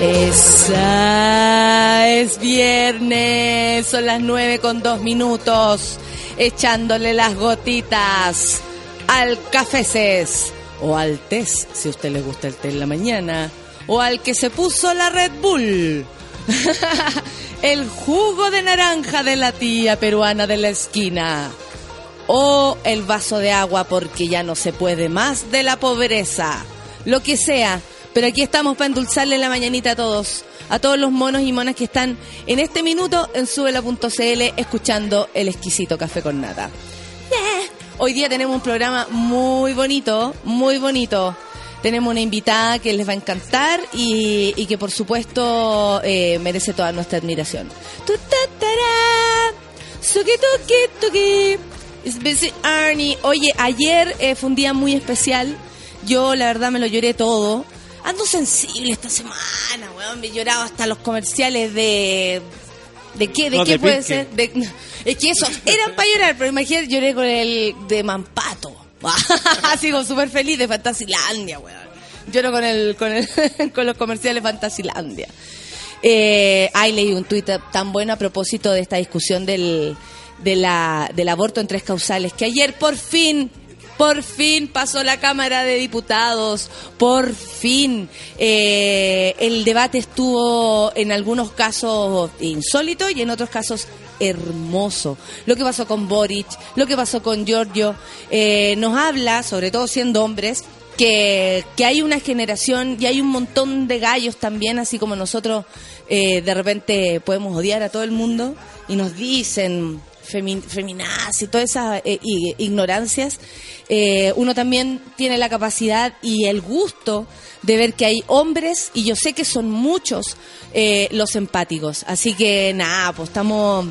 Esa es viernes, son las nueve con dos minutos, echándole las gotitas al cafeces o al test, si a usted le gusta el té en la mañana, o al que se puso la Red Bull. el jugo de naranja de la tía peruana de la esquina. O el vaso de agua porque ya no se puede más de la pobreza. Lo que sea. Pero aquí estamos para endulzarle la mañanita a todos. A todos los monos y monas que están en este minuto en subela.cl escuchando el exquisito café con nata. Hoy día tenemos un programa muy bonito, muy bonito. Tenemos una invitada que les va a encantar y, que por supuesto eh, merece toda nuestra admiración. Arnie. Oye, ayer eh, fue un día muy especial. Yo la verdad me lo lloré todo. Ando sensible esta semana, weón. Me he llorado hasta los comerciales de... ¿De qué? ¿De No, qué de puede ser? De- es que esos eran para llorar, pero imagínate, lloré con el de Mampato. Así como súper feliz de Fantasilandia, weón. Lloro con el, con el, con los comerciales Fantasilandia. Eh, ahí leí un tuit tan bueno a propósito de esta discusión del, de la, del aborto en tres causales, que ayer por fin, por fin pasó la Cámara de Diputados, por fin eh, el debate estuvo en algunos casos insólito y en otros casos hermoso. Lo que pasó con Boric, lo que pasó con Giorgio, eh, nos habla, sobre todo siendo hombres, que, que hay una generación y hay un montón de gallos también, así como nosotros eh, de repente podemos odiar a todo el mundo y nos dicen femi- feminaz y todas esas eh, ignorancias, eh, uno también tiene la capacidad y el gusto de ver que hay hombres, y yo sé que son muchos eh, los empáticos. Así que nada, pues estamos...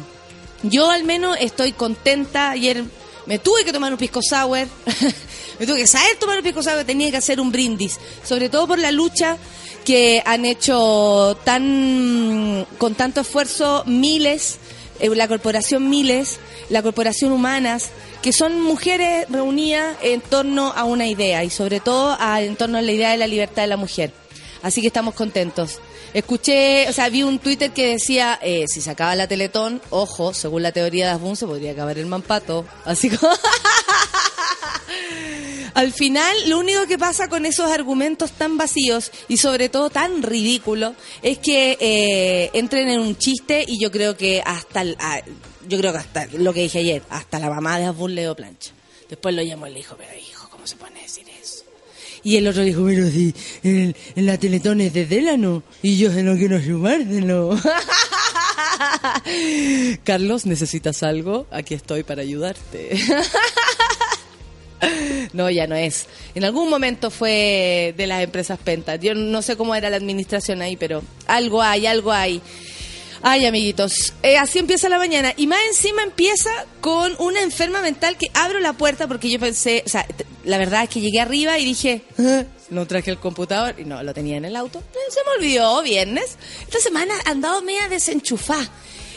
Yo al menos estoy contenta. Ayer me tuve que tomar un pisco sour. me tuve que saber tomar un pisco sour. Tenía que hacer un brindis. Sobre todo por la lucha que han hecho tan con tanto esfuerzo miles, la corporación Miles, la corporación Humanas, que son mujeres reunidas en torno a una idea y sobre todo a- en torno a la idea de la libertad de la mujer. Así que estamos contentos. Escuché, o sea, vi un Twitter que decía, eh, si se acaba la Teletón, ojo, según la teoría de Asbun, se podría acabar el mampato. Así como... Al final, lo único que pasa con esos argumentos tan vacíos y sobre todo tan ridículos es que eh, entren en un chiste y yo creo que hasta, el- ah, yo creo que hasta lo que dije ayer, hasta la mamá de Asbun le dio plancha. Después lo llamó y le dijo, pero hijo, ¿cómo se pone a decir eso? Y el otro dijo, pero si en, la Teletón es de Delano y yo se no quiero sumárselo. Carlos, ¿necesitas algo? Aquí estoy para ayudarte. No, ya no es. En algún momento fue de las empresas Penta. Yo no sé cómo era la administración ahí, pero algo hay, algo hay. Ay, amiguitos, eh, así empieza la mañana. Y más encima empieza con una enferma mental que abro la puerta porque yo pensé, o sea, la verdad es que llegué arriba y dije, "Ah, no traje el computador y no, lo tenía en el auto. Se me olvidó, viernes. Esta semana he andado media desenchufada.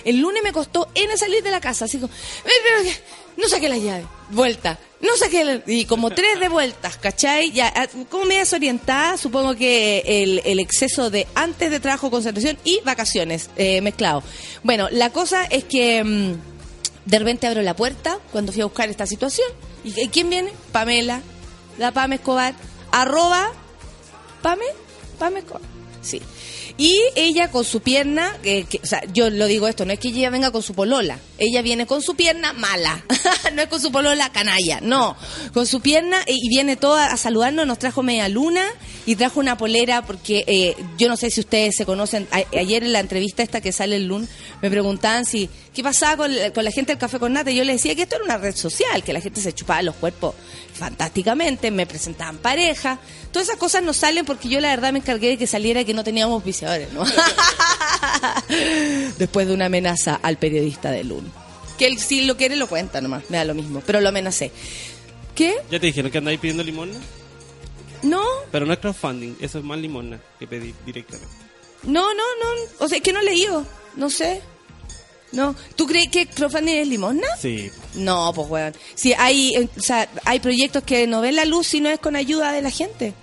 El lunes me costó en salir de la casa, así como, "Eh, pero que- no saqué la llave, vuelta, no saqué la- y como tres de vueltas, ¿cachai? Ya, ah, como media desorientada, supongo que el, el exceso de antes de trabajo, concentración y vacaciones eh, mezclado. Bueno, la cosa es que mm, de repente abro la puerta cuando fui a buscar esta situación y ¿y ¿quién viene? Pamela, la Pame Escobar, arroba Pame, Pame Escobar, sí. Y ella con su pierna, eh, que- o sea, yo lo digo esto, no es que ella venga con su polola, ella viene con su pierna mala, no es con su polola canalla, no, con su pierna eh, y viene toda a saludarnos, nos trajo media luna y trajo una polera porque eh, yo no sé si ustedes se conocen, a- ayer en la entrevista esta que sale el lunes me preguntaban si, ¿qué pasaba con, con la gente del café con nata? Y yo les decía que esto era una red social, que la gente se chupaba los cuerpos fantásticamente, me presentaban pareja, todas esas cosas no salen porque yo la verdad me encargué de que saliera que no teníamos auspiciadores, ¿no? Después de una amenaza al periodista de Lun. Que él si lo quiere lo cuenta nomás, me da lo mismo, pero lo amenacé. ¿Qué? ¿Ya te dijeron que andáis pidiendo limosna? No, Pero no es crowdfunding, eso es más limosna que pedir directamente. no, no, no, o sea, es que no he leído, no sé. No, ¿tú crees que crowdfunding es limosna? Sí. No, pues weón. Si hay, eh, o sea, hay proyectos que no ven la luz si no es con ayuda de la gente.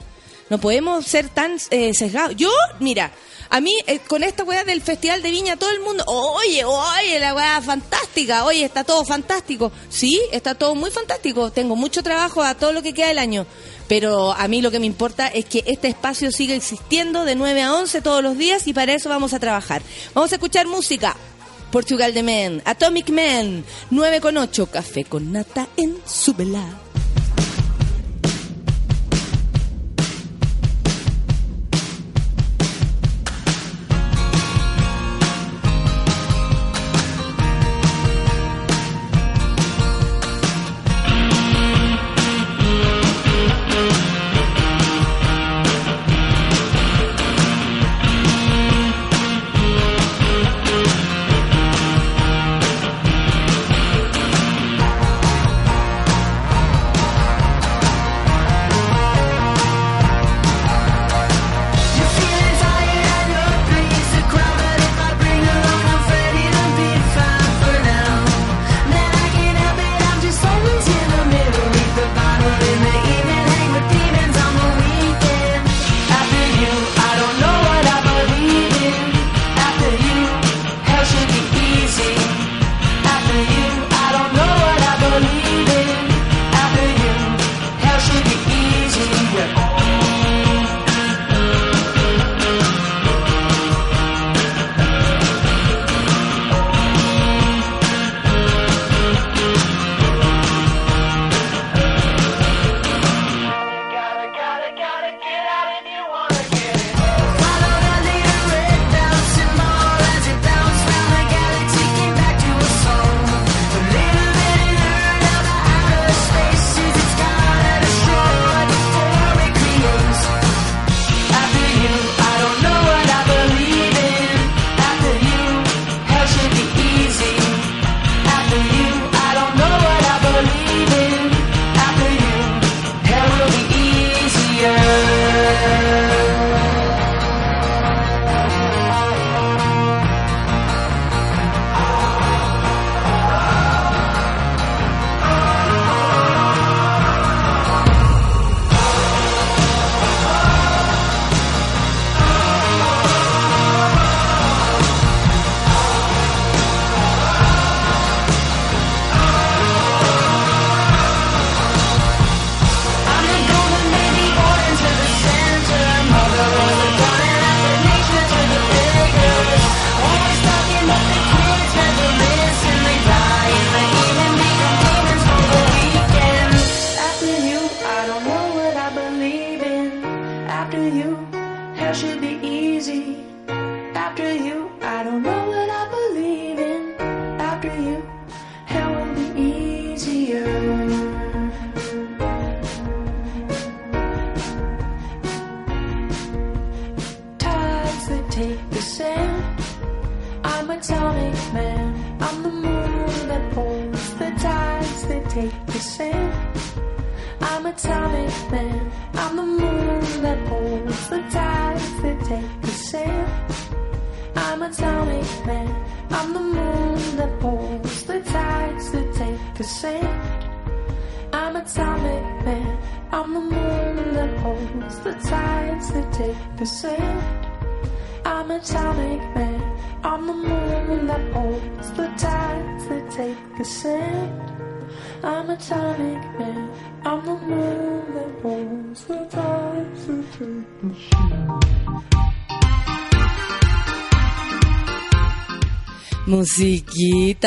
No podemos ser tan eh, sesgados. Yo, mira, a mí eh, con esta weá del Festival de Viña, todo el mundo, oye, oye, la weá fantástica, oye, está todo fantástico. Sí, está todo muy fantástico. Tengo mucho trabajo a todo lo que queda del año. Pero a mí lo que me importa es que este espacio siga existiendo de 9 a 11 todos los días y para eso vamos a trabajar. Vamos a escuchar música. Portugal de Men, Atomic Man, 9 con 8, café con nata en su vela.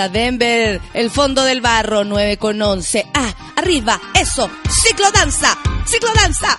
Denver, el fondo del barro, 9 con 11. Ah, arriba, eso, ciclo danza,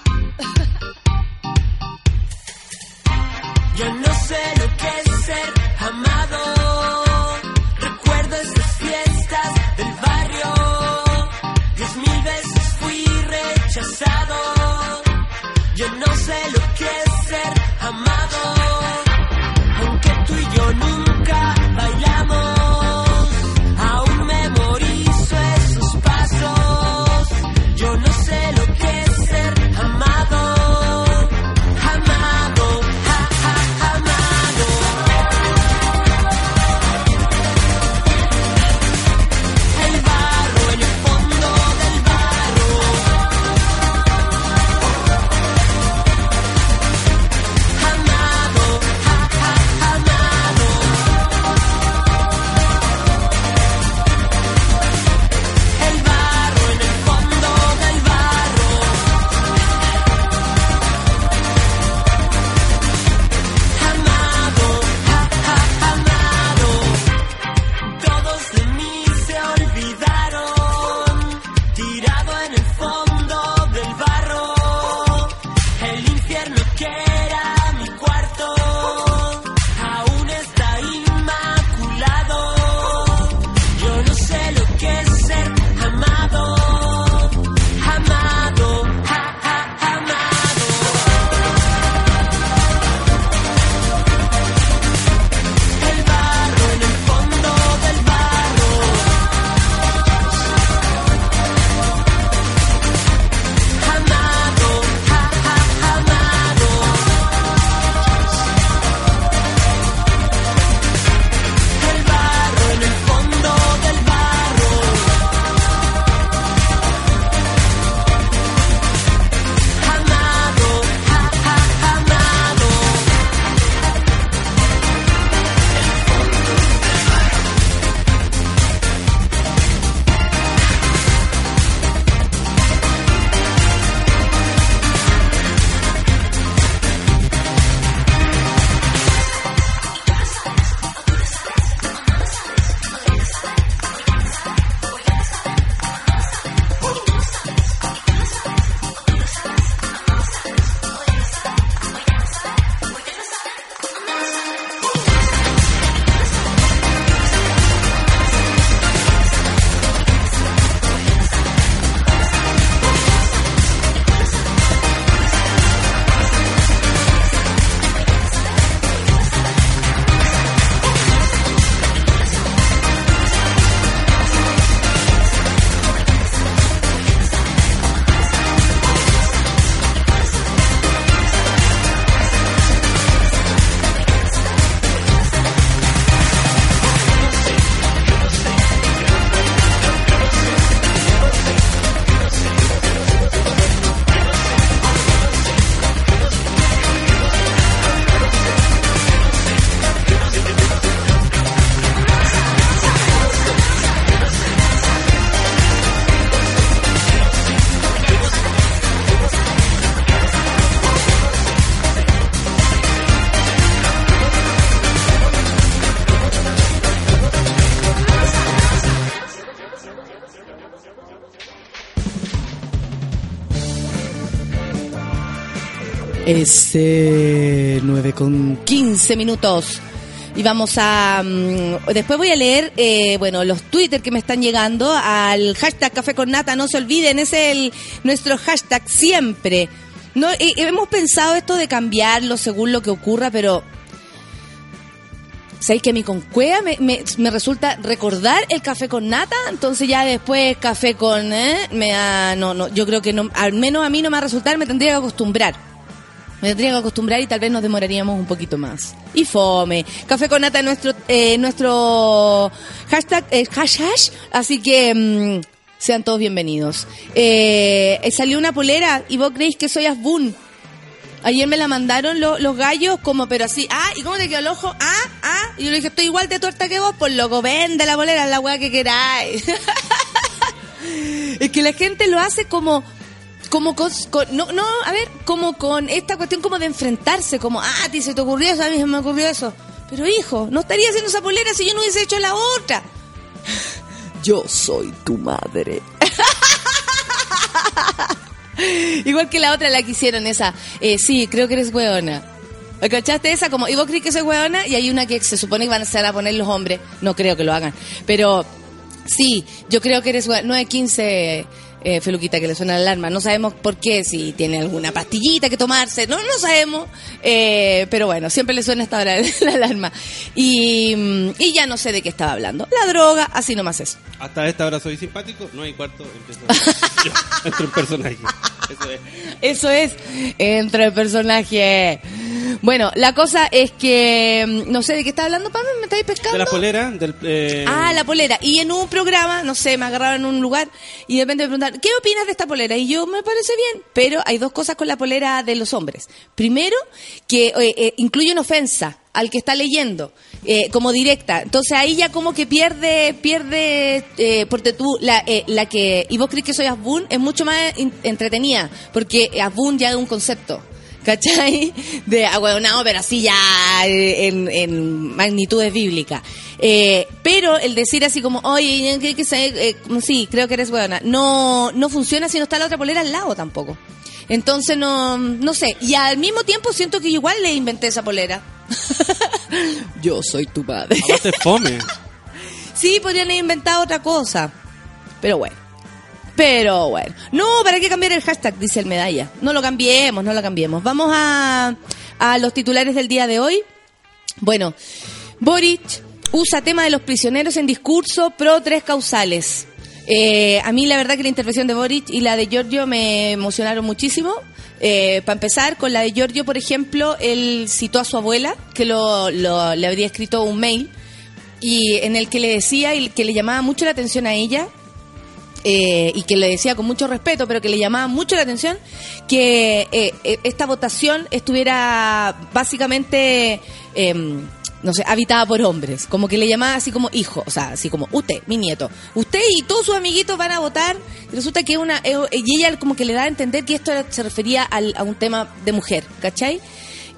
Es 9 con 15 minutos. Y vamos a... mm, después voy a leer, eh, bueno, los Twitter que me están llegando al hashtag Café con Nata. No se olviden, es el nuestro hashtag siempre. No, eh, hemos pensado esto de cambiarlo según lo que ocurra, pero... ¿Sabéis que a mí con cuea me, me, me resulta recordar el café con nata? Entonces ya después café con... ¿eh? Me ha- no, no, yo creo que no, al menos a mí no me va a resultar, me tendría que acostumbrar. Me tendría que acostumbrar y tal vez nos demoraríamos un poquito más. Y fome. Café con nata es nuestro, eh, nuestro hashtag, eh, hashtag, así que mm, sean todos bienvenidos. Eh, eh, salió una polera y vos creéis que soy Asbun. Ayer me la mandaron lo- los gallos como, pero así, ah, ¿y cómo te quedó el ojo? Ah, ah, y yo le dije, estoy igual de tuerta que vos, por loco, vende la polera, la weá que queráis. es que la gente lo hace como, como con, con- no, no, a ver, como con esta cuestión como de enfrentarse, como, ah, a ti se te ocurrió eso, a mí se me ocurrió eso. Pero hijo, no estaría haciendo esa polera si yo no hubiese hecho la otra. Yo soy tu madre. Igual que la otra la que hicieron esa. Eh, sí, creo que eres hueona. ¿Cachaste esa? Como, ¿y vos crees que soy hueona? Y hay una que se supone que van a hacer a poner los hombres. No creo que lo hagan. Pero sí, yo creo que eres hueona. 915, eh, Feluquita, que le suena la alarma. No sabemos por qué, si tiene alguna pastillita que tomarse. No, no sabemos. Eh, pero bueno, siempre le suena hasta ahora la alarma. Y, mm, y ya no sé de qué estaba hablando. La droga, así nomás es. Hasta esta hora soy simpático, no hay cuarto, empiezo yo, entro en personaje. Eso es. Eso es, entre el personaje. Bueno, la cosa es que, mm, no sé de qué está hablando, Pablo, ¿me estáis pescando? De la polera, del... eh, Ah, la polera. Y en un programa, no sé, me agarraron en un lugar y de repente me preguntaron, ¿qué opinas de esta polera? Y yo, me parece bien, pero hay dos cosas con la polera de los hombres. Primero, que eh, eh, incluye una ofensa al que está leyendo, eh, como directa. Entonces ahí ya como que pierde, pierde, eh, porque tú, la, eh, la que, y vos crees que soy Asbun, es mucho más in- entretenida, porque Asbun ya es un concepto. ¿Cachai? De, ah, bueno, no, pero así ya eh, en, en magnitudes bíblicas. Eh, pero el decir así como, oye, que, que se- eh, sí, creo que eres buena, no, no funciona si no está la otra polera al lado tampoco. Entonces no, no sé. Y al mismo tiempo siento que igual le inventé esa polera. Yo soy tu padre. Aparte es fome. Sí, podrían haber inventado otra cosa. Pero bueno. Pero bueno. No, ¿para qué cambiar el hashtag? Dice el medalla. No lo cambiemos, no lo cambiemos. Vamos a, a los titulares del día de hoy. Bueno, Boric usa tema de los prisioneros en discurso pro tres causales. Eh, a mí la verdad que la intervención de Boric y la de Giorgio me emocionaron muchísimo. Eh, Para empezar, con la de Giorgio, por ejemplo, él citó a su abuela, que lo, le habría escrito un mail, y en el que le decía y que le llamaba mucho la atención a ella, eh, y que le decía con mucho respeto, pero que le llamaba mucho la atención, que eh, eh, esta votación estuviera básicamente, em, no sé, habitada por hombres. Como que le llamaba así como hijo, o sea, así como usted, mi nieto. Usted y todos sus amiguitos van a votar. Y resulta que una. eh, y ella como que le da a entender que esto se refería a un tema de mujer, ¿cachai?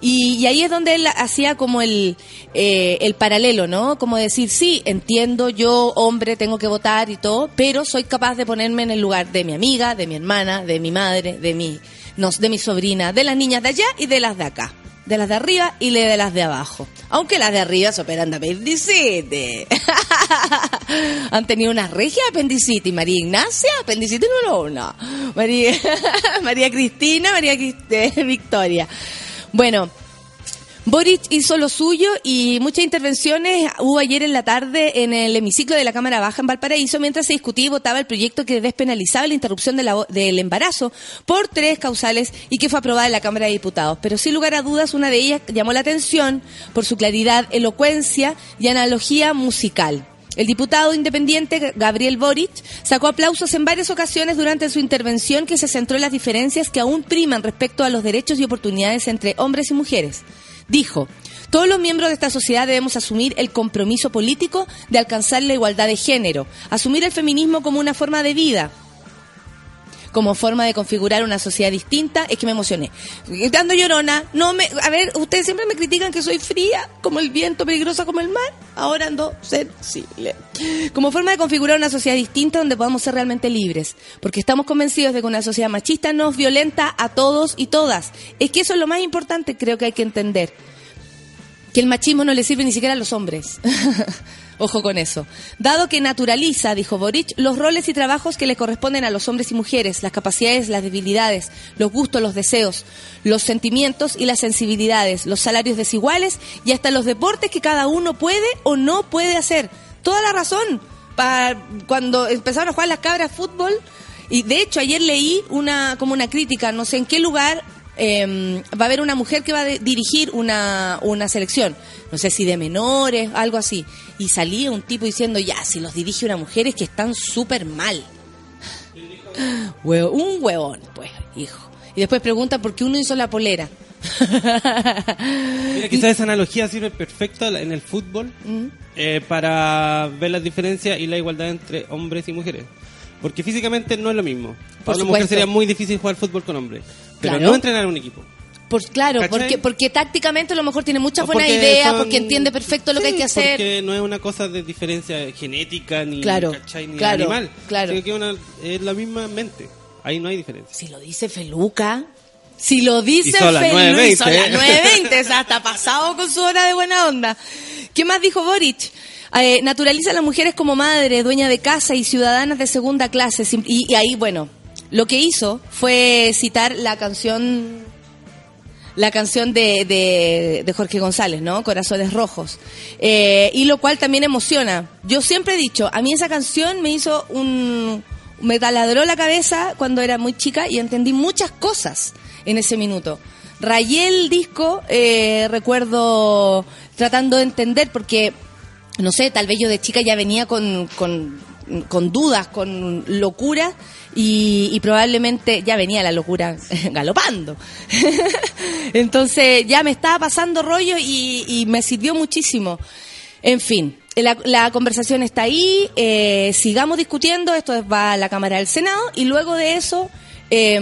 Y, y ahí es donde él hacía como el, eh, el paralelo, ¿no? Como decir, sí, entiendo, yo, hombre, tengo que votar y todo, pero soy capaz de ponerme en el lugar de mi amiga, de mi hermana, de mi madre, de mi, no, de mi sobrina, de las niñas de allá y de las de acá. De las de arriba y de las de abajo. Aunque las de arriba se operan de apendicitis. Han tenido una regia apendicitis. María Ignacia, apendicitis no una. María, María Cristina, María Crist- Victoria. Bueno, Boric hizo lo suyo y muchas intervenciones hubo ayer en la tarde en el hemiciclo de la Cámara Baja en Valparaíso mientras se discutía y votaba el proyecto que despenalizaba la interrupción del embarazo por tres causales y que fue aprobada en la Cámara de Diputados. Pero sin lugar a dudas, una de ellas llamó la atención por su claridad, elocuencia y analogía musical. El diputado independiente Gabriel Boric sacó aplausos en varias ocasiones durante su intervención que se centró en las diferencias que aún priman respecto a los derechos y oportunidades entre hombres y mujeres. Dijo, todos los miembros de esta sociedad debemos asumir el compromiso político de alcanzar la igualdad de género, asumir el feminismo como una forma de vida, como forma de configurar una sociedad distinta, es que me emocioné. Dando llorona, no me, a ver, ustedes siempre me critican que soy fría, como el viento, peligrosa como el mar, ahora ando sensible. Como forma de configurar una sociedad distinta donde podamos ser realmente libres, porque estamos convencidos de que una sociedad machista nos violenta a todos y todas. Es que eso es lo más importante, creo que hay que entender. Que el machismo no le sirve ni siquiera a los hombres. Ojo con eso. Dado que naturaliza, dijo Boric, los roles y trabajos que le corresponden a los hombres y mujeres, las capacidades, las debilidades, los gustos, los deseos, los sentimientos y las sensibilidades, los salarios desiguales y hasta los deportes que cada uno puede o no puede hacer. Toda la razón. Pa- cuando empezaron a jugar las cabras fútbol, y de hecho ayer leí una como una crítica, no sé en qué lugar eh, va a haber una mujer que va a dirigir una, una selección, no sé si de menores, algo así. Y salía un tipo diciendo, ya, si los dirige una mujer es que están súper mal. Huevo- un huevón, pues, hijo. Y después pregunta por qué uno hizo la polera. Mira, quizás esa analogía sirve perfecta en el fútbol Mm. eh, para ver las diferencias y la igualdad entre hombres y mujeres. Porque físicamente no es lo mismo. Por Para una mujer sería muy difícil jugar fútbol con hombres. Pero Claro. no entrenar un equipo. Por, claro, ¿Cachai? porque, porque tácticamente a lo mejor tiene muchas buenas porque ideas, son- porque entiende perfecto lo que hay que hacer. Porque no es una cosa de diferencia genética ni, Claro, ¿cachai? ni claro, animal. claro. Sino que una- es la misma mente. Ahí no hay diferencia. Si lo dice Feluca. Si lo dice Feluca. 9:20, son las ¿eh? 9:20, o sea, está pasado con su hora de buena onda. ¿Qué más dijo Boric? Eh, naturaliza a las mujeres como madre, dueña de casa y ciudadanas de segunda clase. Y ahí, bueno, lo que hizo fue citar la canción la canción de, de, Jorge González, ¿no? Corazones Rojos. Eh, y lo cual también emociona. Yo siempre he dicho, a mí esa canción me hizo un... me taladró la cabeza cuando era muy chica y entendí muchas cosas en ese minuto. Rayé el disco, eh, recuerdo tratando de entender, porque, no sé, tal vez yo de chica ya venía con, con, con dudas, con locuras, y, probablemente ya venía la locura galopando. Entonces ya me estaba pasando rollo y, me sirvió muchísimo. En fin, la, la conversación está ahí, eh, sigamos discutiendo, esto va a la Cámara del Senado y luego de eso eh,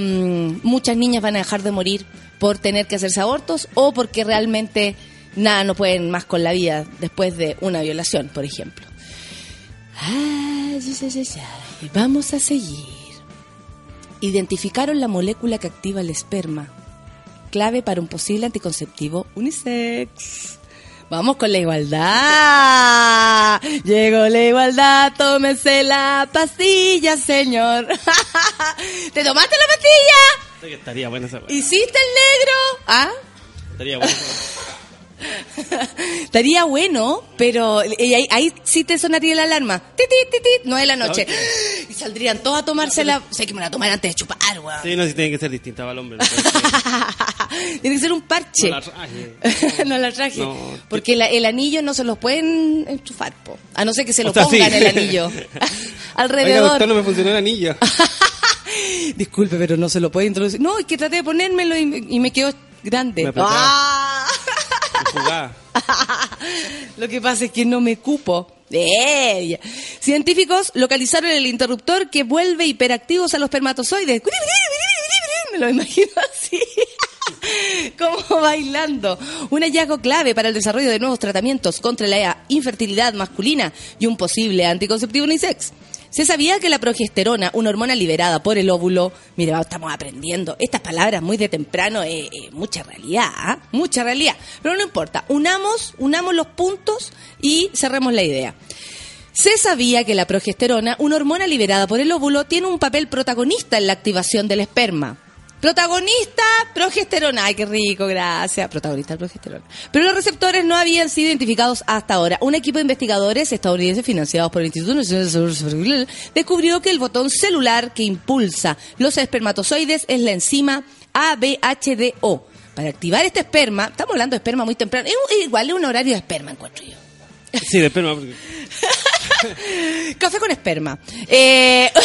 muchas niñas van a dejar de morir por tener que hacerse abortos o porque realmente nada, no pueden más con la vida después de una violación, por ejemplo. Vamos a seguir. Identificaron la molécula que activa el esperma, clave para un posible anticonceptivo unisex. Vamos con la igualdad. Llegó la igualdad, tómese la pastilla, señor. ¿Te tomaste la pastilla? Estaría buena esa. ¿Hiciste el negro? ¿Ah? Estaría buena esa. Estaría bueno, pero ahí, ahí sí te sonaría la alarma. Tit, tit, tit, tit, no de la noche. Y saldrían todos a tomársela. Sé que me la toman antes de chupar, weón. Sí, no, si tiene que ser distinta para el hombre. no puede ser- Tiene que ser un parche. No la traje. no la traje. No. Porque la- el anillo no se los pueden enchufar, po. A no ser que se lo O sea, pongan sí. el anillo. Oiga, Alrededor. doctor, no me funcionó el anillo. Disculpe, pero no se lo puede introducir. No, es que traté de ponérmelo y, me- y me quedó grande. Me. ¡Ah! Lo que pasa es que no me cupo. Ya. Científicos localizaron el interruptor que vuelve hiperactivos a los espermatozoides. Me lo imagino así. Como bailando. Un hallazgo clave para el desarrollo de nuevos tratamientos contra la infertilidad masculina y un posible anticonceptivo unisex. Se sabía que la progesterona, una hormona liberada por el óvulo, mira, estamos aprendiendo estas palabras muy de temprano, eh, eh, mucha realidad, ¿ah? mucha realidad, pero no importa, unamos, unamos los puntos y cerremos la idea. Se sabía que la progesterona, una hormona liberada por el óvulo, tiene un papel protagonista en la activación del esperma. Protagonista, progesterona. Ay, qué rico, gracias. Protagonista, progesterona. Pero los receptores no habían sido identificados hasta ahora. Un equipo de investigadores estadounidenses financiados por el Instituto Nacional de Salud descubrió que el botón celular que impulsa los espermatozoides es la enzima ABHDO. Para activar este esperma, estamos hablando de esperma muy temprano, es igual es un horario de esperma, encuentro yo. Sí, después no. porque- Café con esperma. Eh,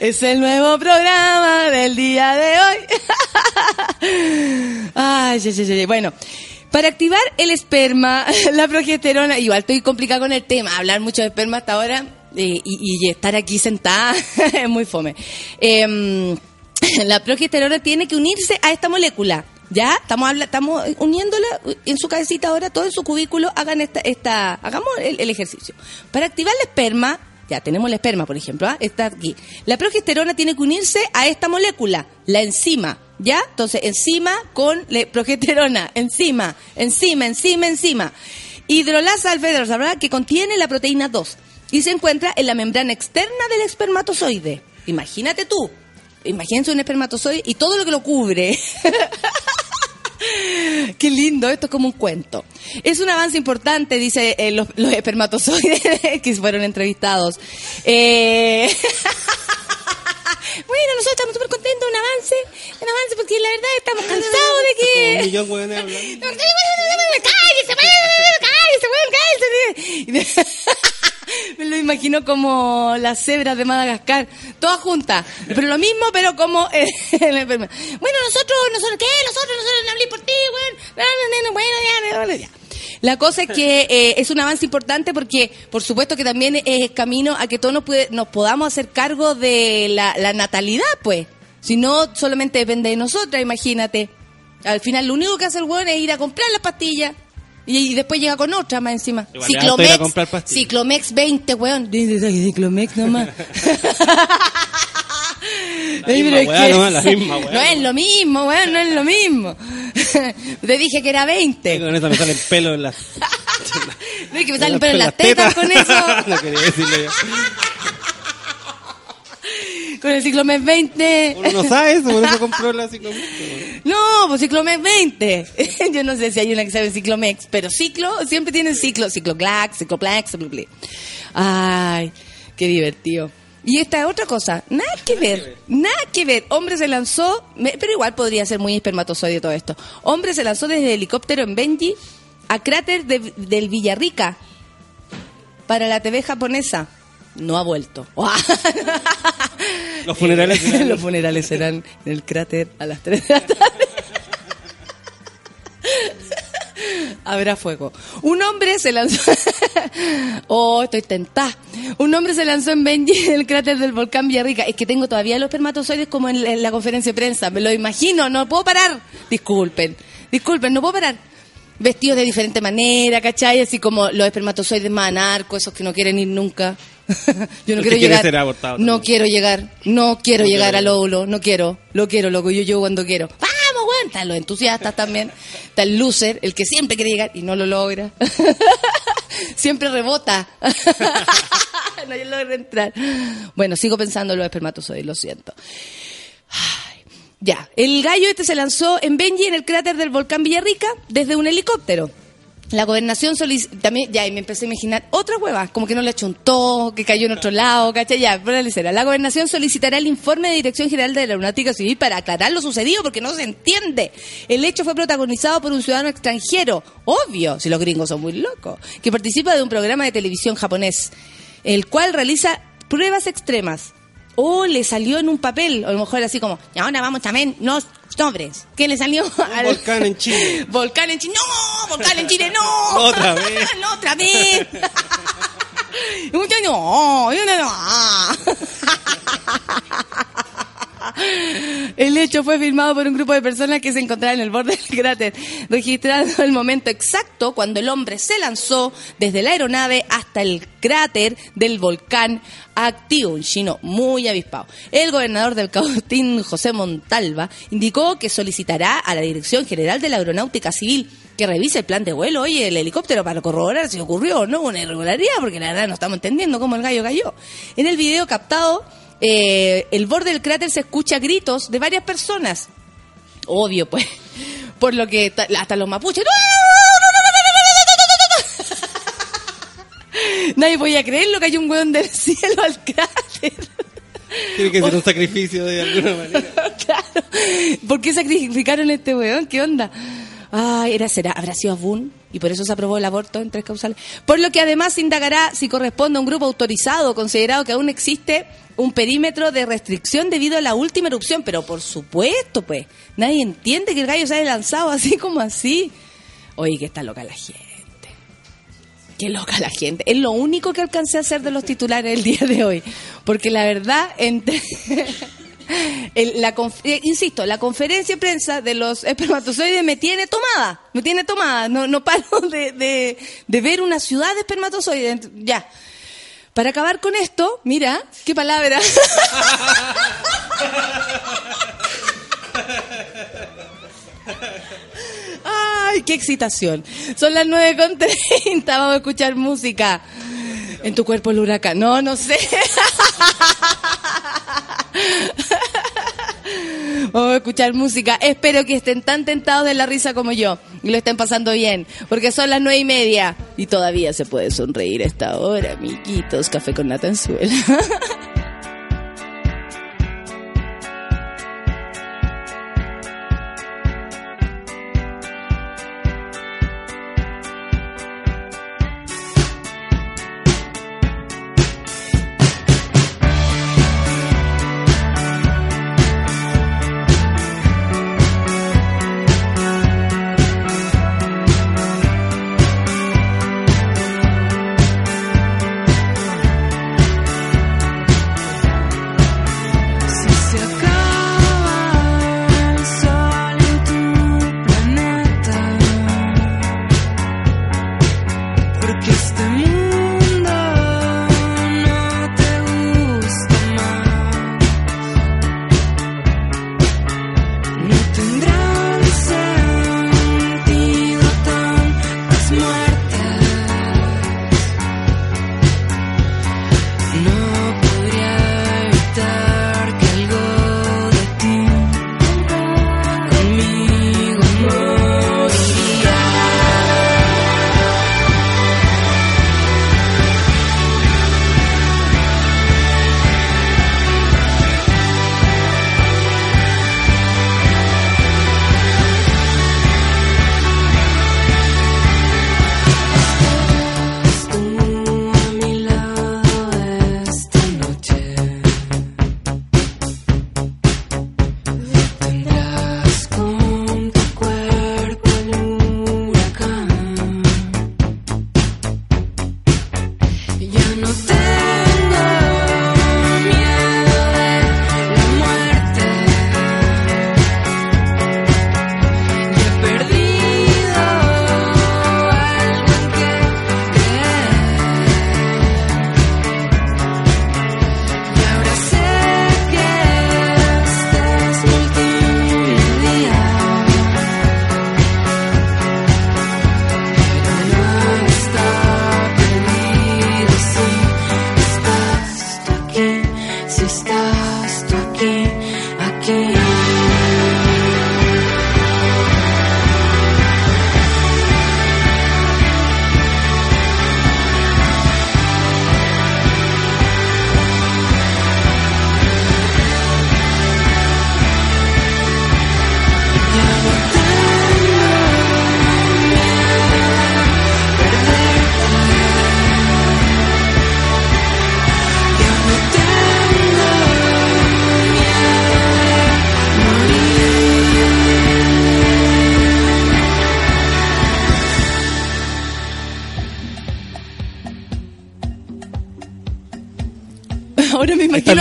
es el nuevo programa del día de hoy. Ay, sí, sí, sí. Bueno, para activar el esperma, la progesterona, igual estoy complicada con el tema, hablar mucho de esperma hasta ahora y, y estar aquí sentada es muy fome. Em, la progesterona tiene que unirse a esta molécula. Ya, estamos estamos uniéndola en su cabecita ahora, todo en su cubículo, hagan esta, esta hagamos el, ejercicio. Para activar el esperma, ya tenemos el esperma, por ejemplo, ¿ah? está aquí. La progesterona tiene que unirse a esta molécula, la enzima, ¿ya? Entonces, enzima con le- progesterona, enzima, enzima, enzima, enzima. Hidrolasa alfa que contiene la proteína 2 y se encuentra en la membrana externa del espermatozoide. Imagínate tú, imagínense un espermatozoide y todo lo que lo cubre. Qué lindo, esto es como un cuento. Es un avance importante, dice eh, los, los espermatozoides que fueron entrevistados. Eh, bueno, nosotros estamos súper contentos, un avance, un avance porque la verdad estamos cansados de un que... Me lo imagino como las cebras de Madagascar, todas juntas, pero lo mismo, pero como eh. Bueno, nosotros, nosotros, ¿qué? Nosotros, nosotros no hablé por ti, bueno, no, no, no, bueno, ya, ya, ya. La cosa es que eh, es un avance importante porque, por supuesto, que también es camino a que todos nos, puede- nos podamos hacer cargo de la, la natalidad, pues. Si no, solamente depende de nosotras, imagínate. Al final, lo único que hace el weón es ir a comprar las pastillas. Y, y después llega con otra más encima. Igual pastillas. Ciclomex 20, weón. Ciclomex nomás. La misma weá nomás, la misma weá. No es lo mismo, weón, no es lo mismo. Te dije que era 20. Con eso me salen pelos en las, No es que me salen pero en las tetas con eso. no quería decirlo yo. Con el Ciclomex 20. Uno no sabe eso, por eso compró la ciclomex. No, pues Ciclomex 20. Yo no sé si hay una que sabe Ciclomex, pero ciclo, siempre tienen ciclo, Cicloclax, bla. Ay, qué divertido. Y esta es otra cosa, nada que ver, nada que ver. Hombre se lanzó, me- pero igual podría ser muy espermatozoide todo esto. Hombre se lanzó desde helicóptero en Benji a cráter de- del Villarrica para la TV japonesa. No ha vuelto. Los funerales serán- Los funerales serán en el cráter a las 3 de la tarde. Habrá fuego. Un hombre se lanzó. oh, estoy tentada. Un hombre se lanzó en Benji en el cráter del volcán Villarrica. Es que tengo todavía los espermatozoides como en la, en la conferencia de prensa. Me lo imagino, no puedo parar. Disculpen, disculpen, no puedo parar. Vestidos de diferente manera, ¿cachai? Así como los espermatozoides más anarcos, esos que no quieren ir nunca. Yo no quiero llegar. ser abortado no quiero llegar, no quiero No llegar quiero al óvulo, no quiero, lo quiero, loco, yo llego cuando quiero. Vamos, los entusiastas también, está el loser, el que siempre quiere llegar y no lo logra. siempre rebota. no logra entrar. Bueno, sigo pensando en los espermatozoides, lo siento. Ya, el gallo este se lanzó en Benji, en el cráter del volcán Villarrica, desde un helicóptero. La gobernación también, ya, y me empecé a imaginar otra hueva, como que no le achuntó, que cayó en otro lado, ¿cachai? Ya, la. La gobernación solicitará el informe de Dirección General de Aeronáutica Civil para aclarar lo sucedido, porque no se entiende. El hecho fue protagonizado por un ciudadano extranjero, obvio, si los gringos son muy locos, que participa de un programa de televisión japonés, el cual realiza pruebas extremas. O le salió en un papel, o a lo mejor así como, y ahora vamos también, los sobres. ¿Qué le salió? al- volcán en Chile. Volcán en Chile. ¡No! ¡Volcán en Chile! ¡No! Otra vez. ¡No, otra vez! No, no, no. El hecho fue filmado por un grupo de personas que se encontraban en el borde del cráter, registrando el momento exacto cuando el hombre se lanzó desde la aeronave hasta el cráter del volcán activo, un chino muy avispado. El gobernador del Cautín, José Montalva, indicó que solicitará a la Dirección General de la Aeronáutica Civil que revise el plan de vuelo, oye, el helicóptero para corroborar si ocurrió o no una irregularidad, porque la verdad no estamos entendiendo cómo el gallo cayó. En el video captado, eh, el borde del cráter se escucha gritos de varias personas. Obvio, pues. Por lo que ta- hasta los mapuches. Nadie podía creerlo que hay un hueón del cielo al cráter. Tiene que ser un sacrificio de alguna manera. claro. ¿Por qué sacrificaron a este weón? ¿Qué onda? Ay, era, será, habrá sido Abun y por eso se aprobó el aborto en tres causales. Por lo que además se indagará si corresponde a un grupo autorizado, considerado que aún existe un perímetro de restricción debido a la última erupción. Pero por supuesto, pues, nadie entiende que el gallo se haya lanzado así como así. Oye, que está loca la gente. Qué loca la gente. Es lo único que alcancé a hacer de los titulares el día de hoy. Porque la verdad, entre... la eh, insisto, la conferencia de prensa de los espermatozoides me tiene tomada. Me tiene tomada. No, no paro de, ver una ciudad de espermatozoides. Ya. Para acabar con esto, mira, qué palabra. Ay, qué excitación. Son las 9.30, vamos a escuchar música. En tu cuerpo el huracán. No, no sé. Vamos a escuchar música. Espero que estén tan tentados de la risa como yo y lo estén pasando bien, porque son las nueve y media y todavía se puede sonreír a esta hora, amiguitos. Café con Natanzuela. este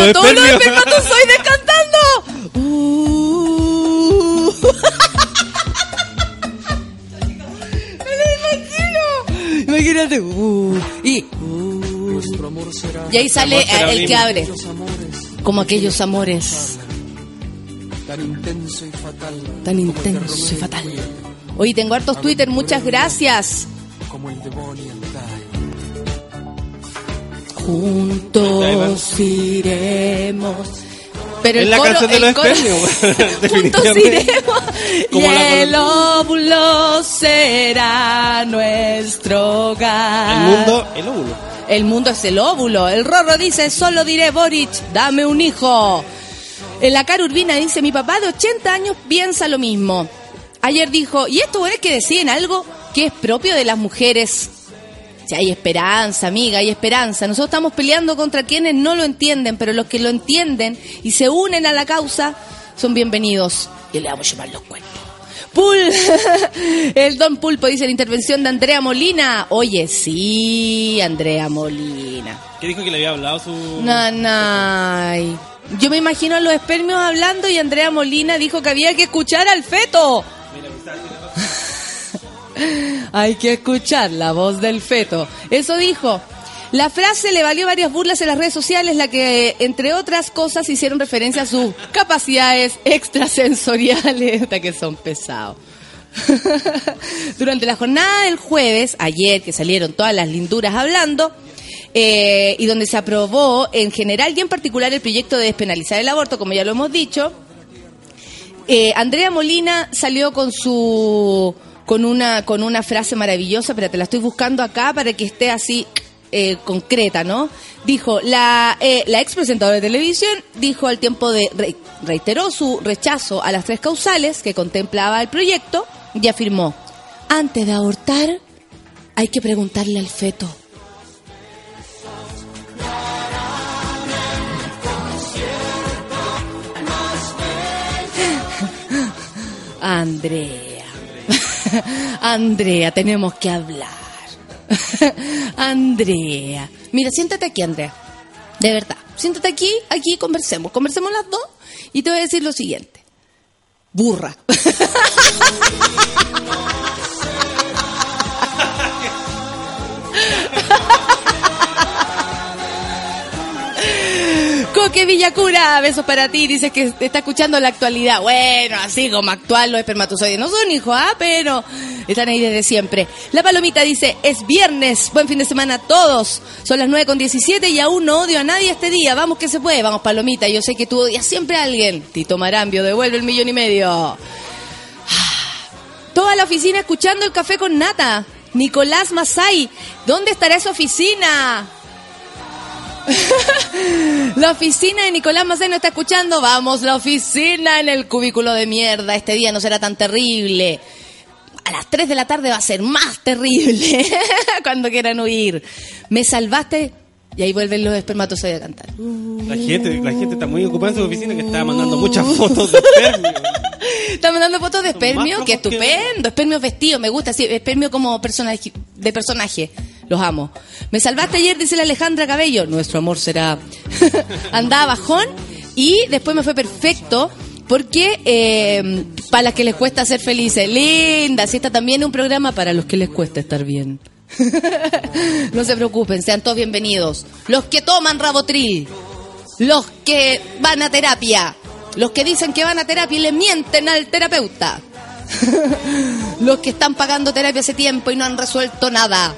Ahora me están imagino los a todos los espermios. espermatozoides cantando. Uh. Me lo imagino. Imagínate. Uh. Y. uh. Y ahí sale Amor será el un que abre. Como aquellos amores tan intenso y fatal tan intenso y fatal. Hoy tengo hartos Twitter, muchas gracias. Juntos iremos. Pero Es el la coro, canción de los Juntos iremos. Y el óvulo será nuestro hogar. El mundo, el óvulo. El mundo es el óvulo. El Rorro dice, solo diré Boric, dame un hijo. En la cara Urbina dice, mi papá de 80 años piensa lo mismo. Ayer dijo, y esto es que deciden algo que es propio de las mujeres. Si hay esperanza, amiga, hay esperanza. Nosotros estamos peleando contra quienes no lo entienden, pero los que lo entienden y se unen a la causa son bienvenidos. Y le vamos a llevar los cuerpos. Pul, el Don Pulpo dice la intervención de Andrea Molina. Oye, sí, Andrea Molina. ¿Qué dijo que le había hablado su... Nanay. Yo me imagino a los espermios hablando y Andrea Molina dijo que había que escuchar al feto. Hay que escuchar la voz del feto. Eso dijo. La frase le valió varias burlas en las redes sociales, la que, entre otras cosas, hicieron referencia a sus capacidades extrasensoriales, hasta que son pesados. Durante la jornada del jueves, ayer que salieron todas las linduras hablando, eh, y donde se aprobó en general y en particular el proyecto de despenalizar el aborto, como ya lo hemos dicho, eh, Andrea Molina salió con su con una con una frase maravillosa, pero te la estoy buscando acá para que esté así eh, concreta, ¿no? Dijo la eh, la ex presentadora de televisión dijo al tiempo de re- reiteró su rechazo a las tres causales que contemplaba el proyecto y afirmó antes de abortar hay que preguntarle al feto. Andrea. Andrea, tenemos que hablar. Andrea. Mira, siéntate aquí, Andrea. De verdad. Siéntate aquí, aquí conversemos. Conversemos las dos y te voy a decir lo siguiente. Burra. Coque Villacura, besos para ti. Dices que te está escuchando la actualidad. Bueno, así como actual los espermatozoides no son, hijo, ah, pero están ahí desde siempre. La palomita dice, es viernes, buen fin de semana a todos. Son las 9 con 17 y aún no odio a nadie este día. Vamos que se puede, vamos palomita. Yo sé que tú odias siempre a alguien. Tito Marambio, devuelve el millón y medio. Toda la oficina escuchando el café con nata. Nicolás Masay, ¿dónde estará esa oficina? La oficina de Nicolás Masay no está escuchando. Vamos, la oficina en el cubículo de mierda. Este día no será tan terrible. A las 3 de la tarde va a ser más terrible. Cuando quieran huir. Me salvaste. Y ahí vuelven los espermatozoides a cantar. La gente, la gente está muy ocupada en su oficina que está mandando muchas fotos de espermio. Está mandando fotos de espermio, que flojos que- estupendo. Espermio vestido, me gusta, sí, espermio como personaje, de personaje. Los amo. Me salvaste ayer, dice la Alejandra Cabello. Nuestro amor será. Andaba bajón y después me fue perfecto. Porque eh, para las que les cuesta ser felices, linda, si esta también un programa para los que les cuesta estar bien. no se preocupen, sean todos bienvenidos. Los que toman Rabotril, los que van a terapia, los que dicen que van a terapia y le mienten al terapeuta, los que están pagando terapia hace tiempo y no han resuelto nada.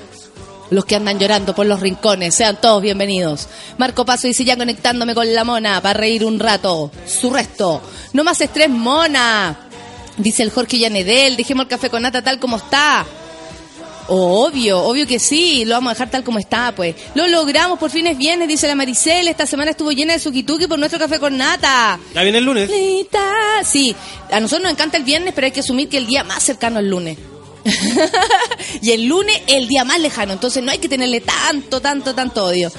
Los que andan llorando por los rincones, sean todos bienvenidos. Marco Paso dice ya conectándome con la mona para reír un rato. Su resto. No más estrés, mona. Dice el Jorge Llanedel, dejemos el café con nata tal como está. Obvio, obvio que sí, lo vamos a dejar tal como está, pues. Lo logramos, por fin es viernes, dice la Maricel. Esta semana estuvo llena de suquituki por nuestro café con nata. Ya viene el lunes. Sí, a nosotros nos encanta el viernes, pero hay que asumir que el día más cercano es el lunes. y el lunes el día más lejano, entonces no hay que tenerle tanto, tanto, tanto odio.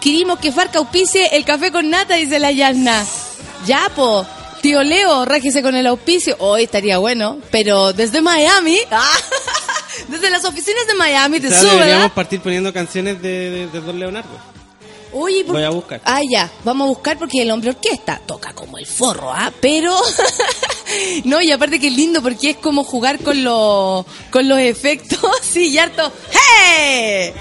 Querimos que Farca auspicie el café con nata, dice la Yasna. Ya, po. Tío Leo, réjese con el auspicio. Hoy estaría bueno, pero desde Miami, ah, desde las oficinas de Miami te O sea, sube, deberíamos ¿verdad? partir poniendo canciones de, de, de Don Leonardo. Oye, ¿por- Voy a buscar. Ah, ya, vamos a buscar porque el hombre orquesta toca como el forro, ¿ah? Pero, no, y aparte que es lindo porque es como jugar con, los con los efectos, sí, y harto, ¡hey!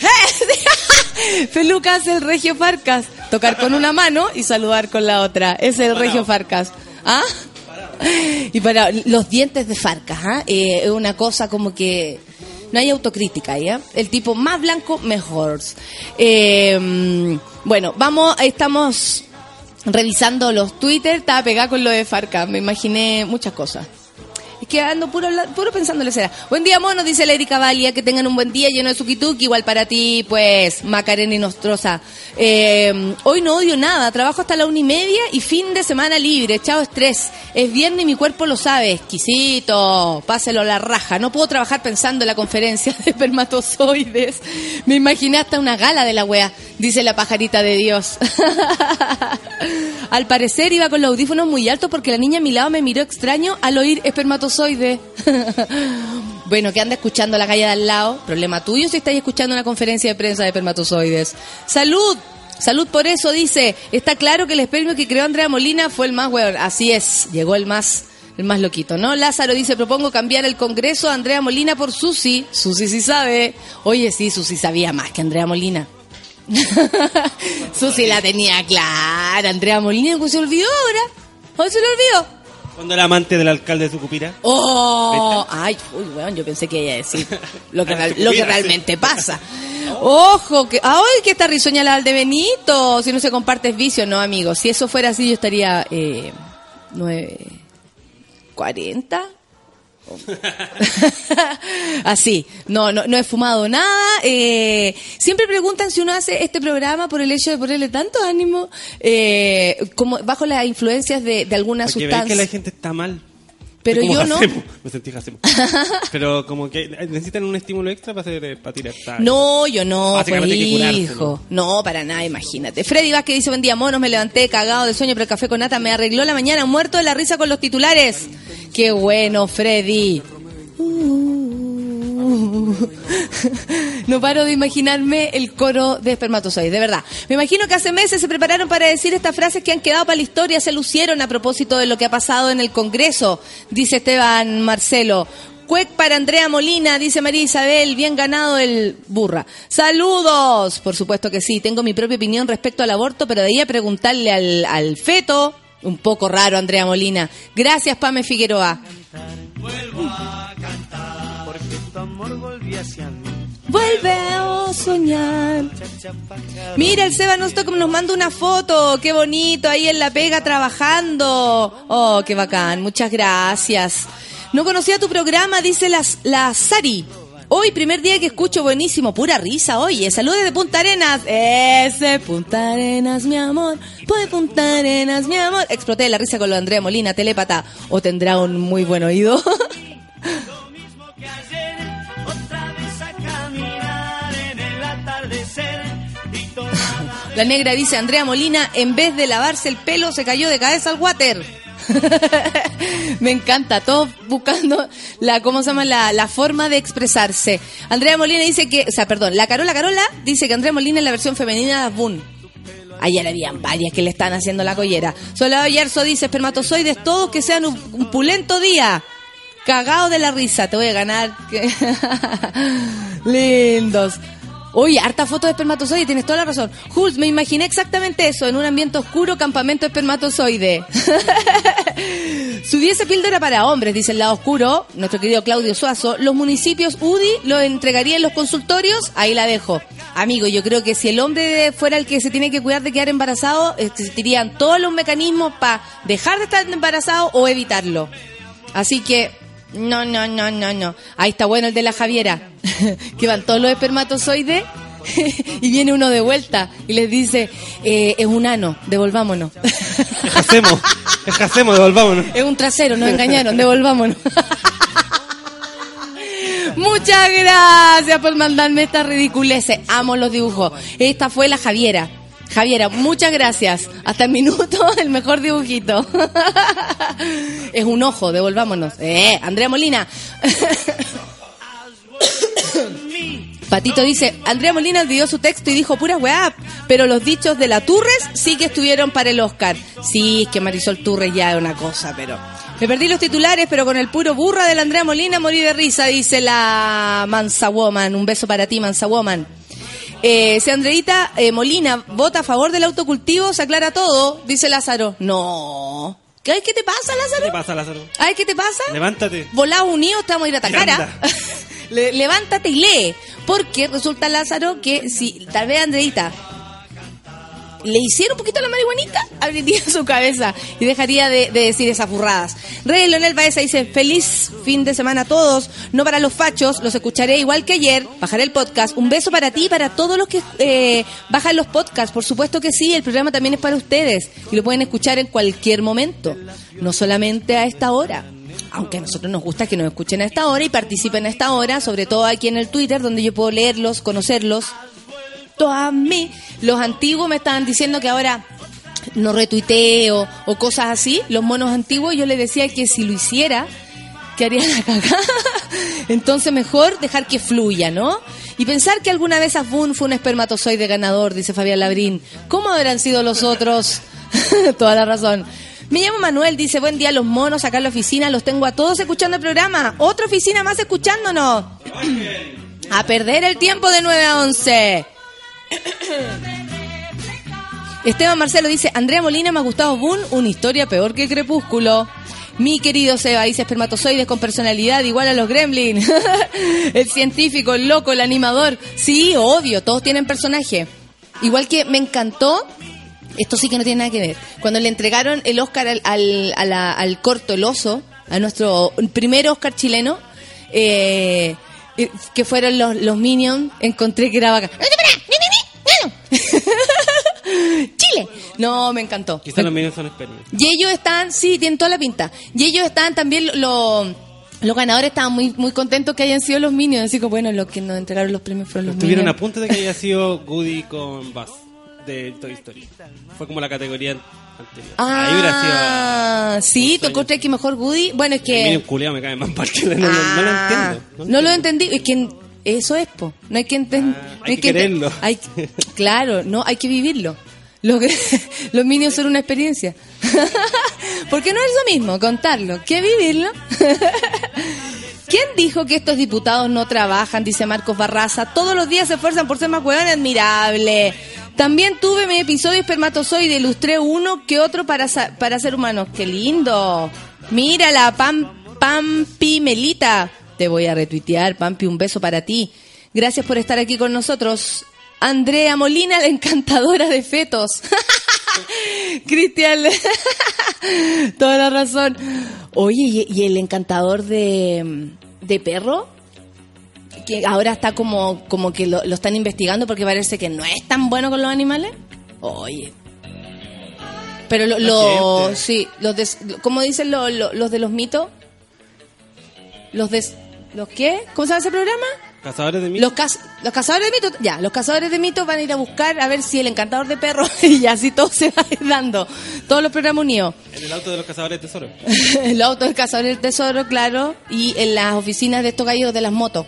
¡hey! Feluca hace el regio Farcas, tocar con una mano y saludar con la otra, es el regio Farcas, ¿ah? Y para los dientes de Farcas, ¿ah? Eh, es una cosa como que no hay autocrítica, ¿ya? El tipo más blanco, mejor. Eh, bueno, vamos, estamos revisando los Twitter, estaba pegada con lo de Farcas, me imaginé muchas cosas. Es que ando puro, puro pensando en la cera. Buen día, mono, dice la Erika. Que tengan un buen día lleno de suquituki. Igual para ti, pues, Macarena y Nostrosa. Eh, hoy no odio nada. Trabajo hasta la una y media y fin de semana libre. Chao estrés. Es viernes y mi cuerpo lo sabe. Exquisito. Páselo a la raja. No puedo trabajar pensando en la conferencia de espermatozoides. Me imaginé hasta una gala de la wea. Dice la pajarita de Dios. Al parecer iba con los audífonos muy altos porque la niña a mi lado me miró extraño al oír espermatozoide. bueno, que anda escuchando la calle de al lado. Problema tuyo si estáis escuchando una conferencia de prensa de espermatozoides. ¡Salud! Salud por eso, dice. Está claro que el espermio que creó Andrea Molina fue el más weón. Así es, llegó el más el más loquito, ¿no? Lázaro dice, propongo cambiar el Congreso a Andrea Molina por Susi. Susi sí sabe. Oye, sí, Susi sabía más que Andrea Molina. Susi la tenía clara. Andrea Molina se olvidó ahora. Hoy se le olvidó. Cuando era amante del alcalde de Sucupira. ¡Oh! Ay, uy, weón, yo pensé que iba a decir lo que, real- lo que realmente pasa. Ojo, que ay, que está risueña la de Benito. Si no se comparte es vicio, no, amigo. Si eso fuera así, yo estaría eh, nueve, cuarenta. Así, no, no, no he fumado nada. Eh, siempre preguntan si uno hace este programa por el hecho de ponerle tanto ánimo, eh, como bajo las influencias de, de alguna Porque sustancia. que la gente está mal. Pero yo no. Me sentí Jacemo. Pero como que necesitan un estímulo extra para, hacer, eh, para tirar. talla. No, yo no, pues hijo. No, para nada, imagínate. Freddy Vázquez dice, buen día, monos, me levanté cagado de sueño, pero el café con nata me arregló la mañana, muerto de la risa con los titulares. Qué bueno, Freddy. No paro de imaginarme el coro de espermatozoides, de verdad. Me imagino que hace meses se prepararon para decir estas frases que han quedado para la historia, se lucieron a propósito de lo que ha pasado en el Congreso, dice Esteban Marcelo. Cuec para Andrea Molina, dice María Isabel, bien ganado el burra. Saludos, por supuesto que sí, tengo mi propia opinión respecto al aborto, pero de ahí a preguntarle al, al feto, un poco raro Andrea Molina. Gracias, Pame Figueroa. Vuelve a soñar. Mira, el Seba Nostock nos manda una foto. Qué bonito, ahí en la pega trabajando. Oh, qué bacán. Muchas gracias. No conocía tu programa, dice la, la Sari. Hoy, primer día que escucho, buenísimo, pura risa, oye, saludos de Punta Arenas, ese Punta Arenas, mi amor, pues Punta Arenas, mi amor. Exploté la risa con lo de Andrea Molina, telépata, o tendrá un muy buen oído. La negra dice, Andrea Molina, en vez de lavarse el pelo, se cayó de cabeza al water. Me encanta, todos buscando la, ¿cómo se llama? La, la forma de expresarse. Andrea Molina dice que, o sea, perdón, la Carola Carola dice que Andrea Molina es la versión femenina de Asbun. Ayer habían varias que le están haciendo la collera. Solado Yerso dice, espermatozoides, todos que sean un, un pulento día. Cagado de la risa, te voy a ganar. Lindos. Oye, harta foto de espermatozoide, tienes toda la razón. Jules, me imaginé exactamente eso, en un ambiente oscuro, campamento espermatozoide. si hubiese píldora para hombres, dice el lado oscuro, nuestro querido Claudio Suazo, los municipios UDI lo entregaría en los consultorios, ahí la dejo. Amigo, yo creo que si el hombre fuera el que se tiene que cuidar de quedar embarazado, existirían todos los mecanismos para dejar de estar embarazado o evitarlo. Así que, no, no, no, no, no. Ahí está bueno el de la Javiera. que van todos los espermatozoides y viene uno de vuelta y les dice, eh, es un ano, devolvámonos. Ejacemos, ejacemos, devolvámonos. es un trasero, nos engañaron, devolvámonos. Muchas gracias por mandarme esta ridiculeces. Amo los dibujos. Esta fue la Javiera. Javiera, muchas gracias. Hasta el minuto, el mejor dibujito. es un ojo, devolvámonos. Eh, Andrea Molina. Patito dice, Andrea Molina olvidó su texto y dijo pura weá, pero los dichos de la Turres sí que estuvieron para el Oscar. Sí, es que Marisol Turres ya es una cosa, pero... Me perdí los titulares, pero con el puro burra de la Andrea Molina morí de risa, dice la Mansa Woman. Un beso para ti, Mansa Woman. Eh, si Andreita eh, Molina vota a favor del autocultivo, se aclara todo, dice Lázaro. No. ¿Qué, ¿Qué te pasa, Lázaro? ¿Qué pasa, Lázaro? Ay, ¿qué te pasa? Levántate. Volados unidos te vamos a ir a atacar. Levántate y lee. Porque resulta, Lázaro, que si tal vez Andreita le hiciera un poquito la marihuanita, abriría su cabeza y dejaría de, de decir esas burradas. Rey Leonel Baeza dice, feliz fin de semana a todos, no para los fachos, los escucharé igual que ayer, bajaré el podcast. Un beso para ti y para todos los que eh, bajan los podcasts, por supuesto que sí, el programa también es para ustedes y lo pueden escuchar en cualquier momento, no solamente a esta hora. Aunque a nosotros nos gusta que nos escuchen a esta hora y participen a esta hora, sobre todo aquí en el Twitter, donde yo puedo leerlos, conocerlos, a mí. Los antiguos me estaban diciendo que ahora no retuiteo o cosas así. Los monos antiguos yo les decía que si lo hiciera, que haría la cagada. Entonces mejor dejar que fluya, ¿no? Y pensar que alguna vez Asbun fue un espermatozoide ganador, dice Fabián Labrín. ¿Cómo habrán sido los otros? Toda la razón. Me llamo Manuel, dice, buen día los monos acá en la oficina, los tengo a todos escuchando el programa. Otra oficina más escuchándonos. A perder el tiempo de 9 a 11. Esteban Marcelo dice, Andrea Molina más Gustavo Boone, una historia peor que Crepúsculo. Mi querido Seba dice espermatozoides con personalidad igual a los gremlin. el científico, el loco, el animador. Sí, obvio, todos tienen personaje. Igual que me encantó, esto sí que no tiene nada que ver, cuando le entregaron el Oscar al, al, corto El Oso, a nuestro primer Oscar chileno, eh, eh, que fueron los, los Minions, encontré que era bacán. Chile. No, me encantó. Quizás los medios son espermas. Y ellos están, sí, tienen toda la pinta. Y ellos están también, lo- los ganadores estaban muy muy contentos que hayan sido los Minions. Así que bueno, los que nos entregaron los premios fueron los Estuvieron a Minions. punto de que haya sido Goody con Buzz de Toy Story. Fue como la categoría anterior. Ahí hubiera sido. Ah, sí, un ¿tú sueño. encontrás que mejor Woody? Bueno, es El que... Minion culiao me cae más que no, no, no lo Ah, entiendo. No lo entendí. Es que eso es, po. No hay que entender. Ah, hay que quererlo. Hay, claro, no, hay que vivirlo. Los, los Minions son una experiencia. Porque no es lo mismo contarlo que vivirlo. ¿Quién dijo que estos diputados no trabajan? Dice Marcos Barraza. Todos los días se esfuerzan por ser más huevón admirable. También tuve mi episodio espermatozoide, ilustré uno que otro para, para ser humanos. ¡Qué lindo! Mira la Pam, Pampi Melita. Te voy a retuitear, Pampi, un beso para ti. Gracias por estar aquí con nosotros. Andrea Molina, la encantadora de fetos. Cristian, toda la razón. Oye, ¿y, el encantador de, de perro? Que ahora está como, como que lo, lo están investigando porque parece que no es tan bueno con los animales. Oye. Pero lo, lo- sí, los de, ¿cómo dicen lo- lo- los de los mitos? Los de, ¿los qué? ¿Cómo se llama ese programa? Cazadores de mitos. Los, caz- los cazadores de mitos, ya, los cazadores de mitos van a ir a buscar a ver si el encantador de perros y así todo se va a ir dando. Todos los programas unidos. En el auto de los cazadores de tesoros. el auto del cazador del tesoro, claro, y en las oficinas de estos gallos de las motos.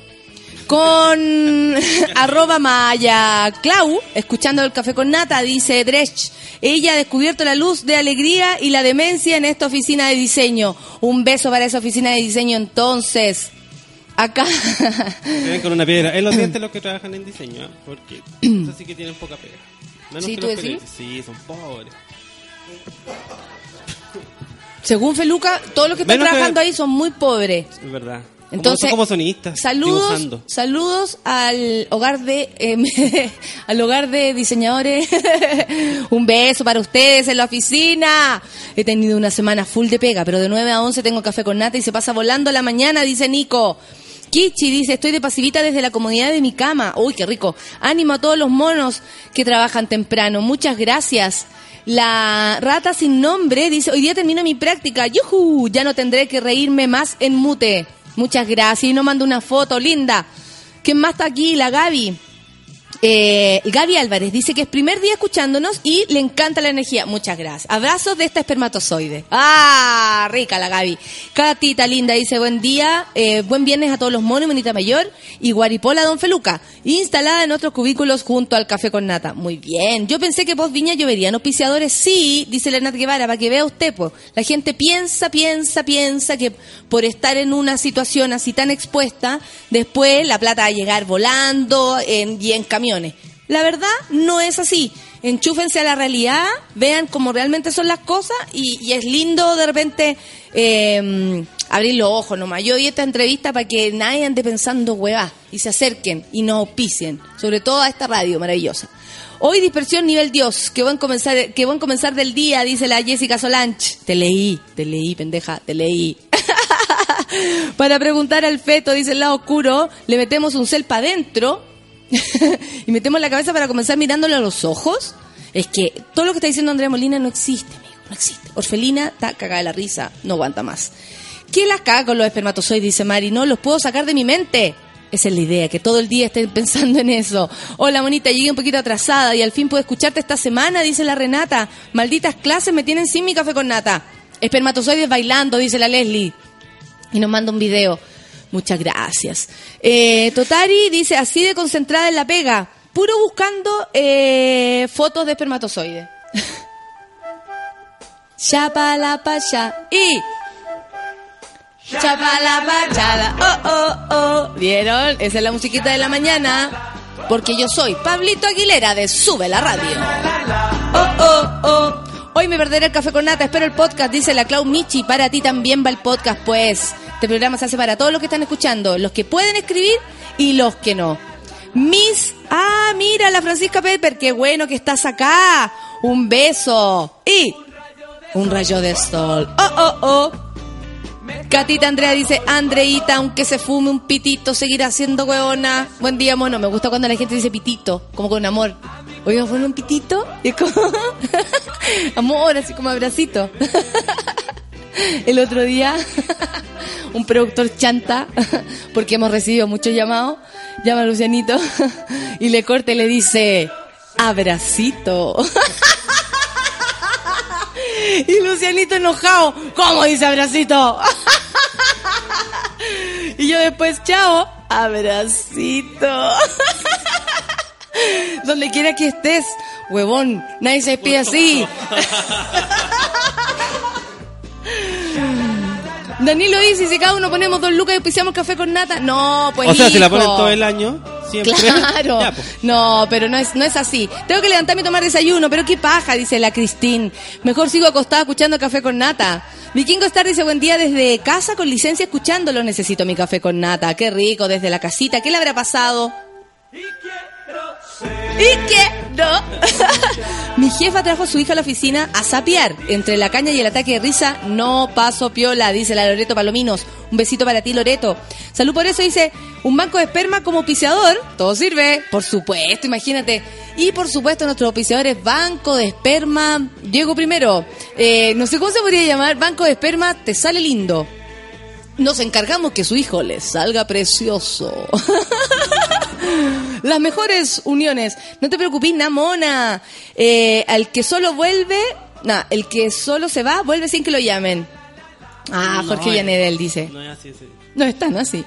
Con arroba Maya Clau, escuchando el café con nata, dice Dresch. Ella ha descubierto la luz de alegría y la demencia en esta oficina de diseño. Un beso para esa oficina de diseño entonces. Acá. Ven con una piedra. En los dientes los que trabajan en diseño, ¿eh? porque eso sí que tienen poca pega. Menos Sí, que ¿tú los decís? Sí, son pobres. Según Feluca, todos los que están Menos que- trabajando ahí son muy pobres. Es verdad. Entonces, como, son como sonistas. saludos, Dibujando. saludos al hogar de eh, al hogar de diseñadores. Un beso para ustedes en la oficina. He tenido una semana full de pega, pero de 9 a 11 tengo café con nata y se pasa volando la mañana, dice Nico. Kichi dice, estoy de pasivita desde la comodidad de mi cama. Uy, qué rico. Ánimo a todos los monos que trabajan temprano. Muchas gracias. La rata sin nombre dice, hoy día termino mi práctica. ¡Yujú! Ya no tendré que reírme más en mute. Muchas gracias. Y nos manda una foto linda. ¿Quién más está aquí? La Gaby. Eh, Gaby Álvarez dice que es primer día escuchándonos y le encanta la energía. Muchas gracias. Abrazos de esta espermatozoide. ¡Ah! Rica la Gaby. Catita linda dice buen día, eh, buen viernes a todos los monos, monita mayor y Guaripola Don Feluca. Instalada en otros cubículos junto al café con nata. Muy bien. Yo pensé que post Viña lloverían auspiciadores. Sí, dice Leonard Guevara, para que vea usted, pues. La gente piensa, piensa, piensa que por estar en una situación así tan expuesta, después la plata va a llegar volando y en La verdad no es así. Enchúfense a la realidad, vean cómo realmente son las cosas y, es lindo de repente eh, abrir los ojos nomás. Yo di esta entrevista para que nadie ande pensando huevá y se acerquen y nos auspicien, sobre todo a esta radio maravillosa. Hoy dispersión nivel Dios, qué buen comenzar, buen comenzar del día, dice la Jessica Solange. Te leí, te leí, pendeja, te leí. Para preguntar al feto, dice el lado oscuro, le metemos un cel para adentro y metemos la cabeza para comenzar mirándole a los ojos. Es que todo lo que está diciendo Andrea Molina no existe, amigo, no existe. Orfelina está cagada de la risa, no aguanta más. ¿Qué las caga con los espermatozoides? Dice Mari, no los puedo sacar de mi mente. Esa es la idea, que todo el día estén pensando en eso. Hola, monita, llegué un poquito atrasada y al fin puedo escucharte esta semana, dice la Renata. Malditas clases me tienen sin mi café con nata. Espermatozoides bailando, dice la Leslie. Y nos manda un video. Muchas gracias. Eh, Totari dice, así de concentrada en la pega, puro buscando eh, fotos de espermatozoides. Chapalapaya. Y... Chapalapachada. Oh, oh, oh. ¿Vieron? Esa es la musiquita de la mañana. Porque yo soy Pablito Aguilera de Sube la Radio. Oh, oh, oh. Hoy me perderé el café con nata, espero el podcast, dice la Clau Michi. Para ti también va el podcast, pues. Este programa se hace para todos los que están escuchando, los que pueden escribir y los que no. Miss, ah, mira, la Francisca Pepper, qué bueno que estás acá. Un beso. Y un rayo de sol. Oh, oh, oh. Catita Andrea dice, Andreita, aunque se fume un pitito, seguirá siendo huevona. Buen día, mono. Me gusta cuando la gente dice pitito, como con amor. Oiga, ¿fue un pitito? Y es como, amor, así como abracito. El otro día, un productor chanta, porque hemos recibido muchos llamados, llama a Lucianito y le corta y le dice, abracito. Y Lucianito enojado, ¿cómo dice abracito? Y yo después, chao, abracito. Donde quiera que estés, huevón, nadie se despide así. Danilo dice, si cada uno ponemos dos lucas y auspiciamos café con nata. No, pues o sea, si la hijo. ponen todo el año, siempre. Claro. Ya, pues. No, pero no es, no es así. Tengo que levantarme y tomar desayuno, pero qué paja, dice la Cristín. Mejor sigo acostada escuchando café con nata. Vikingo Star dice buen día desde casa con licencia escuchándolo. Necesito mi café con nata. Qué rico, desde la casita. ¿Qué le habrá pasado? ¿Y qué? No. Mi jefa trajo a su hija a la oficina a sapear. Entre la caña y el ataque de risa, no paso piola, dice la Loreto Palominos. Un besito para ti, Loreto. Salud por eso, dice, un banco de esperma como auspiciador. Todo sirve. Por supuesto, imagínate. Y por supuesto, nuestros auspiciadores, Banco de Esperma. Diego primero. Eh, no sé cómo se podría llamar. Banco de Esperma, te sale lindo. Nos encargamos que su hijo le salga precioso. Las mejores uniones. No te preocupes, Namona. Eh, al que solo vuelve, nah, el que solo se va, vuelve sin que lo llamen. Ah, No, Jorge eh. Villanedel dice. No es así, sí. No están así.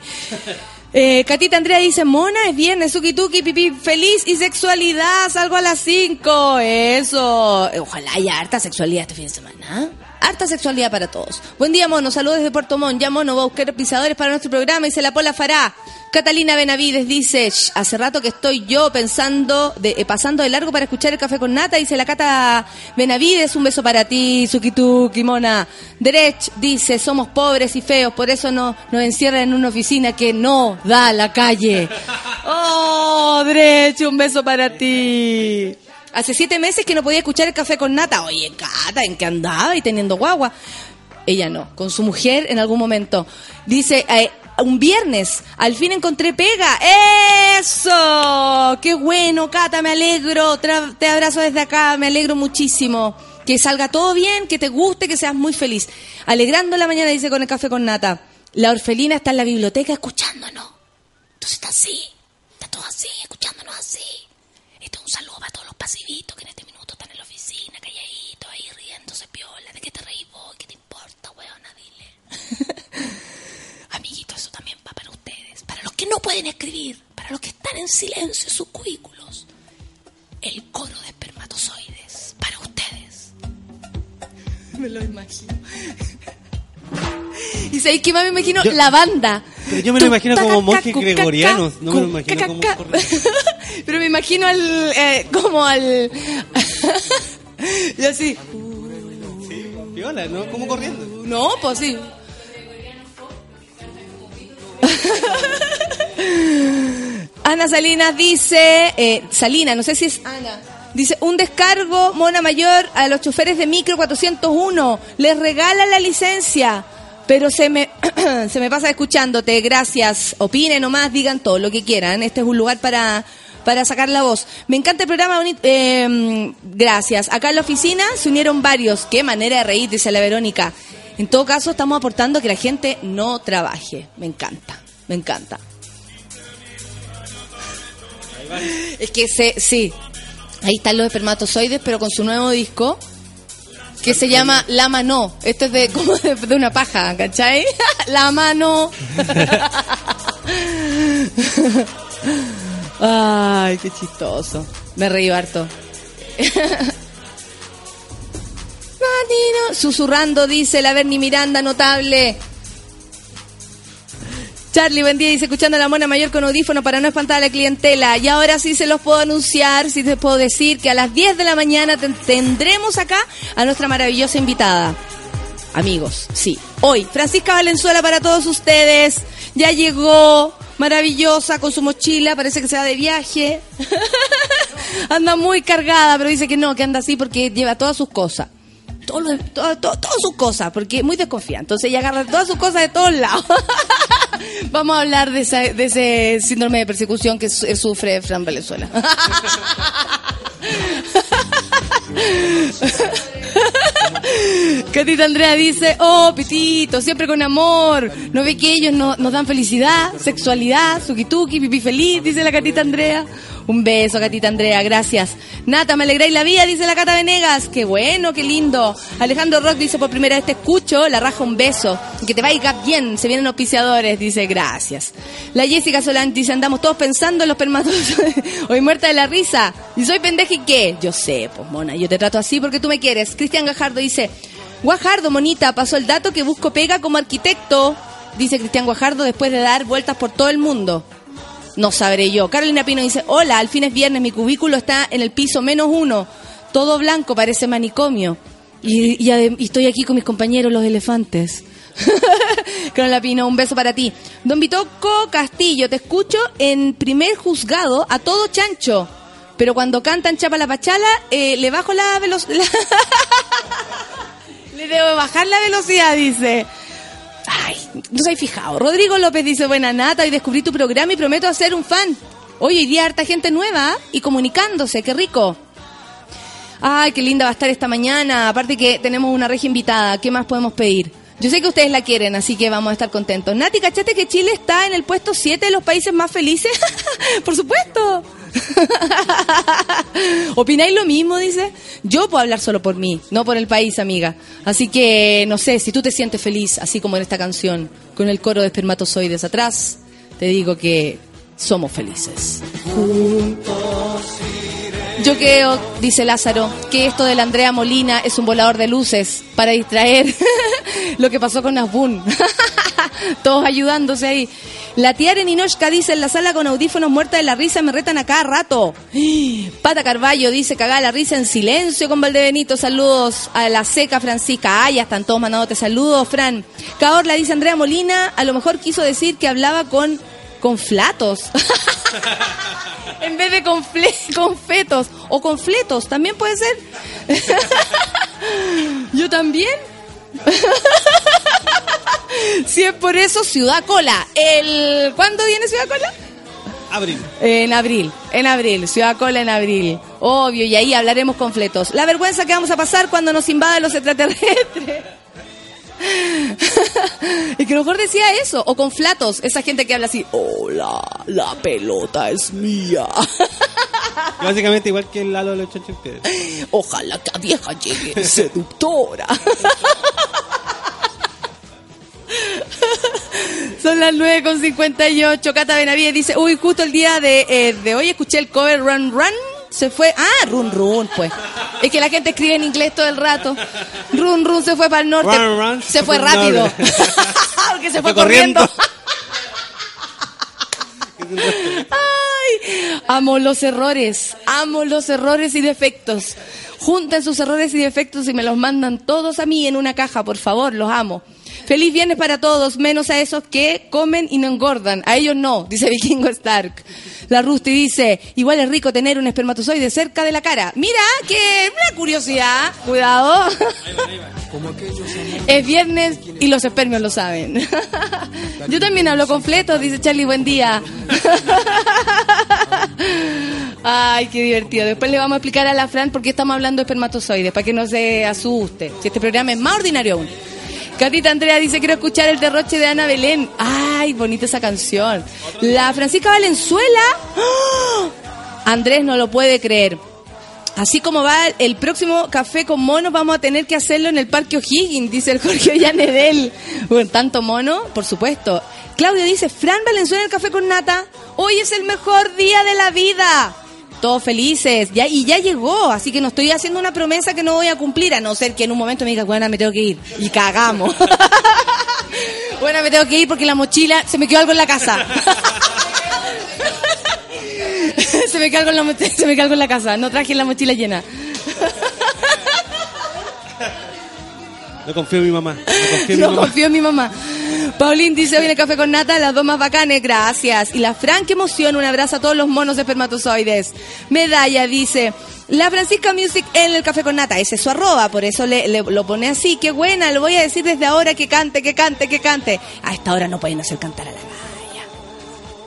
Eh, Catita Andrea dice, Mona, es viernes, suki tuki, pipí, feliz y sexualidad, salgo a las 5. Eso. Ojalá haya harta sexualidad este fin de semana. Harta sexualidad para todos. Buen día, Mono. Saludos desde Puerto Montt. Ya, Mono, va a buscar pisadores para nuestro programa y se la pola fará. Catalina Benavides dice, "Shh, hace rato que estoy yo pensando, de, eh, pasando de largo para escuchar el café con nata. Dice la Cata Benavides, un beso para ti, Sukituki, mona. Derech dice, somos pobres y feos, por eso no, nos encierran en una oficina que no da a la calle. Oh, Derech, un beso para ti. Hace siete meses que no podía escuchar el café con nata. Oye, Cata, ¿en qué andaba? Y teniendo guagua. Ella no, con su mujer en algún momento. Dice, eh, un viernes, al fin encontré pega. ¡Eso! ¡Qué bueno, Cata! Me alegro. Te abrazo desde acá, me alegro muchísimo. Que salga todo bien, que te guste, que seas muy feliz. Alegrando la mañana, dice con el café con nata. La orfelina está en la biblioteca escuchándonos. Entonces está así, está todo así, escuchándonos así. Pasivitos que en este minuto están en la oficina, calladitos, ahí riéndose piola. ¿De qué te reís vos? ¿Qué te importa, weona? Dile. Amiguito, eso también va para ustedes. Para los que no pueden escribir, para los que están en silencio en sus cubículos. El coro de espermatozoides, para ustedes. Me lo imagino. ¿Y sabéis qué más me imagino? Yo- la banda. Pero yo me lo imagino como monjes gregorianos, no me lo imagino como. Pero me imagino al, eh, como al... y así. Viola, ¿no? Como corriendo. No, pues sí. Ana Salinas dice, eh, Salina, no sé si es Ana, dice, un descargo Mona Mayor a los choferes de micro 401, les regala la licencia, pero se me, se me pasa escuchándote, gracias, opinen nomás, digan todo lo que quieran, este es un lugar para, para sacar la voz. Me encanta el programa, eh, gracias. Acá en la oficina se unieron varios, qué manera de reír, dice la Verónica. En todo caso, estamos aportando que la gente no trabaje. Me encanta, me encanta. Es que se, sí, ahí están los espermatozoides, pero con su nuevo disco que se llama La Mano. Esto es de como de, de una paja, ¿cachai? La mano. Ay, qué chistoso. Me reí harto. Susurrando, dice la Bernie Miranda, notable. Charlie, buen día, dice, escuchando a la mona mayor con audífono para no espantar a la clientela. Y ahora sí se los puedo anunciar, sí les puedo decir que a las 10 de la mañana ten- tendremos acá a nuestra maravillosa invitada. Amigos, sí. Hoy, Francisca Valenzuela para todos ustedes. Ya llegó, maravillosa, con su mochila, parece que se va de viaje. anda muy cargada, pero dice que no, que anda así porque lleva todas sus cosas. Todo todo- todo- todas sus cosas, porque es muy desconfía. Entonces ella agarra todas sus cosas de todos lados. Vamos a hablar de, esa- de ese síndrome de persecución que su- sufre Fran Valenzuela. Catita Andrea dice, oh, Pitito, siempre con amor. ¿No ve que ellos no- nos dan felicidad, sexualidad, suki-tuki, pipi feliz? Dice la Catita Andrea. Un beso, Catita Andrea, gracias. Nata, me alegráis la vida, dice la Cata Venegas. Qué bueno, qué lindo. Alejandro Rock dice, por primera vez te escucho, la raja un beso. Que te vaya bien, se vienen auspiciadores, dice, gracias. La Jessica Solán dice, andamos todos pensando en los espermatozoides. Hoy muerta de la risa. ¿Y soy pendeja y qué? Yo sé, pues, mona, yo te trato así porque tú me quieres. Cristian Gajardo dice, Guajardo, monita, pasó el dato que busco pega como arquitecto, dice Cristian Guajardo después de dar vueltas por todo el mundo. No sabré yo. Carolina Pino dice, hola, al fin es viernes, mi cubículo está en el piso menos uno. Todo blanco, parece manicomio. Y, y estoy aquí con mis compañeros los elefantes. Carolina Pino, un beso para ti. Don Vitoco Castillo, te escucho en primer juzgado a todo chancho. Pero cuando cantan Chapa la Pachala, eh, le bajo la velocidad. le debo bajar la velocidad, dice. Ay, no hay fijado. Rodrigo López dice, buena nata, y descubrí tu programa y prometo hacer un fan. Hoy hoy día harta gente nueva y comunicándose, qué rico. Ay, qué linda va a estar esta mañana. Aparte que tenemos una regia invitada, ¿qué más podemos pedir? Yo sé que ustedes la quieren, así que vamos a estar contentos. Nati, ¿cachate que Chile está en el puesto 7 de los países más felices? Por supuesto. ¿Opináis lo mismo? Dice. Yo puedo hablar solo por mí, no por el país, amiga. Así que, no sé, si tú te sientes feliz, así como en esta canción, con el coro de espermatozoides atrás, te digo que somos felices. Yo creo, dice Lázaro, que esto de la Andrea Molina es un volador de luces para distraer lo que pasó con Asbun. Todos ayudándose ahí. La tía Ninochka dice en la sala con audífonos muerta de la risa me retan a cada rato. Pata Carballo dice cagada la risa en silencio con Valdebenito. Saludos a la seca Francisca. Ah, ya están todos mandándote saludos, Fran. Caorla dice Andrea Molina, a lo mejor quiso decir que hablaba con, con flatos. En vez de con, fle- con fetos o con fletos, también puede ser. Yo también. si es por eso, Ciudad Cola. El, ¿Cuándo viene Ciudad Cola? Abril. En abril, en abril, Ciudad Cola en abril. Obvio, y ahí hablaremos con fletos. La vergüenza que vamos a pasar cuando nos invadan los extraterrestres. y que a lo mejor decía eso, o con flatos, esa gente que habla así, hola, la pelota es mía. Básicamente igual que el Lalo de los Chanchos. Ojalá que la vieja llegue seductora. Son las 9 con 58. Cata Benavides dice, uy, justo el día de, eh, de hoy escuché el cover Run Run. Se fue, ah, Run Run, pues. Es que la gente escribe en inglés todo el rato. Run Run se fue para el norte. Run, run, se fue se fue rápido. Porque se, Se fue corriendo. corriendo. Ay, amo los errores, amo los errores y defectos. Junten sus errores y defectos y me los mandan todos a mí en una caja, por favor, los amo. Feliz viernes para todos, menos a esos que comen y no engordan. A ellos no, dice Vikingo Stark. La Rusty dice, igual es rico tener un espermatozoide cerca de la cara. Mira, que una curiosidad. Cuidado. Es viernes y los espermios lo saben. Yo también hablo con fletos, dice Charlie, buen día. Ay, qué divertido. Después le vamos a explicar a la Fran por qué estamos hablando de espermatozoides, para que no se asuste. Si este programa es más ordinario aún. Catita Andrea dice, quiero escuchar el derroche de Ana Belén. Ay, bonita esa canción. La Francisca Valenzuela. ¡Ah! Andrés no lo puede creer. Así como va el próximo café con monos, vamos a tener que hacerlo en el Parque O'Higgins, dice el Jorge Ollanedel. Bueno, tanto mono, por supuesto. Claudio dice, Fran Valenzuela en el café con nata, hoy es el mejor día de la vida. Todos felices, ya, y ya llegó, así que no estoy haciendo una promesa que no voy a cumplir, a no ser que en un momento me diga, bueno, me tengo que ir. Y cagamos. bueno, me tengo que ir porque la mochila, se me quedó algo en la casa. se me quedó algo en la, se me quedó algo en la casa, no traje la mochila llena. No confío en mi mamá. No confío en mi No mamá. confío en mi mamá. Paulín dice, el café con nata, las dos más bacanes, gracias. Y la Fran, emoción, un abrazo a todos los monos espermatozoides. Medalla dice, la Francisca Music en el café con nata, ese es su arroba, por eso le, lo pone así, qué buena, lo voy a decir desde ahora, que cante, que cante, que cante. A esta hora no pueden hacer cantar a la galla.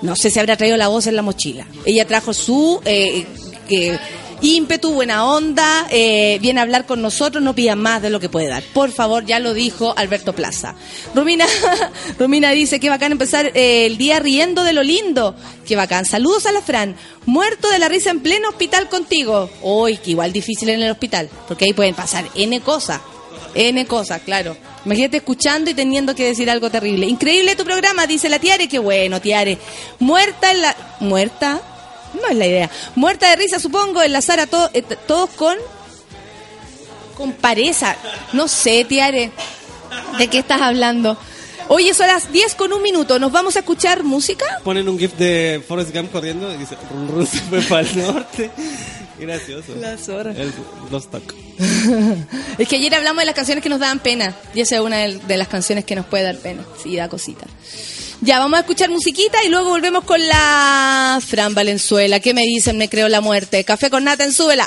No sé si habrá traído la voz en la mochila. Ella trajo su eh, que, ímpetu, buena onda, eh, viene a hablar con nosotros, no pida más de lo que puede dar. Por favor, ya lo dijo Alberto Plaza. Romina, Romina dice que bacán empezar eh, el día riendo de lo lindo. Qué bacán. Saludos a la Fran. Muerto de la risa en pleno hospital contigo. Uy, que igual difícil en el hospital, porque ahí pueden pasar N cosas. N cosas, claro. Imagínate escuchando y teniendo que decir algo terrible. Increíble tu programa, dice la Tiare. Qué bueno, Tiare. Muerta en la... ¿Muerta? No es la idea. Muerta de risa, supongo, enlazar a to- eh, todos con... Con pareza. No sé, Tiare. ¿De qué estás hablando? Oye, son las 10 con un minuto. ¿Nos vamos a escuchar música? Ponen un gif de Forrest Gump corriendo y dice, run, run, se fue para el norte. Gracioso. La zorra. El Talk. Es que ayer hablamos de las canciones que nos daban pena. Y esa es una de de las canciones que nos puede dar pena. Sí, da cosita. Ya, vamos a escuchar musiquita y luego volvemos con la Fran Valenzuela. ¿Qué me dicen? Me creo la muerte. Café con nata en súbela.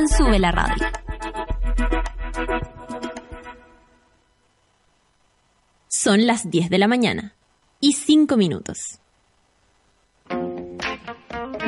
en Sube la Radio. Son las 10 de la mañana y 5 minutos.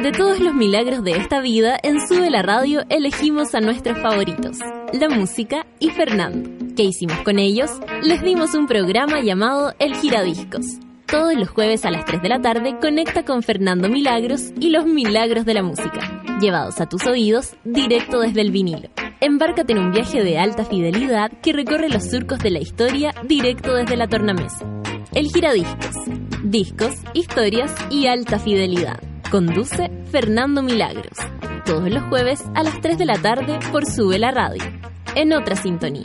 De todos los milagros de esta vida, en Sube la Radio elegimos a nuestros favoritos, la música y Fernando. ¿Qué hicimos con ellos? Les dimos un programa llamado El Giradiscos. Todos los jueves a las 3 de la tarde conecta con Fernando Milagros y los milagros de la música, llevados a tus oídos directo desde el vinilo. Embárcate en un viaje de alta fidelidad que recorre los surcos de la historia directo desde la tornamesa. El Giradiscos. Discos, historias y alta fidelidad. Conduce Fernando Milagros. todos los jueves a las 3 de la tarde por Sube la Radio, en otra sintonía.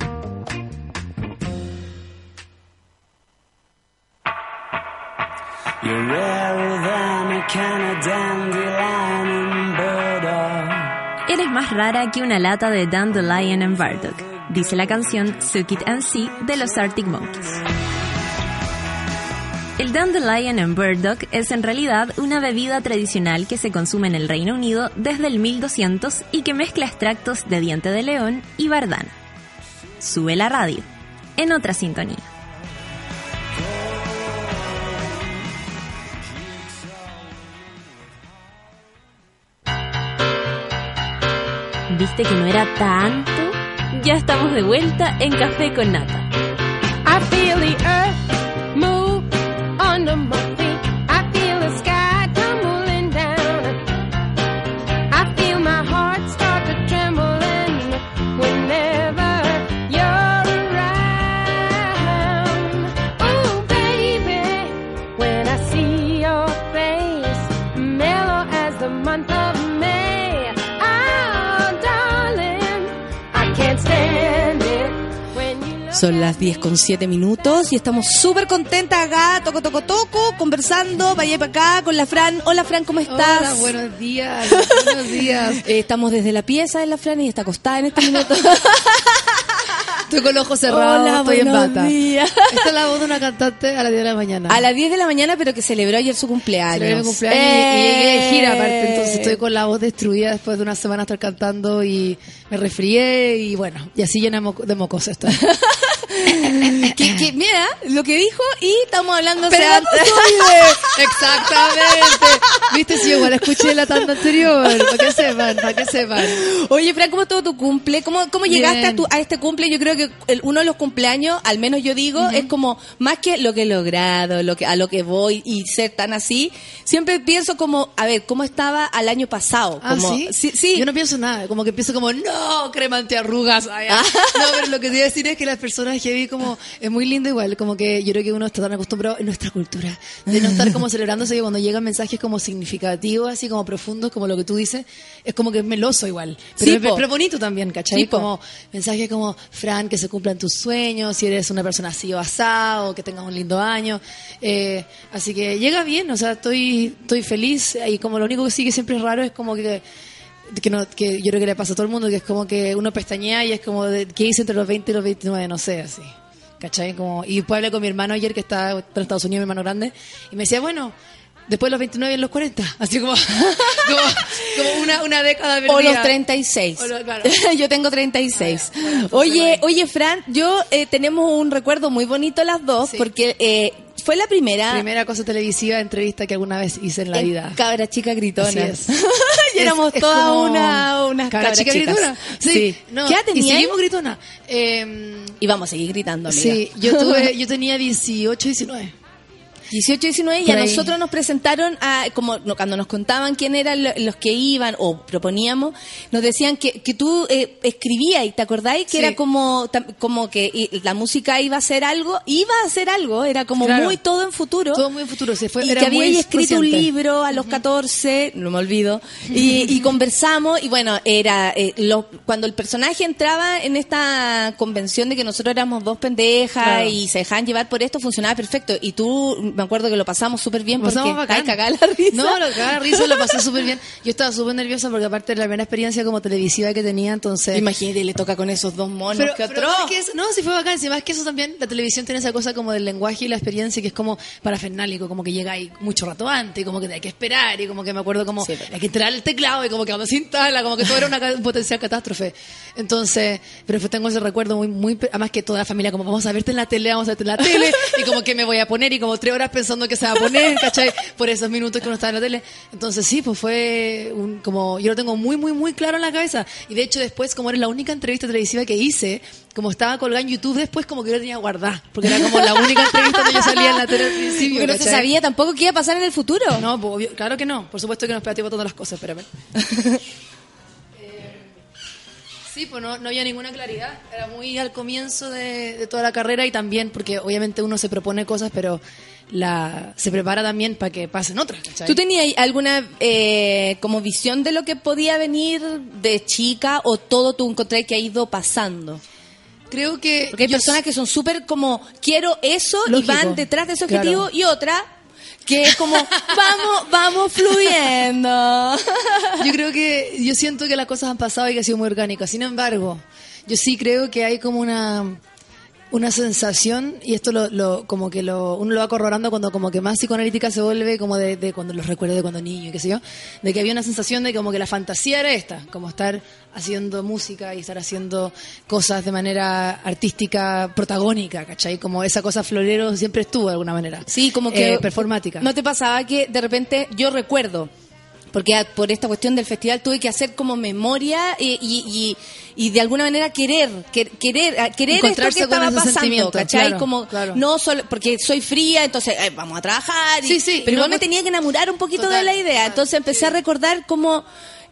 Más rara que una lata de Dandelion and Burdock, dice la canción Suck It and See de los Arctic Monkeys. El Dandelion and Burdock es en realidad una bebida tradicional que se consume en el Reino Unido desde el 1200 y que mezcla extractos de diente de león y bardana. Sube la radio, en otra sintonía. ¿Viste que no era tanto? Ya estamos de vuelta en Café con Nata. I feel the earth move under my Son las 10 con 7 minutos y estamos súper contentas acá, toco, toco, toco, conversando, para allá y para acá con la Fran. Hola Fran, ¿cómo estás? Hola, buenos días, buenos días. Eh, estamos desde la pieza de la Fran y está acostada en este minuto. Estoy con los ojos cerrados, Hola, estoy en bata. días. Esta es la voz de una cantante a las 10 de la mañana. A las 10 de la mañana, pero que celebró ayer su cumpleaños. Celebré mi cumpleaños y- y, llegué de gira aparte, entonces estoy con la voz destruida después de una semana estar cantando y me resfrié y bueno, y así llena de mocos esto. que, que, mira lo que dijo y estamos hablando Pero la antes. Exactamente. Viste, si igual escuché la tanda anterior, para que sepan, para que sepan. Oye, Fran, ¿cómo estuvo tu cumple? ¿Cómo, cómo llegaste a, tu, a este cumple? Yo creo que el- uno de los cumpleaños, al menos yo digo, es como más que lo que he logrado, lo que, a lo que voy y ser tan así. Siempre pienso como, a ver, ¿cómo estaba al año pasado? Ah, ¿sí? sí, sí. Yo no pienso nada, como que pienso como, no, crema antiarrugas. Ay, Ah. No, pero lo que te iba a decir es que las personas vi como, es muy lindo igual, como que yo creo que uno está tan acostumbrado en nuestra cultura, de no estar como celebrándose que cuando llegan mensajes como significativos, así como profundos, como lo que tú dices, es como que es meloso igual. Pero, Sí, es- pero bonito también, ¿cachai? Sí, como mensajes como, Fran, que se cumplan tus sueños, si eres una persona así o asado, que tengas un lindo año. Eh, así que llega bien, o sea, estoy, estoy feliz y como lo único que sí que siempre es raro es como que que, no, que yo creo que le pasa a todo el mundo, que es como que uno pestañea y es como, de, ¿qué hice entre los 20 y los 29? No sé, así. ¿Cachai? Como, y después hablé con mi hermano ayer, que está en Estados Unidos, mi hermano grande, y me decía, bueno, después de los 29 y en los 40. Así como, como, como una, una década O perdida. los 36. O lo- claro. yo tengo 36. Ah, bueno, oye, oye, Fran, yo eh, tenemos un recuerdo muy bonito las dos, Sí. porque eh, fue la primera, Primera cosa televisiva, entrevista que alguna vez hice en la en vida. cabra chica gritona. Así es. y éramos Es- todas como- una, unas Cabra chica chicas. gritona. Sí. Sí. No, ¿Qué edad y seguimos gritona. Eh, Y vamos a seguir gritando, amiga. sí, yo tuve, yo tenía 18, 19. 18, 19 y a nosotros nos presentaron a, como no, cuando nos contaban quién eran lo- los que iban o proponíamos, nos decían que, que tú eh, escribías y te acordáis que Sí. era como tam- como que y la música iba a ser algo, iba a ser algo, era como Claro. muy todo en futuro. Todo muy en futuro. Se fue, y era que había escrito un libro a los 14, no me olvido, y, y conversamos, y bueno, era eh, lo- cuando el personaje entraba en esta convención de que nosotros éramos dos pendejas Claro. y se dejaban llevar por esto, funcionaba perfecto. Y tú, me acuerdo que lo pasamos súper bien porque cagada la risa. No, lo cagada la risa lo pasé súper bien. Yo estaba súper nerviosa porque aparte de la primera experiencia como televisiva que tenía, entonces... Imagínate, le toca con esos dos monos, Pero, que pero otro. más que eso- no, sí fue bacán, sí, más que eso también, la televisión tiene esa cosa como del lenguaje y la experiencia que es como parafernálico, como que llega ahí mucho rato antes, y como que hay que esperar, y como que me acuerdo como Sí, pero- hay que entrar al teclado, y como que cuando se instala, como que todo era una potencial catástrofe. Entonces, pero fue- tengo ese recuerdo muy, muy, además que toda la familia como vamos a verte en la tele, vamos a verte en la tele, y como que me voy a poner, y como tres horas pensando que se va a poner, ¿cachai? Por esos minutos que uno estaba en la tele. Entonces sí, pues fue un, como, yo lo tengo muy, muy, muy claro en la cabeza. Y de hecho después, como era la única entrevista televisiva que hice, como estaba colgada en YouTube después, como que yo la tenía guardada, porque era como la única entrevista donde yo salía en la tele al principio. Porque no se sabía tampoco qué iba a pasar en el futuro. No, pues, obvio- claro que no. Por supuesto que no espérate todas las cosas, espérame. Sí, pues no, no había ninguna claridad. Era muy al comienzo de, de toda la carrera y también porque obviamente uno se propone cosas, pero la se prepara también para que pasen otras. ¿cachai? ¿Tú tenías alguna eh, como visión de lo que podía venir de chica o todo tú encontré que ha ido pasando? Creo que... Porque hay personas que son súper como, quiero eso Lógico. y van detrás de ese Claro. objetivo y otra que es como, vamos, vamos fluyendo. Yo creo que, yo siento que las cosas han pasado y que ha sido muy orgánica. Sin embargo, yo sí creo que hay como una, una sensación, y esto lo, lo- como que lo, uno lo va corroborando cuando como que más psicoanalítica se vuelve, como de, de cuando los recuerdos de cuando niño y qué sé yo, de que había una sensación de como que la fantasía era esta, como estar haciendo música y estar haciendo cosas de manera artística, protagónica, ¿cachai? Como esa cosa florero siempre estuvo de alguna manera. Sí, como que Eh, performática. ¿No te pasaba que de repente yo recuerdo porque por esta cuestión del festival tuve que hacer como memoria y, y, y- y de alguna manera querer, quer- querer, a- querer esto que estaba pasando, ¿cachai? claro, como claro. no solo porque soy fría, entonces eh, vamos a trabajar, y- Sí, sí, pero igual no- me tenía que enamorar un poquito Total, de la idea, entonces empecé a recordar como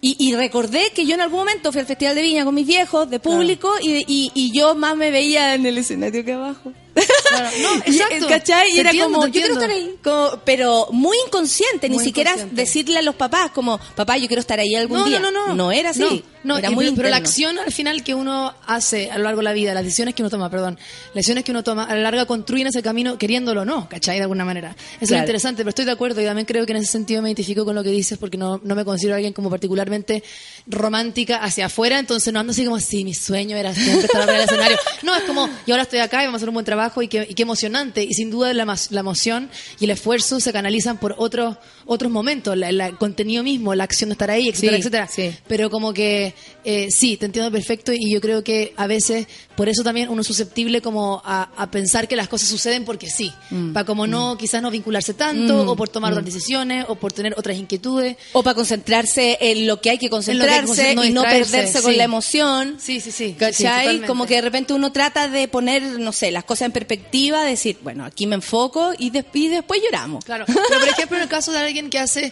y, y recordé que yo en algún momento fui al Festival de Viña con mis viejos, de público, y, y, y yo más me veía en el escenario que abajo. Claro, no, exacto. ¿Cachai? Y era entiendo, como, yo quiero estar ahí. Como- pero muy inconsciente, ni siquiera inconsciente. decirle a los papás como, papá, yo quiero estar ahí algún no, día. No, no, no. No era así. No, era muy pero, pero la acción al final que uno hace a lo largo de la vida, las decisiones que uno toma, perdón, las decisiones que uno toma a la larga construyen ese camino queriéndolo o no, ¿cachai? De alguna manera. Eso es Claro. interesante, pero estoy de acuerdo y también creo que en ese sentido me identifico con lo que dices porque no, no me considero alguien como particularmente romántica hacia afuera, entonces no ando así como, sí, mi sueño era siempre estar arriba del escenario. No, es como, y ahora estoy acá y vamos a hacer un buen trabajo y qué, y qué emocionante. Y sin duda la, la emoción y el esfuerzo se canalizan por otros otros momentos, la- la- el contenido mismo, la acción de estar ahí, etcétera, Sí, etcétera. sí. Pero como que eh, sí, te entiendo perfecto y yo creo que a veces por eso también uno es susceptible como a, a pensar que las cosas suceden porque sí, Mm, para como no quizás no vincularse tanto o por tomar otras decisiones o por tener otras inquietudes. O para concentrarse en lo que hay que concentrarse concent- no y no perderse con sí. la emoción. Sí, sí, sí. ¿Cachai? como que de repente uno trata de poner, no sé, las cosas en perspectiva, decir, bueno, aquí me enfoco y, des- y después lloramos. Claro, pero por ejemplo en el caso de alguien que hace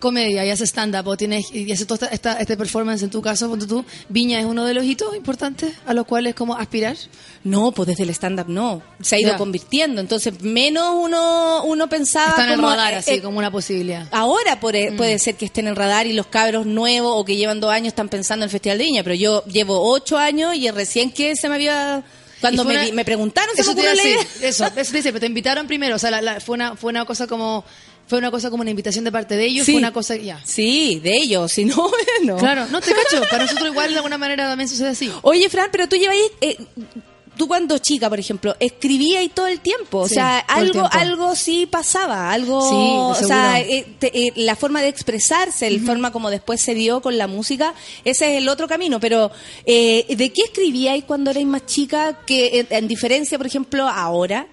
comedia y hace stand-up o tiene, y hace toda esta, esta- este performance en tu caso, ponte tú, Viña es uno de los hitos importantes a los cuales como aspirar. No, pues desde el stand-up no. Se ha ido convirtiendo. Entonces, menos uno, uno pensaba. Está en el como, radar eh, así eh, como una posibilidad. Ahora puede, Mm. puede ser que esté en el radar y los cabros nuevos o que llevan dos años están pensando en el Festival de Viña, pero yo llevo ocho años y recién que se me había... Cuando me, una- di- me preguntaron, se eso te decir, Eso, eso te dice, pero te invitaron primero, o sea, la- la- fue, una, fue una cosa como fue una cosa como una invitación de parte de ellos, Sí. fue una cosa ya. Sí, de ellos, si no, no. Claro, no te cacho, para nosotros igual de alguna manera también sucede así. Oye, Fran, pero tú llevas... Eh, Tú cuando chica, por ejemplo, escribías ahí todo el tiempo, o Sí, sea, algo, algo sí pasaba, algo, Sí, o sea, eh, te- eh, la forma de expresarse, la forma como después se dio con la música, ese es el otro camino. Pero, eh, ¿de qué escribíais cuando erais más chica? Que en, en diferencia, por ejemplo, ahora.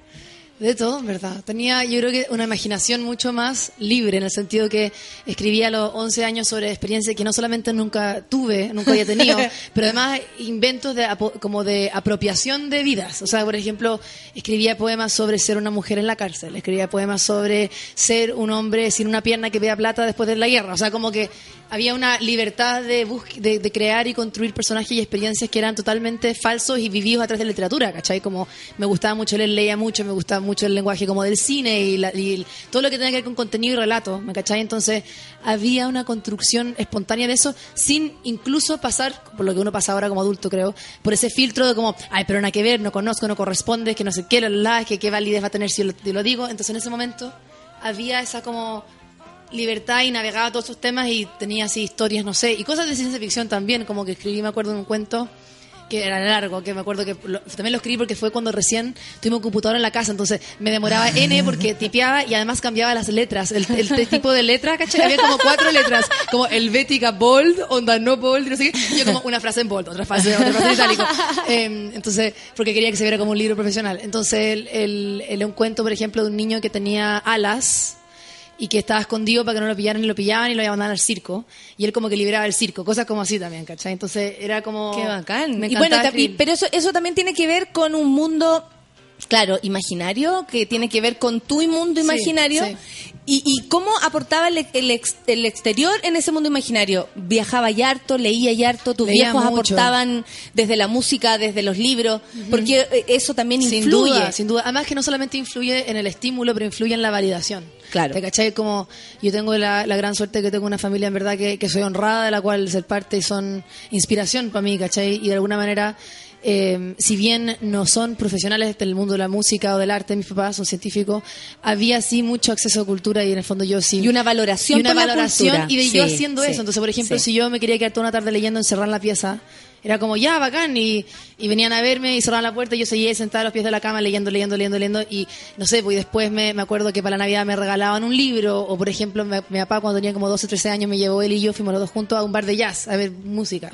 De todo, en verdad. Tenía, yo creo que una imaginación mucho más libre, en el sentido que escribía a los 11 años sobre experiencias que no solamente nunca tuve, nunca había tenido, pero además inventos de, como de apropiación de vidas. O sea, por ejemplo, escribía poemas sobre ser una mujer en la cárcel, escribía poemas sobre ser un hombre sin una pierna que vea plata después de la guerra. O sea, como que había una libertad de, bus- de, de crear y construir personajes y experiencias que eran totalmente falsos y vividos a través de la literatura, ¿cachai? Como me gustaba mucho leer, leía mucho, me gustaba mucho el lenguaje como del cine y, la- y todo lo que tenía que ver con contenido y relato, ¿me cachai? Entonces había una construcción espontánea de eso sin incluso pasar, por lo que uno pasa ahora como adulto creo, por ese filtro de como, ay, pero nada que ver, no conozco, no corresponde, que no sé qué, la, la, que qué validez va a tener si lo, yo lo digo. Entonces en ese momento había esa como libertad y navegaba todos esos temas y tenía así historias, no sé, y cosas de ciencia ficción también, como que escribí, me acuerdo, un cuento que era largo, que me acuerdo que lo- también lo escribí porque fue cuando recién tuvimos computadora en la casa, entonces me demoraba N porque tipeaba y además cambiaba las letras, el, el- el tipo de letra, ¿cachai? Había como cuatro letras, como helvética bold, onda no bold, y no sé qué, yo como una frase en bold, otra frase, otra frase en itálico. Eh, entonces, porque quería que se viera como un libro profesional. Entonces, el, el, el- un cuento, por ejemplo, de un niño que tenía alas, y que estaba escondido para que no lo pillaran y lo pillaban y lo mandaban al circo. Y él como que liberaba el circo, cosas como así también, ¿cachai? Entonces era como... Qué bacán. Me y bueno, y- pero eso, eso también tiene que ver con un mundo Claro, imaginario, que tiene que ver con tu mundo imaginario. sí. Y, y cómo aportaba el, el ex- el exterior en ese mundo imaginario? Viajaba y harto, leía y harto, tus Leía viejos mucho. aportaban desde la música, desde los libros, porque eh, eso también Sin influye. duda, sin duda. Además que no solamente influye en el estímulo, pero influye en la validación. Claro. ¿Te cachai? Como yo tengo la, la gran suerte que tengo una familia en verdad que, que soy honrada, de la cual ser parte y son inspiración para mí, ¿cachai? Y de alguna manera, eh, si bien no son profesionales del mundo de la música o del arte, mis papás son científicos, había sí mucho acceso a cultura y en el fondo yo sí. Y una valoración Y una por la valoración cultura. y de yo haciendo sí, eso. Entonces, por ejemplo, sí. si yo me quería quedar toda una tarde leyendo, encerrar en la pieza, era como, ya, bacán, y, y venían a verme y cerraban la puerta y yo seguía sentada a los pies de la cama leyendo, leyendo, leyendo, leyendo, y no sé, pues y después me, me acuerdo que para la Navidad me regalaban un libro, o por ejemplo, mi, mi papá cuando tenía como 12 o 13 años me llevó él y yo, fuimos los dos juntos a un bar de jazz a ver música.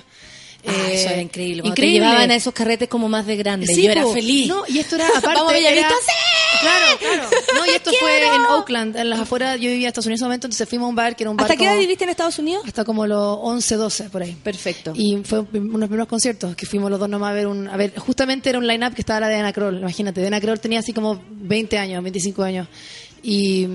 Ah, Eh, eso era increíble. Cuando increíble. Te llevaban a esos carretes como más de grande. Sí, yo era feliz. No, y esto era aparte. Vamos era- ¡sí! Claro, claro. No, y esto fue en Oakland, en las afueras. Yo vivía en Estados Unidos en ese momento, entonces fuimos a un bar que era un bar. ¿Hasta qué edad viviste en Estados Unidos? Hasta como los 11, 12, por ahí. Perfecto. Y fue uno de los primeros conciertos que fuimos los dos nomás a ver un... A ver, justamente era un line-up que estaba la de Ana Kroll, imagínate. Ana Kroll tenía así como 20 años, 25 años. Y...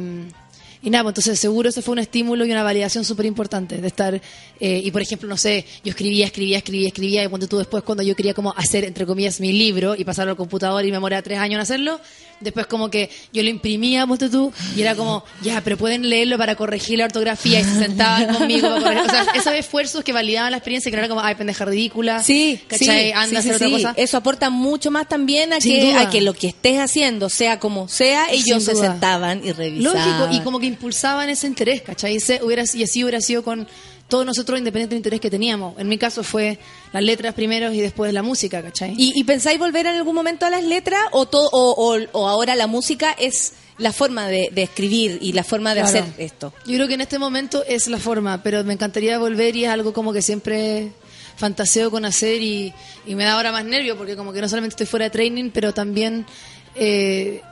Y nada, pues entonces seguro ese fue un estímulo y una validación súper importante de estar, eh, y por ejemplo, no sé, yo escribía, escribía, escribía, escribía, y cuando tú después, cuando yo quería como hacer, entre comillas, mi libro y pasarlo al computador y me demoraba tres años en hacerlo, después como que yo lo imprimía, ponte tú, y era como, ya, pero pueden leerlo para corregir la ortografía y se sentaban conmigo para corregir. O sea, esos esfuerzos que validaban la experiencia, que no era como, ay, pendeja ridícula, Sí, ¿cachai? sí, Anda sí, a hacer sí, otra sí. cosa. Eso aporta mucho más también a Sin que, duda. a que lo que estés haciendo, sea como sea, ellos se sentaban y revisaban. Lógico, y como que impulsaban ese interés, ¿cachai? Ese hubiera, y así hubiera sido con todos nosotros, independiente del interés que teníamos. En mi caso fue las letras primero y después la música, ¿cachai? ¿Y, y pensáis volver en algún momento a las letras o, todo, o, o- o ahora la música es la forma de, de escribir y la forma de Claro. hacer esto? Yo creo que en este momento es la forma, pero me encantaría volver y es algo como que siempre fantaseo con hacer y, y me da ahora más nervio porque como que no solamente estoy fuera de training, pero también eh,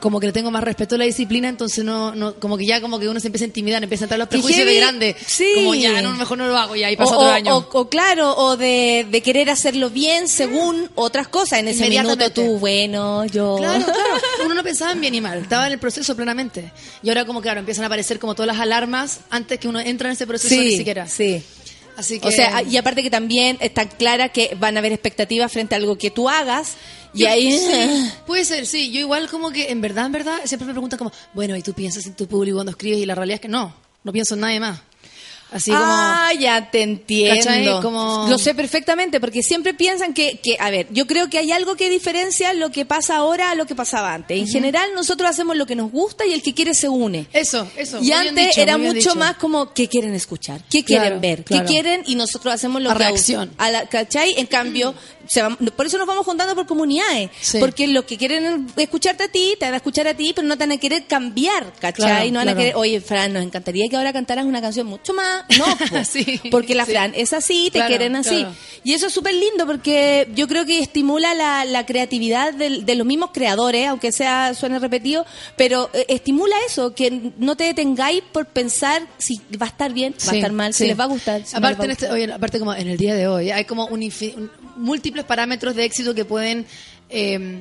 como que le tengo más respeto a la disciplina, entonces no, no como que ya como que uno se empieza a intimidar, empieza a entrar los prejuicios de grande, Sí. como ya, no, mejor no lo hago ya y pasa o- otro año. o- o claro, o de, de querer hacerlo bien según otras cosas. En ese minuto tú, bueno, yo... Claro, claro. Uno no pensaba en bien y mal, estaba en el proceso plenamente. Y ahora como claro, empiezan a aparecer como todas las alarmas antes que uno entra en ese proceso ni siquiera. sí. Así que O sea, y aparte que también está clara que van a haber expectativas frente a algo que tú hagas y ahí... sí, puede ser, sí. Yo igual como que, en verdad, en verdad, siempre me preguntan como, bueno, ¿y tú piensas en tu público cuando escribes? Y la realidad es que no, no pienso en nadie más. Así como... ah, ya te entiendo. Como- Lo sé perfectamente, porque siempre piensan que, que, a ver, yo creo que hay algo que diferencia lo que pasa ahora a lo que pasaba antes. En general, nosotros hacemos lo que nos gusta y el que quiere se une. Eso, eso. Y antes dicho, era mucho dicho. más como qué quieren escuchar, qué Claro, quieren ver, claro. qué quieren y nosotros hacemos lo La que a- reacción. a la- ¿Cachai? En cambio, se van- por eso nos vamos juntando por comunidades, Sí. porque lo que quieren escucharte a ti, te van a escuchar a ti, pero no te van a querer cambiar, ¿cachai? Claro, no van a querer, oye, Fran, nos encantaría que ahora cantaras una canción mucho más. No, po, Sí, porque la sí. Fran es así, te Claro, quieren así. claro. Y eso es súper lindo porque yo creo que estimula la, la creatividad de los mismos creadores, aunque sea suene repetido, pero eh, estimula eso, que no te detengáis por pensar si va a estar bien, va a Sí, estar mal, sí. si les va a gustar. si no les aparte, va a en este, oye, aparte como en el día de hoy, hay como un- múltiples parámetros de éxito que pueden eh,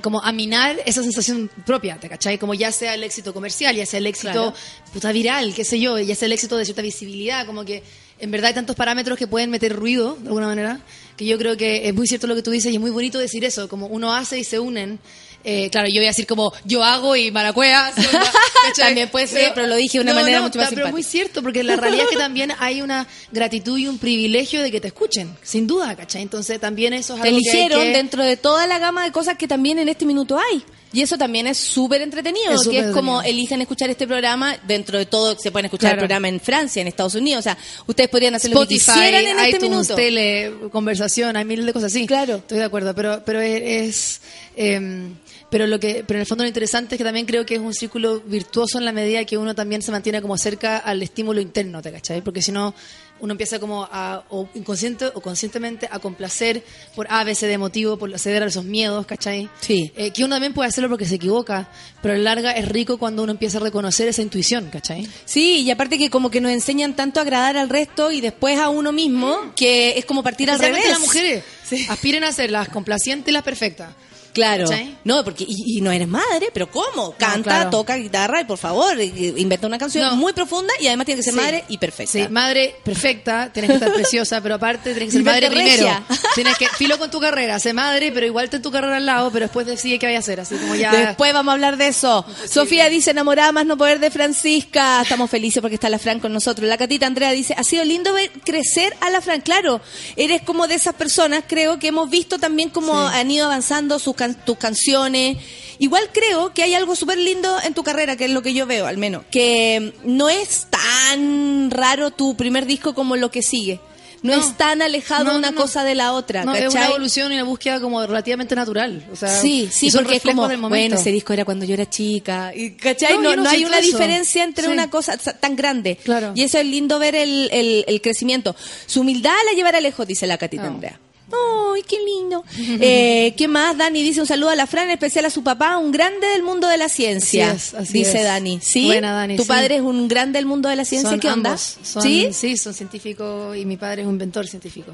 como aminar esa sensación propia, ¿te cachai? Como ya sea el éxito comercial, ya sea el éxito Claro. puta viral, qué sé yo, ya sea el éxito de cierta visibilidad, como que en verdad hay tantos parámetros que pueden meter ruido, de alguna manera, que yo creo que es muy cierto lo que tú dices y es muy bonito decir eso, como uno hace y se unen. Eh, claro, yo voy a decir como yo hago y maracuea. También puede ser, pero lo dije de una manera mucho más Pero es muy cierto, porque la realidad es que también hay una gratitud y un privilegio de que te escuchen, sin duda, ¿cachai? Entonces también eso es Te algo eligieron que- dentro de toda la gama de cosas que también en este minuto hay. Y eso también es súper entretenido, Es que es como eligen escuchar este programa, dentro de todo se pueden escuchar Claro. el programa en Francia, en Estados Unidos, o sea, ustedes podrían hacer lo que Spotify, quisieran en este minuto. tele, conversación, hay miles de cosas así. Claro. Estoy de acuerdo, pero pero es em, pero lo que pero en el fondo lo interesante es que también creo que es un círculo virtuoso en la medida que uno también se mantiene como cerca al estímulo interno, ¿te cachai? Porque si no uno empieza como a, o inconsciente o conscientemente a complacer por A, B, C de motivo, por ceder a esos miedos, ¿cachai? Sí. Eh, que uno también puede hacerlo porque se equivoca, pero a la larga es rico cuando uno empieza a reconocer esa intuición, ¿cachai? Sí, y aparte que como que nos enseñan tanto a agradar al resto y después a uno mismo, que es como partir al revés. Las mujeres aspiren a ser las complacientes y las perfectas. Claro. ¿Cachai? No, porque y, y no eres madre, pero ¿cómo? Canta, claro. toca guitarra y por favor, inventa una canción No. muy profunda y además tiene que ser Sí. madre y perfecta. Sí, madre perfecta, tienes que estar preciosa, pero aparte tienes que ser madre primero. Tienes que, filo con tu carrera, sé madre, pero igual ten tu carrera al lado, pero después decide qué vaya a hacer, así como ya... Después vamos a hablar de eso. Sofía dice, enamorada más no poder de Francisca. Estamos felices porque está la Fran con nosotros. La Catita Andrea dice, ha sido lindo ver crecer a la Fran. Claro, eres como de esas personas, creo que hemos visto también cómo han ido avanzando sus can- tus canciones. Igual creo que hay algo súper lindo en tu carrera, que es lo que yo veo al menos. Que no es tan raro tu primer disco como lo que sigue. No, No. es tan alejado No, una no, cosa de la otra. No, es una evolución y una búsqueda como relativamente natural. O sea, Sí, sí, porque es como, bueno, ese disco era cuando yo era chica. Y, ¿Cachai? No, hay una eso. diferencia entre Sí. una cosa sa- tan grande. Claro. Y eso es lindo ver el, el, el crecimiento. Su humildad la llevará lejos, dice la Catita. Andrea. ¡Ay, qué lindo! Eh, ¿Qué más? Dani dice un saludo a la Fran, en especial a su papá, un grande del mundo de la ciencia. Así es, así dice es. Dani. ¿Sí? Buena, Dani, ¿Tu sí. padre es un grande del mundo de la ciencia? Son ¿Qué onda? ambos, son- ¿Sí? Sí, son científicos y mi padre es un inventor científico.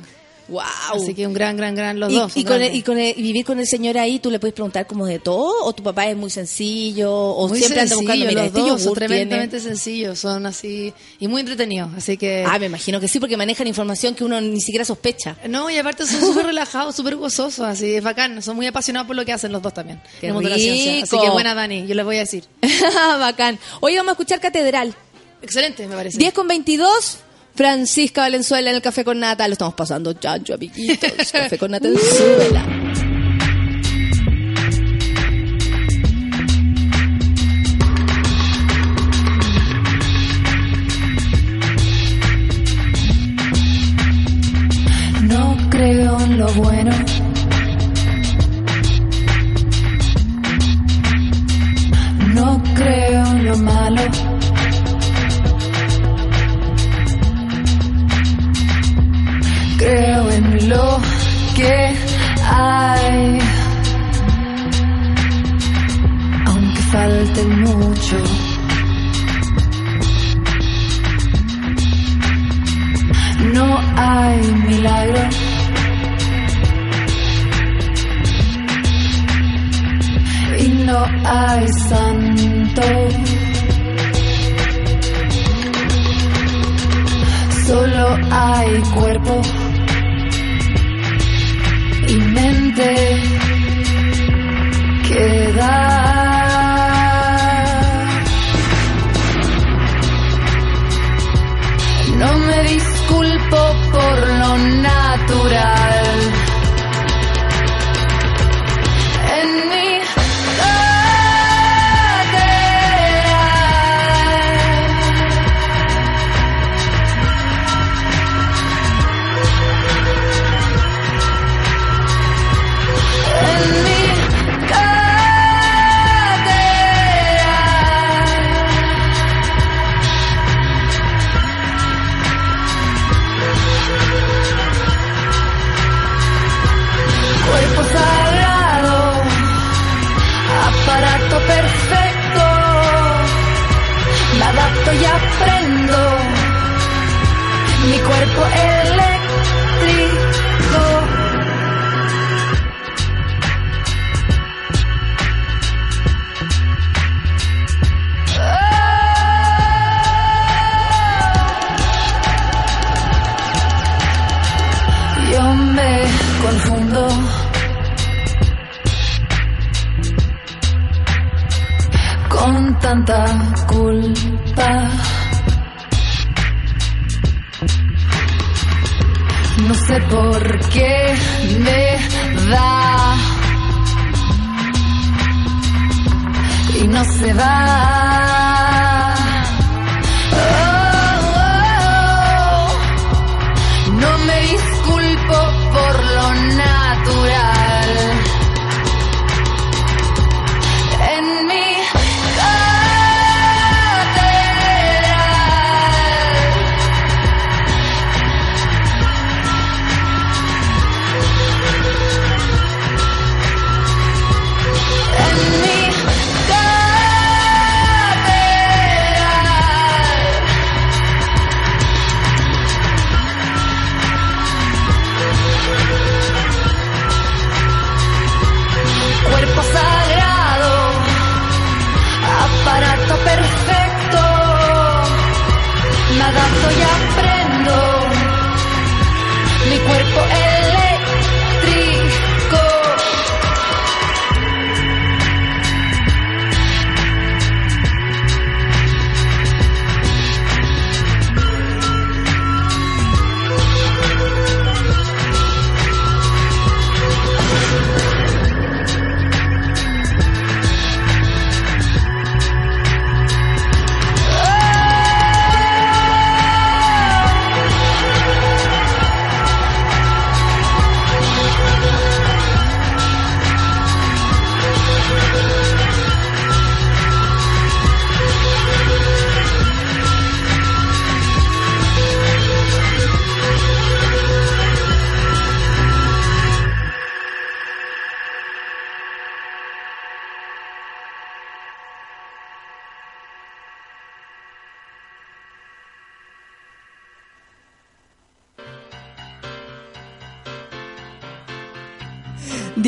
¡Wow! Así que un gran, gran, gran los y, dos. y con el- y con el- y vivir con el señor ahí, tú le puedes preguntar como de todo, o tu papá es muy sencillo, o Muy siempre anda buscando, sencillo, mira, los este dos son yogur tiene- tremendamente sencillos, son así y muy entretenidos, así que Ah, me imagino que sí, porque manejan información que uno ni siquiera sospecha. no y aparte son súper relajados, súper gozosos, así es bacán, son muy apasionados por lo que hacen los dos también. Qué ciencia. Así rico. que buena Dani, yo les voy a decir. Bacán. Hoy vamos a escuchar Catedral. Excelente, me parece. 10 con 22. Francisca Valenzuela en el Café con Nata. Lo estamos pasando, chancho, amiguitos. Café con Nata en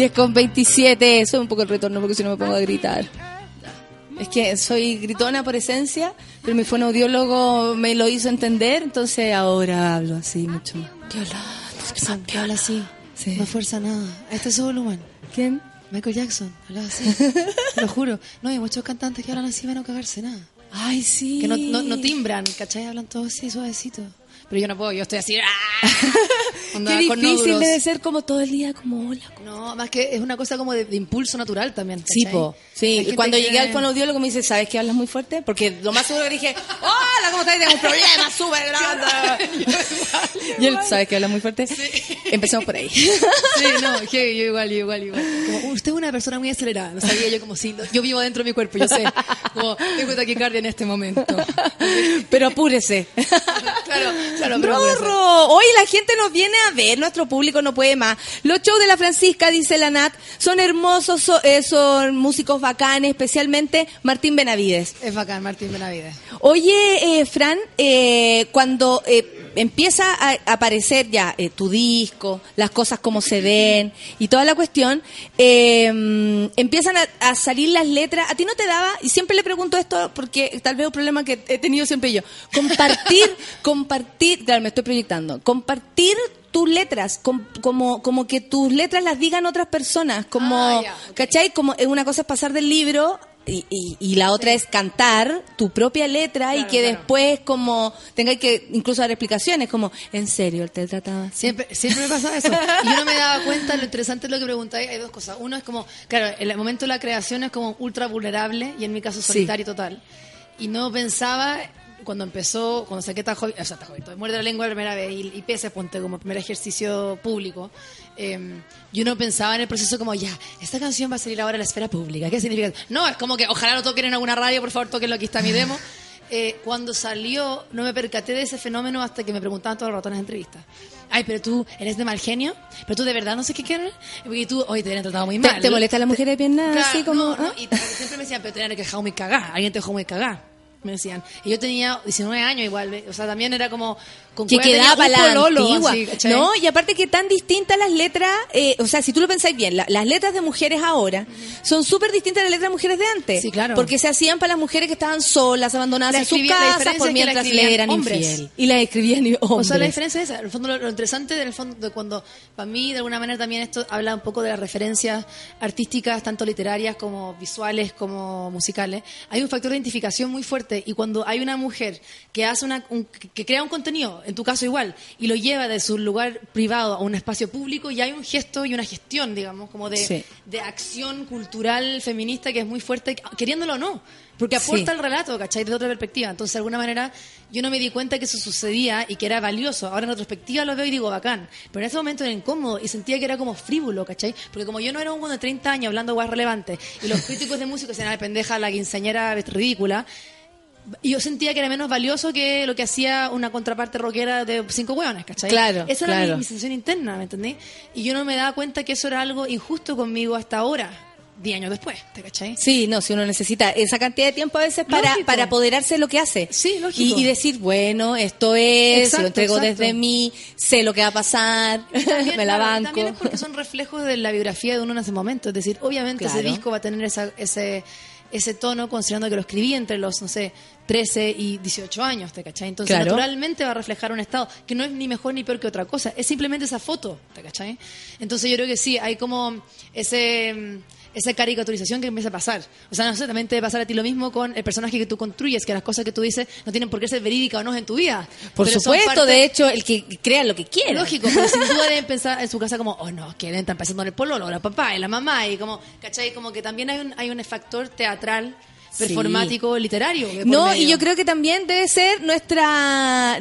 10 con 27. Eso es un poco el retorno porque si no me pongo a gritar. Es que soy gritona por esencia, pero mi fonoaudiólogo me lo hizo entender, entonces ahora hablo así mucho más. Jackson, que habla así. Sí. No fuerza nada. A este es su volumen. ¿Quién? Michael Jackson, hablaba así. Te lo juro. No, hay muchos cantantes que hablan así para no cagarse nada. Ay, sí. Que no, no, no timbran, ¿cachai? Hablan todos así, suavecito. Pero yo no puedo, yo estoy así. ¡ah! Onda, Qué con difícil nódulos. debe ser como todo el día, como hola. No, más que es una cosa como de, de impulso natural también. Sí, ¿cachai? po. Hay Sí, cuando llegué al fonoaudiólogo me dice, ¿sabes que hablas muy fuerte? Porque lo más seguro que dije, hola, ¿cómo estás? Tengo un problema súper grande. y él, ¿sabes que hablas muy fuerte? Empecemos por ahí. Sí, no, que yo igual, yo igual, igual. Como, usted es una persona muy acelerada. No sabía yo como si yo vivo dentro de mi cuerpo, yo sé. Como tengo taquicardia en este momento. Pero apúrese. Claro, pero Rorro. Hoy la gente nos viene a ver, nuestro público no puede más. Los shows de la Francisca, dice la Nat, son hermosos, so- eh, son músicos bacanes, especialmente Martín Benavides. es bacán, Martín Benavides. Oye, eh, Fran, eh, cuando eh, empieza a aparecer ya eh, tu disco, las cosas como se ven y toda la cuestión, eh, empiezan a, a salir las letras. ¿A ti no te daba? Y siempre le pregunto esto porque tal vez un problema que he tenido siempre yo. Compartir, compartir, claro, me estoy proyectando, compartir tus letras, com- como, como que tus letras las digan otras personas, como, Ah. ¿cachai? Como una cosa es pasar del libro y, y- y la otra es cantar tu propia letra y Claro, que claro. después como tengáis que incluso dar explicaciones como en serio él te trataba así?". Siempre, siempre me pasaba eso. Y yo no me daba cuenta, lo interesante es lo que preguntáis, hay dos cosas. Uno es como, claro, el momento de la creación es como ultra vulnerable y en mi caso solitario total. Y no pensaba, cuando empezó, cuando saqué Tajo, o sea, Tajo, Muerde la lengua la primera vez y, y Peces, ponte como primer ejercicio público, eh, yo no pensaba en el proceso como, ya, esta canción va a salir ahora a la esfera pública. ¿Qué significa? No, es como que ojalá lo toquen en alguna radio, por favor, toquenlo, aquí está mi demo. Eh, cuando salió, no me percaté de ese fenómeno hasta que me preguntaban todo el rato en entrevistas. Ay, pero tú eres de mal genio, pero tú de verdad no sé qué quieres. Porque tú, hoy te habían tratado muy ¿Te, mal. te molesta la mujer de pierna Claro, así como no, no, ah? y siempre me decían, pero te habían dejado muy cagada, alguien te dejó muy cagada. Me decían. Y yo tenía 19 años igual, o sea, también era como... Con que quedaba la pololo, antigua. no, y aparte que tan distintas las letras, eh, o sea, si tú lo pensáis bien, la- las letras de mujeres ahora son súper distintas a las letras de mujeres de antes. Sí, claro. Porque se hacían para las mujeres que estaban solas, abandonadas en sus casas, por mientras le eran hombres. infiel. Y las escribían hombres. O sea, la diferencia es esa. En el fondo, lo, lo interesante del fondo de cuando, para mí, de alguna manera también esto habla un poco de las referencias artísticas, tanto literarias como visuales, como musicales. Hay un factor de identificación muy fuerte y cuando hay una mujer que hace una, un- que crea un contenido, en tu caso igual, y lo lleva de su lugar privado a un espacio público, y hay un gesto y una gestión, digamos, como de, Sí. de acción cultural feminista que es muy fuerte, queriéndolo o no. Porque aporta Sí. el relato, ¿cachai? De otra perspectiva. Entonces, de alguna manera, yo no me di cuenta que eso sucedía y que era valioso. Ahora en retrospectiva lo veo y digo, bacán. Pero en ese momento era incómodo y sentía que era como frívolo, ¿cachai? Porque como yo no era un güey de 30 años hablando de guas relevantes y los críticos de música se eran pendeja, la quinceañera ridícula, yo sentía que era menos valioso que lo que hacía una contraparte rockera de cinco hueones, ¿cachai? Claro, Esa era claro. mi, mi sensación interna, ¿me entendí? Y yo no me daba cuenta que eso era algo injusto conmigo hasta ahora, 10 años después, ¿te cachai? Sí, no, si uno necesita esa cantidad de tiempo a veces para, Lógico. para apoderarse de lo que hace. Sí, lógico. Y, y decir, bueno, esto es, Exacto, lo entrego exacto. desde mí, sé lo que va a pasar, También, me la banco. También es porque son reflejos de la biografía de uno en ese momento. Es decir, obviamente ese disco va a tener esa- ese, ese tono, considerando que lo escribí entre los, no sé, 13 y 18 años, ¿te cachai? Entonces, Claro. naturalmente va a reflejar un estado que no es ni mejor ni peor que otra cosa. Es simplemente esa foto, ¿te cachai? Entonces, yo creo que sí, hay como ese. Esa caricaturización que empieza a pasar. O sea, no sé, también te debe pasar a ti lo mismo con el personaje que tú construyes, que las cosas que tú dices no tienen por qué ser verídicas o no en tu vida. Por Pero supuesto, parte- de hecho, el que crea lo que quiera. Lógico, pero sin duda deben pensar en su casa como, oh no, que deben estar pensando en el pololo, la papá y la mamá, y como, ¿cachai? Como que también hay un, hay un factor teatral, Sí. performático, literario. No, medio. y yo creo que también debe ser nuestra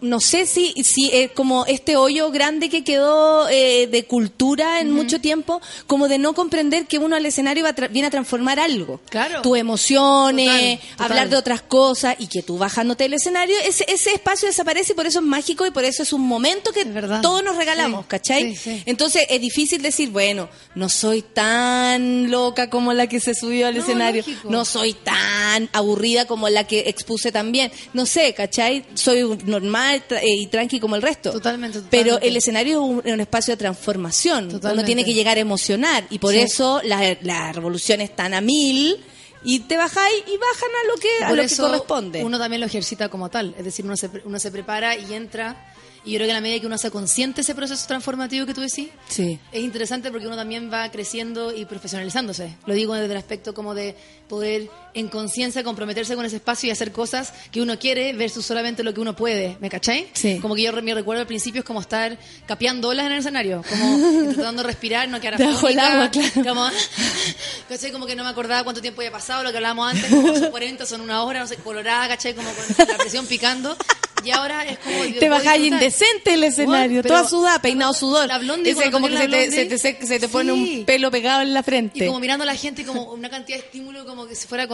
no sé si si eh, como este hoyo grande que quedó eh, de cultura en mucho tiempo como de no comprender que uno al escenario va a tra- viene a transformar algo Claro. tus emociones Total, total. hablar de otras cosas y que tú bajándote del escenario ese ese espacio desaparece y por eso es mágico y por eso es un momento que todos nos regalamos Sí, ¿cachai? sí, sí. entonces es difícil decir bueno no soy tan loca como la que se subió al No, escenario lógico. no soy tan aburrida como la que expuse también. No sé, ¿cachai? Soy un normal tra- eh, y tranqui como el resto. Totalmente, Pero totalmente. el escenario es un, es un espacio de transformación. Uno Totalmente. tiene que llegar a emocionar y por Sí. eso las las revoluciones están a mil y te bajáis y bajan a lo que, a Por lo que eso corresponde. Uno también lo ejercita como tal. Es decir, uno se, uno se prepara y entra. Y yo creo que a la medida que uno se consciente ese proceso transformativo que tú decís, Sí. es interesante porque uno también va creciendo y profesionalizándose. Lo digo desde el aspecto como de poder en conciencia comprometerse con ese espacio y hacer cosas que uno quiere versus solamente lo que uno puede. ¿Me cachai? Sí. Como que yo mi recuerdo al principio es como estar capeando olas en el escenario, como intentando respirar, no quedar del afónica, agua, claro. Como, ¿cachai? Como que no me acordaba cuánto tiempo había pasado, lo que hablábamos antes, como son 40, son una hora, no sé, colorada, ¿cachai? Como con la presión picando. Y ahora es como... Te bajáis indecente el escenario, toda sudada, peinado sudor. la blondie, Ese como que se te, se te, se- se te pone sí. un pelo pegado en la frente. Y como mirando a la gente como una cantidad de estímulo como que si fuera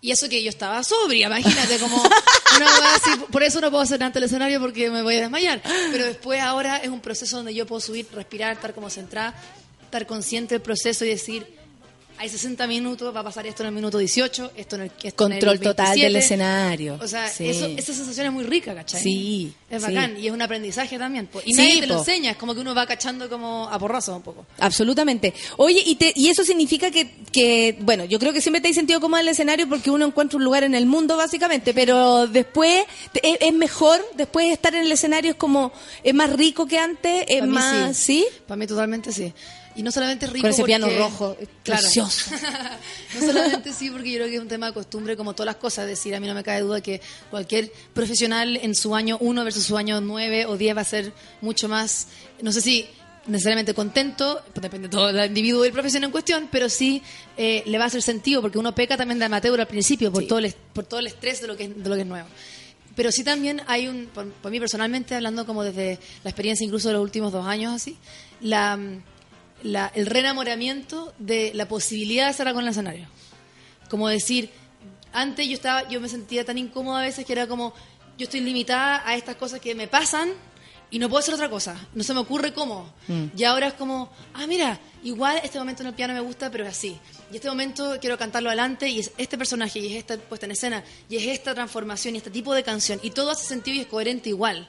Y eso que yo estaba sobria, imagínate, como una así, por eso no puedo hacer ante el escenario porque me voy a desmayar. Pero después ahora es un proceso donde yo puedo subir, respirar, estar como centrada, estar consciente del proceso y decir, hay 60 minutos, va a pasar esto en el minuto 18, esto en el esto en el Control total 27. del escenario. O sea, Sí. eso, esa sensación es muy rica, ¿cachai? Sí, Es sí. bacán y es un aprendizaje también. po. Y Sí, nadie te lo enseña, es como que uno va cachando como a porrazos un poco. Absolutamente. Oye, y, te- y eso significa que, que, bueno, yo creo que siempre te has sentido cómodo en el escenario porque uno encuentra un lugar en el mundo, básicamente, pero después es, es mejor, después de estar en el escenario es como, es más rico que antes, es mí más, ¿sí? Para mí totalmente sí. Y no solamente es rico Con ese porque- piano rojo, claro. precioso. no solamente sí, porque yo creo que es un tema de costumbre, como todas las cosas. Es decir, a mí no me cabe duda que cualquier profesional en su año 1 versus su año 9 o 10 va a ser mucho más, no sé si necesariamente contento, pues depende de todo el individuo y el profesión en cuestión, pero sí eh, le va a hacer sentido, porque uno peca también de amateur al principio por, todo, el, por todo el estrés de lo que, es- de lo que es nuevo. Pero sí también hay un, por, por mí personalmente, hablando como desde la experiencia incluso de los últimos dos años así, la, la- el reenamoramiento de la posibilidad de estar con el escenario. Como decir, antes yo estaba, yo me sentía tan incómoda a veces que era como, yo estoy limitada a estas cosas que me pasan y no puedo hacer otra cosa. No se me ocurre cómo. Y ahora es como, ah, mira, igual este momento en el piano me gusta, pero es así. Y este momento quiero cantarlo adelante y es este personaje y es esta puesta en escena y es esta transformación y este tipo de canción. Y todo hace sentido y es coherente igual.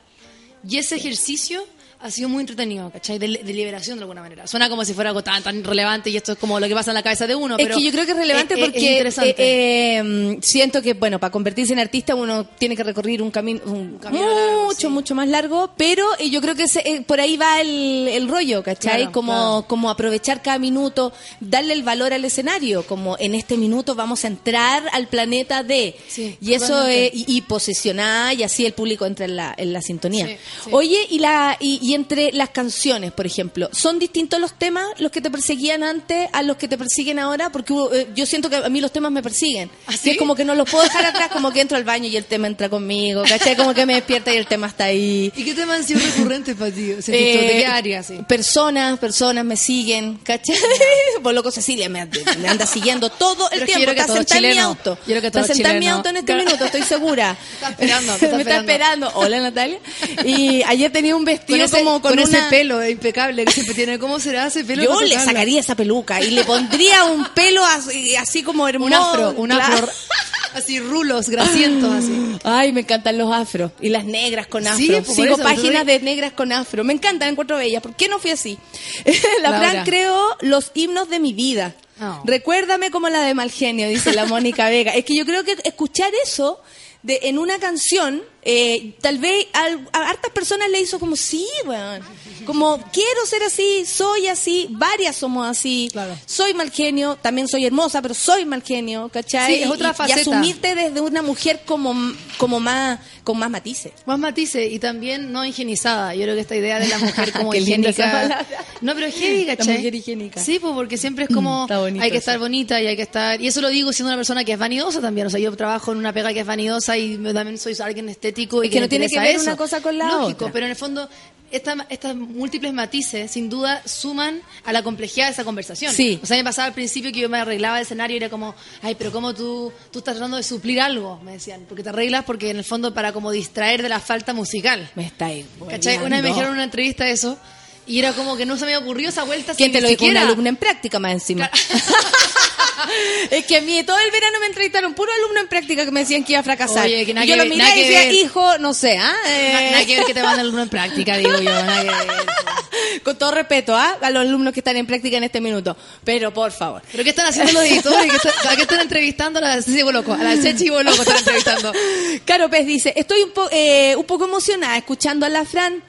Y ese ejercicio ha sido muy entretenido, ¿cachai? De, de liberación de alguna manera. Suena como si fuera algo tan, tan relevante y esto es como lo que pasa en la cabeza de uno. Es pero que yo creo que es relevante es- es porque eh, eh, siento que, bueno, para convertirse en artista uno tiene que recorrer un camino, un camino mucho, largo, sí. mucho más largo, pero eh, yo creo que eh, por ahí va el, el rollo, ¿cachai? Claro, como, claro. como aprovechar cada minuto, darle el valor al escenario, como en este minuto vamos a entrar al planeta de, Sí, y eso y, y posesionar, y así el público entra en la, en la sintonía. Sí. Oye, y, la, y, y entre las canciones, por ejemplo, ¿son distintos los temas los que te perseguían antes a los que te persiguen ahora? Porque hubo, eh, yo siento que a mí los temas me persiguen. ¿Ah, Y sí? es como que no los puedo dejar atrás, como que entro al baño y el tema entra conmigo, ¿cachai? Como que me despierta y el tema está ahí. ¿Y qué tema han sido recurrentes para ti? O sea, Eh, ¿De qué área? Sí. Personas, personas me siguen, ¿cachai? Por loco Cecilia me, me anda siguiendo todo el Pero tiempo. creo que Está sentada en mi auto. Creo que está todo sentada en mi auto en este Claro. minuto, estoy segura. Está esperando, está me está esperando. esperando. Hola Natalia. Y ayer tenía un vestido Con ese, como con, con ese pelo impecable que siempre tiene. ¿Cómo será ese pelo? Yo le sacaría esa peluca y le pondría un pelo así, así como hermoso. un afro, un Claro. afro. Así rulos, grasientos, así. Ay, me encantan los afros y las negras con afro. Sí, pues, Sigo eso, páginas de negras con afro. Me encantan, encuentro bellas. ¿Por qué no fui así? la Laura. Fran creó los himnos de mi vida. Oh. Recuérdame como la de Malgenio, dice la Mónica Vega. Es que yo creo que escuchar eso de, en una canción, eh, tal vez a, hartas personas le hizo como, sí, weón. Como, quiero ser así, soy así, varias somos así. Claro. Soy mal genio, también soy hermosa, pero soy mal genio, ¿cachai? Sí, es otra Y- y asumirte desde una mujer como, como más, con más matices. Más matices y también no higienizada. Yo creo que esta idea de la mujer como higiénica. No, pero heavy, La mujer higiénica. Sí, pues porque siempre es como bonito hay que estar bonita y hay que estar. Y eso lo digo siendo una persona que es vanidosa también. O sea, yo trabajo en una pega que es vanidosa y también soy alguien estético. Y Es que no tiene que ver eso. una cosa con la Lógico, otra. pero en el fondo. esta- estas múltiples matices, sin duda, suman a la complejidad de esa conversación. Sí. O sea, me pasaba al principio que yo me arreglaba el escenario y era como, ay, pero ¿cómo tú, tú estás tratando de suplir algo? Me decían. Porque te arreglas porque en el fondo para como distraer de la falta musical. Me está ahí. ¿Cachai? Una vez me dijeron en una entrevista eso Y era como que no se me ocurrió esa vuelta. ¿Quién te lo dijo? Una alumna en práctica más encima. es que a mí todo el verano me entrevistaron puro alumno en práctica que me decían que iba a fracasar. Oye, que y yo que lo miré y decía, ver. hijo, no sé, ¿ah? Na- Eh, Nada que ver que te manda alguno en práctica, digo yo. Nada que ver. Con todo respeto, ¿ah? A los alumnos que están en práctica en este minuto. Pero, por favor. ¿Pero qué están haciendo los editores? ¿Qué están- ¿A qué están entrevistando a la Ceci Boloco? A la Chechi Boloco están entrevistando. Caro Pez dice, estoy un, po- eh, un poco emocionada escuchando a la Fran.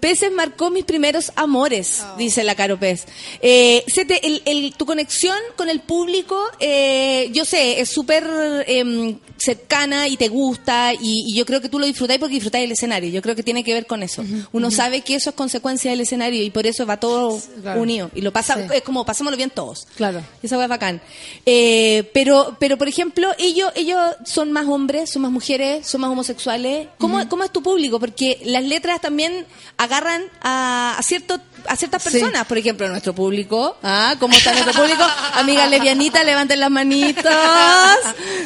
Peces marcó mis primeros amores, Oh. dice la Caro Pez. Eh, el- el- tu conexión con el público, eh, yo sé, es súper em, cercana y te gusta y, y yo creo que tú lo disfrutáis porque disfrutáis el escenario. Yo creo que tiene que ver con eso. Uno sabe que eso es consecuencia del escenario y por eso va todo Claro. unido. Y lo pasa, Sí. es como pasémoslo bien todos. Claro. Esa es bacán. Eh, pero, pero, por ejemplo, ellos, ellos son más hombres, son más mujeres, son más homosexuales. ¿Cómo, cómo es tu público? Porque las letras también agarran a, a cierto a ciertas Sí. personas, por ejemplo, nuestro público, ¿ah? ¿Cómo está nuestro público? Amigas lesbianitas, levanten las manitos,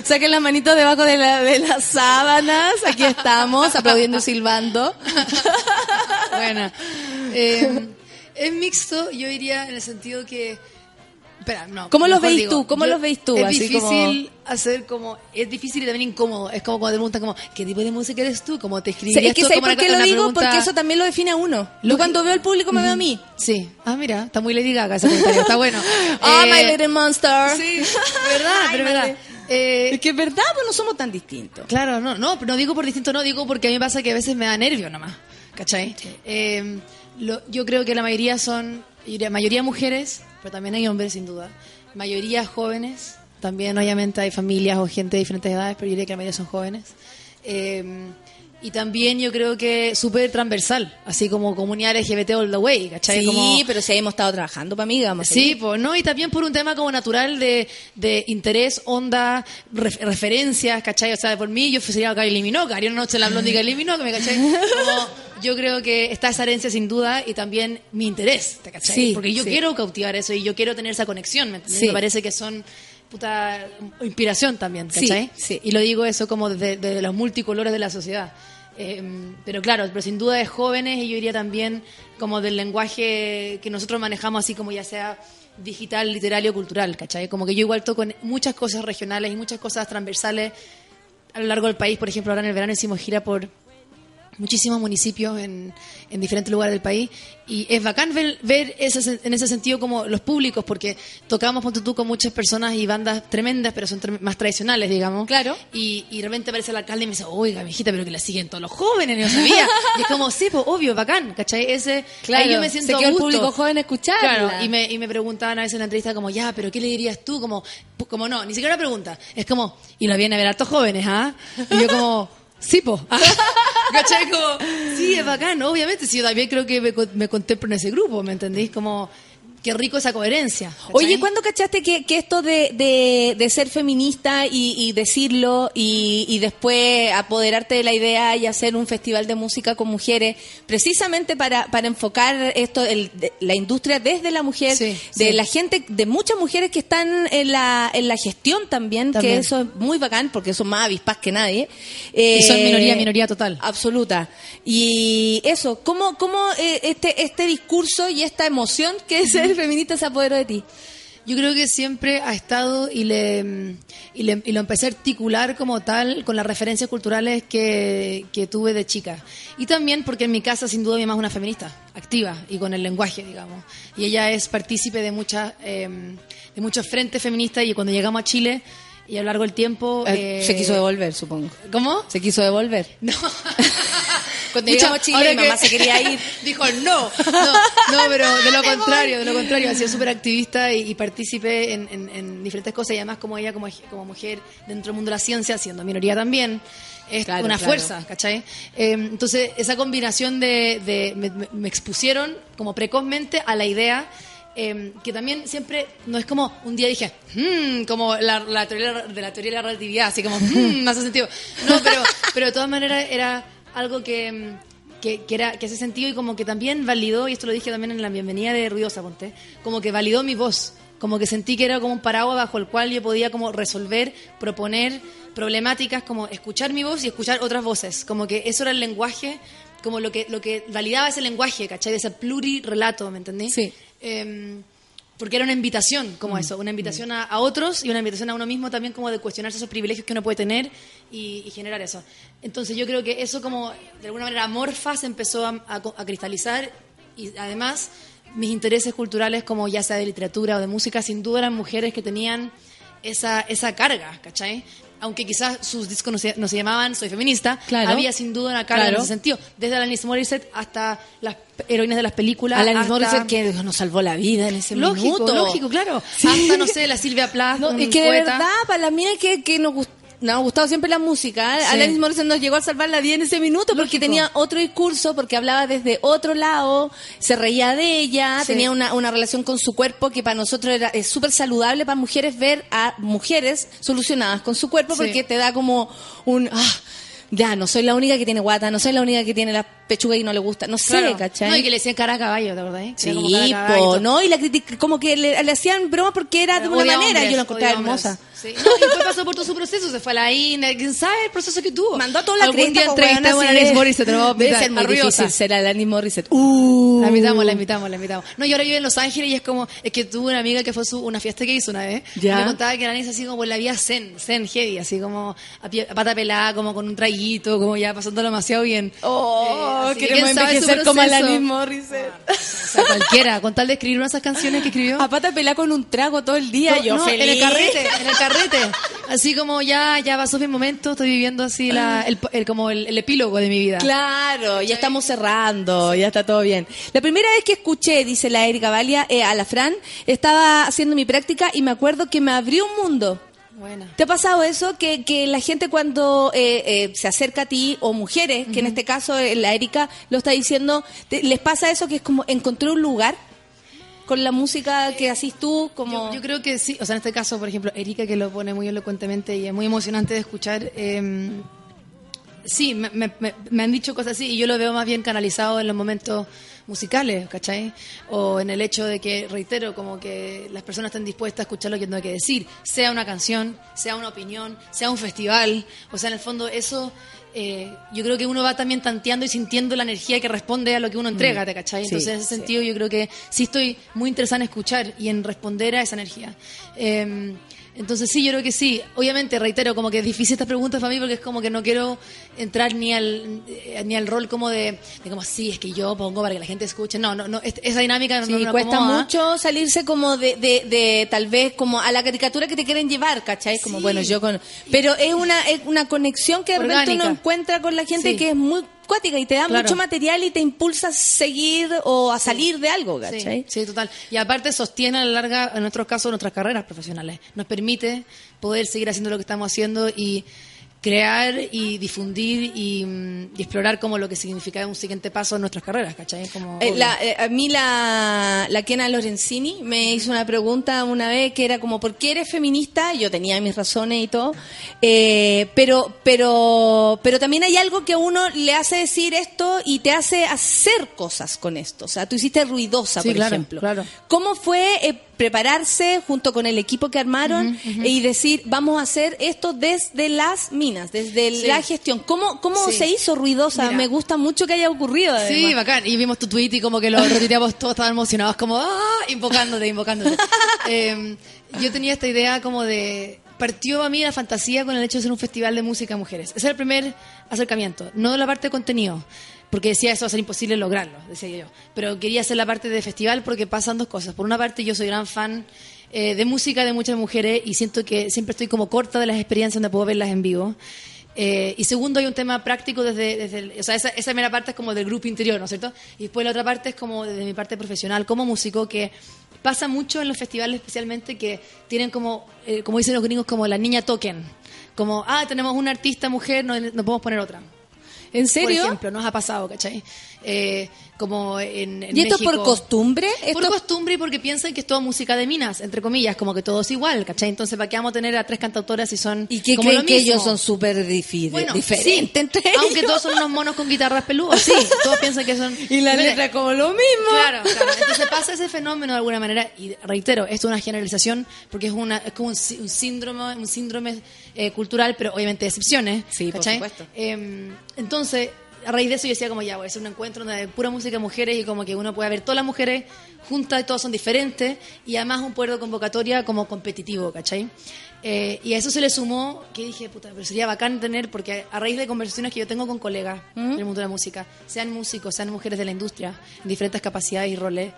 saquen las manitos debajo de, la- de las sábanas, aquí estamos, aplaudiendo y silbando. Bueno, eh, es mixto, yo diría en el sentido que... Espera, no. ¿Cómo los veis digo, tú? ¿Cómo los veis tú? Es Así difícil hacer como... Es difícil y también incómodo. Es como cuando te preguntan como, ¿qué tipo de música eres tú? ¿Cómo te Sí, escribes es que ¿sabes por qué lo digo? Porque eso también... lo define a uno. Lo Yo cuando veo al público me veo a mí. Sí. Ah, mira, está muy Lady Gaga ese comentario, está bueno. Oh, Eh, my little monster. Sí, verdad, Ay, pero verdad. Eh, Es que es verdad, pues no somos tan distintos. Claro, no, no, no digo por distinto, no digo porque a mí me pasa que a veces me da nervio nomás, ¿cachai? Eh, lo- yo creo que la mayoría son, diría, mayoría mujeres, pero también hay hombres sin duda, mayoría jóvenes, también obviamente hay familias o gente de diferentes edades, pero yo diría que la mayoría son jóvenes. Eh, y también yo creo que súper transversal, así como comunidad LGBT all the way, ¿cachai? Sí, Como- pero si ahí hemos estado trabajando para mí, vamos. a Sí, pues, ¿no? Y también por un tema como natural de, de interés, onda, ref- referencias, ¿cachai? O sea, por mí yo sería Kylie Minogue, haría una noche en la blondie Kylie Minogue, ¿me cachai? Como, yo creo que está esa herencia sin duda y también mi interés, ¿te cachai? Sí, Porque yo sí. quiero cautivar eso y yo quiero tener esa conexión, ¿me entiendes? Sí. Me parece que son puta inspiración también, Sí, ¿cachai? sí. Y lo digo eso como desde, desde los multicolores de la sociedad. Eh, pero claro, pero sin duda de jóvenes y yo diría también como del lenguaje que nosotros manejamos así como ya sea digital, literario, cultural, ¿cachai? Como que yo igual toco en muchas cosas regionales y muchas cosas transversales a lo largo del país. Por ejemplo, ahora en el verano hicimos gira por muchísimos municipios en, en diferentes lugares del país y es bacán ver, ver ese, en ese sentido como los públicos porque tocamos ponte tú con muchas personas y bandas tremendas pero son tre- más tradicionales digamos Claro. y, y de repente aparece el alcalde y me dice oiga mijita pero que la siguen todos los jóvenes no sabía y es como sí pues obvio bacán ¿cachai? ese Claro, ahí yo me siento se quedó el público joven a escucharla. Claro, y me, y me preguntaban a veces en la entrevista como, ya, pero ¿qué le dirías tú? Como, como no, ni siquiera una pregunta. Es como, y lo viene a ver hartos jóvenes, ¿ah? Y yo como, sí, po. ¿Cachai? Como, sí, es bacán, obviamente. Sí, yo también creo que me, me contemplo en ese grupo, ¿me entendéis? Como, qué rico esa coherencia. ¿cachai? Oye, ¿cuándo cachaste que, que esto de, de, de ser feminista y, y decirlo y, y después apoderarte de la idea y hacer un festival de música con mujeres, precisamente para, para enfocar esto, el- de- la industria desde la mujer, Sí, de sí. la gente, de muchas mujeres que están en la, en la gestión también, También. que eso es muy bacán porque son más avispas que nadie. Y son Eh, minoría, minoría total. Absoluta. Y eso, ¿cómo, cómo eh, este, este discurso y esta emoción que es ser feminista se apoderó de ti? Yo creo que siempre ha estado y le, y le- y lo empecé a articular como tal con las referencias culturales que, que tuve de chica. Y también porque en mi casa sin duda mi mamá es una feminista, activa y con el lenguaje, digamos. Y ella es partícipe de, muchas eh, de muchos frentes feministas y cuando llegamos a Chile y a lo largo del tiempo... Eh, eh, se quiso devolver, supongo. ¿Cómo? Se quiso devolver. No. Cuando llegamos a Chile, mi mamá que- se quería ir. Dijo no. No, no, pero de lo contrario, de lo contrario. Ha sido súper activista y, y partícipe en, en- en diferentes cosas y además como ella, como, como mujer dentro del mundo de la ciencia, siendo minoría también, es Claro, una claro. fuerza, ¿cachai? Eh, entonces, esa combinación de... de- me, me- me expusieron como precozmente a la idea... eh, que también siempre no es como un día dije "Hmm", como la, la teoría de la teoría de la relatividad así como "Hmm", no hace sentido no pero pero de todas maneras era algo que, mm, que, que era, que hace sentido y como que también validó, y esto lo dije también en la bienvenida de Ruidosa, ponte, como que validó mi voz, como que sentí que era como un paraguas bajo el cual yo podía como resolver, proponer problemáticas, como escuchar mi voz y escuchar otras voces, como que eso era el lenguaje como lo que, lo que validaba ese lenguaje, ¿cachai? Ese plurirrelato, ¿me entendí? Sí. Em, porque era una invitación, como eso, una invitación a, a otros y una invitación a uno mismo también como de cuestionarse esos privilegios que uno puede tener y, y generar eso. Entonces yo creo que eso como de alguna manera amorfa se empezó a, a a cristalizar y además mis intereses culturales como ya sea de literatura o de música sin duda eran mujeres que tenían esa, esa carga, ¿cachai? Aunque quizás sus discos no se, no se llamaban Soy feminista, Claro. había sin duda una carga Claro. en ese sentido. Desde Alanis Morissette hasta las heroínas de las películas. Alanis hasta- Morissette que nos salvó la vida en ese Lógico, minuto. lógico, claro. Hasta, no sé, la Silvia Plath, No, es que de verdad, para las minas que, que nos, gust- nos ha gustado siempre la música, ¿eh? Sí. Alanis Morissette nos llegó a salvar la vida en ese minuto porque Lógico. tenía otro discurso, porque hablaba desde otro lado, se reía de ella, Sí. tenía una, una relación con su cuerpo que para nosotros era es súper saludable para mujeres ver a mujeres solucionadas con su cuerpo Sí. porque te da como un... ah, ya, no soy la única que tiene guata, no soy la única que tiene la pechuga y no le gusta, no sé, Claro. ¿cachai? No, y que le decían cara a caballo, ¿te acordás? Como Sí, po. ¿no? Y la critica, como que le, le hacían bromas porque era de una manera, hombres, yo la encontraba hombres. Sí. No, y después pasó por todo su proceso, se fue a la INE, quién sabe el proceso que tuvo. Mandó a toda la Algún día weona, a Alanis Morissette, vamos a ser muy difícil ser Alanis Morissette. Uh. La invitamos, la invitamos, la invitamos. No, yo ahora vivo en Los Ángeles y es como, es que tuve una amiga que fue su, una fiesta que hizo una vez. Ya. Me contaba que la niña así como por la vía zen, zen heavy, así como a, pie- a pata pelada, como con un traguito, como ya pasándolo demasiado bien. Oh, Eh, queremos envejecer como. Alanis Morissette. O sea, cualquiera, con tal de escribir una de esas canciones que escribió. A pata pelada con un trago todo el día, No, yo no, feliz. En el carrete, en el carrete. Así como ya, ya pasó mi momento, estoy viviendo así la, el, el- como el, el epílogo de mi vida. Claro, ya estamos cerrando, ya está todo bien. La primera vez que escuché, dice la Erika Valia, eh, a la Fran, estaba haciendo mi práctica y me acuerdo que me abrió un mundo. Buena. ¿Te ha pasado eso? Que, que la gente cuando eh, eh, se acerca a ti, o mujeres, que en este caso eh, la Erika lo está diciendo, te- ¿les pasa eso que es como encontré un lugar con la música que hacís tú? Como... Yo, creo que sí, o sea, en este caso, por ejemplo, Erika, que lo pone muy elocuentemente y es muy emocionante de escuchar, eh, sí, me, han dicho cosas así y yo lo veo más bien canalizado en los momentos musicales, ¿cachai? O en el hecho de que, reitero, como que las personas estén dispuestas a escuchar lo que tengo que decir, sea una canción, sea una opinión, sea un festival, o sea, en el fondo eso... eh, yo creo que uno va también tanteando y sintiendo la energía que responde a lo que uno entrega, ¿te cachai? Sí, Entonces, en ese sí. sentido, yo creo que sí estoy muy interesada en escuchar y en responder a esa energía. Eh, entonces sí, yo creo que sí. Obviamente, reitero, como que es difícil estas preguntas para mí porque es como que no quiero entrar ni al eh, ni al rol como de, de como sí, es que yo pongo para que la gente escuche. No, no, no, es- esa dinámica no Sí, no cuesta acomoda. mucho salirse como de, de, de, tal vez como a la caricatura que te quieren llevar, ¿cachai? Como Sí. bueno, yo con... Pero es una, es una conexión que de repente uno encuentra con la gente Sí. que es muy cuática y te da Claro. mucho material y te impulsa a seguir o a salir de algo, ¿cachai? Sí, sí, total. Y aparte sostiene a la larga, en nuestros casos, nuestras carreras profesionales. Nos permite poder seguir haciendo lo que estamos haciendo y crear y difundir y, mm, y explorar como lo que significa un siguiente paso en nuestras carreras, ¿cachai? Como, Eh, la- eh, a mí la, la Kena Lorenzini me hizo una pregunta una vez que era como, ¿por qué eres feminista? Yo tenía mis razones y todo, eh, pero, pero, pero también hay algo que a uno le hace decir esto y te hace hacer cosas con esto. O sea, tú hiciste ruidosa, Sí, por claro, ejemplo. claro. ¿Cómo fue eh, prepararse junto con el equipo que armaron y decir, vamos a hacer esto desde las minas, desde Sí. la gestión? ¿Cómo, cómo Sí. se hizo ruidosa? Mira. Me gusta mucho que haya ocurrido. Sí, bacán. Y vimos tu tweet y como que lo retuiteamos todos, estaban emocionados, como, ¡ah! Invocándote, invocándote. Eh, yo tenía esta idea como de... Partió a mí la fantasía con el hecho de ser un festival de música de mujeres. Ese era el primer acercamiento, no de la parte de contenido, porque decía eso va a ser imposible lograrlo, decía yo. Pero quería hacer la parte de festival porque pasan dos cosas. Por una parte, yo soy gran fan eh, de música de muchas mujeres y siento que siempre estoy como corta de las experiencias donde puedo verlas en vivo. Eh, y segundo, hay un tema práctico desde, desde o sea, esa, esa primera parte es como del grupo interior, ¿no es cierto? Y después la otra parte es como desde mi parte profesional como músico, que pasa mucho en los festivales especialmente que tienen como, eh, como dicen los gringos, como la niña token. Como, ah, tenemos una artista mujer, no, no podemos poner otra. ¿En serio? Por ejemplo, nos ha pasado, ¿cachai? Eh, como en, en ¿Y esto es por costumbre? Por costumbre y porque piensan que es toda música de minas, entre comillas, como que todo es igual, ¿cachai? Entonces, ¿para qué vamos a tener a tres cantautoras si son ¿Y que como creen lo que mismo? ellos son súper Bueno, diferentes sí, entre ellos? Aunque todos son unos monos con guitarras peludas, sí, todos piensan que son... Y la letra como lo mismo. Claro, claro. Entonces pasa ese fenómeno de alguna manera, y reitero, esto es una generalización porque es, una, es como un, un síndrome, un síndrome eh, cultural, pero obviamente excepciones. Sí, por ¿cachai? supuesto. Eh, entonces, a raíz de eso yo decía como ya, voy a hacer un encuentro de pura música de mujeres y como que uno puede ver todas las mujeres juntas y todas son diferentes y además un puerto de convocatoria como competitivo, ¿cachai? Eh, y a eso se le sumó que dije, puta, pero sería bacán tener, porque a raíz de conversaciones que yo tengo con colegas ¿Mm? del mundo de la música, sean músicos, sean mujeres de la industria, en diferentes capacidades y roles,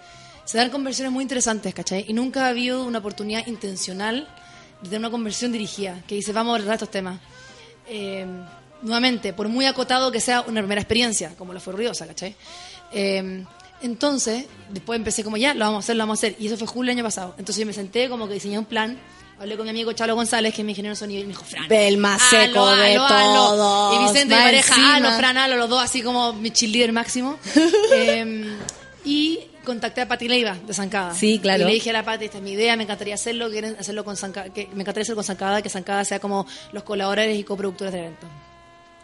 se dan conversiones muy interesantes, ¿cachai? Y nunca ha habido una oportunidad intencional de tener una conversión dirigida, que dice, vamos a abordar estos temas. Eh, nuevamente, por muy acotado que sea una primera experiencia, como lo fue Ruidosa, ¿cachai? Eh, entonces, después empecé como ya, lo vamos a hacer, lo vamos a hacer. Y eso fue julio del año pasado. Entonces yo me senté como que diseñé un plan. Hablé con mi amigo Chalo González, que es mi ingeniero de sonido, y me dijo, Fran. El más seco hazlo, de todos. Y Vicente, mi pareja, encima. hazlo, Fran, los dos así como mi cheerleader máximo. Eh, y contacté a Pati Leiva de Zancada. Sí, claro. Y le dije a la Pati, esta es mi idea, me encantaría hacerlo, quieren hacerlo con Zancada, que me encantaría hacerlo con Zancada, que Zancada sea como los colaboradores y coproductores del evento.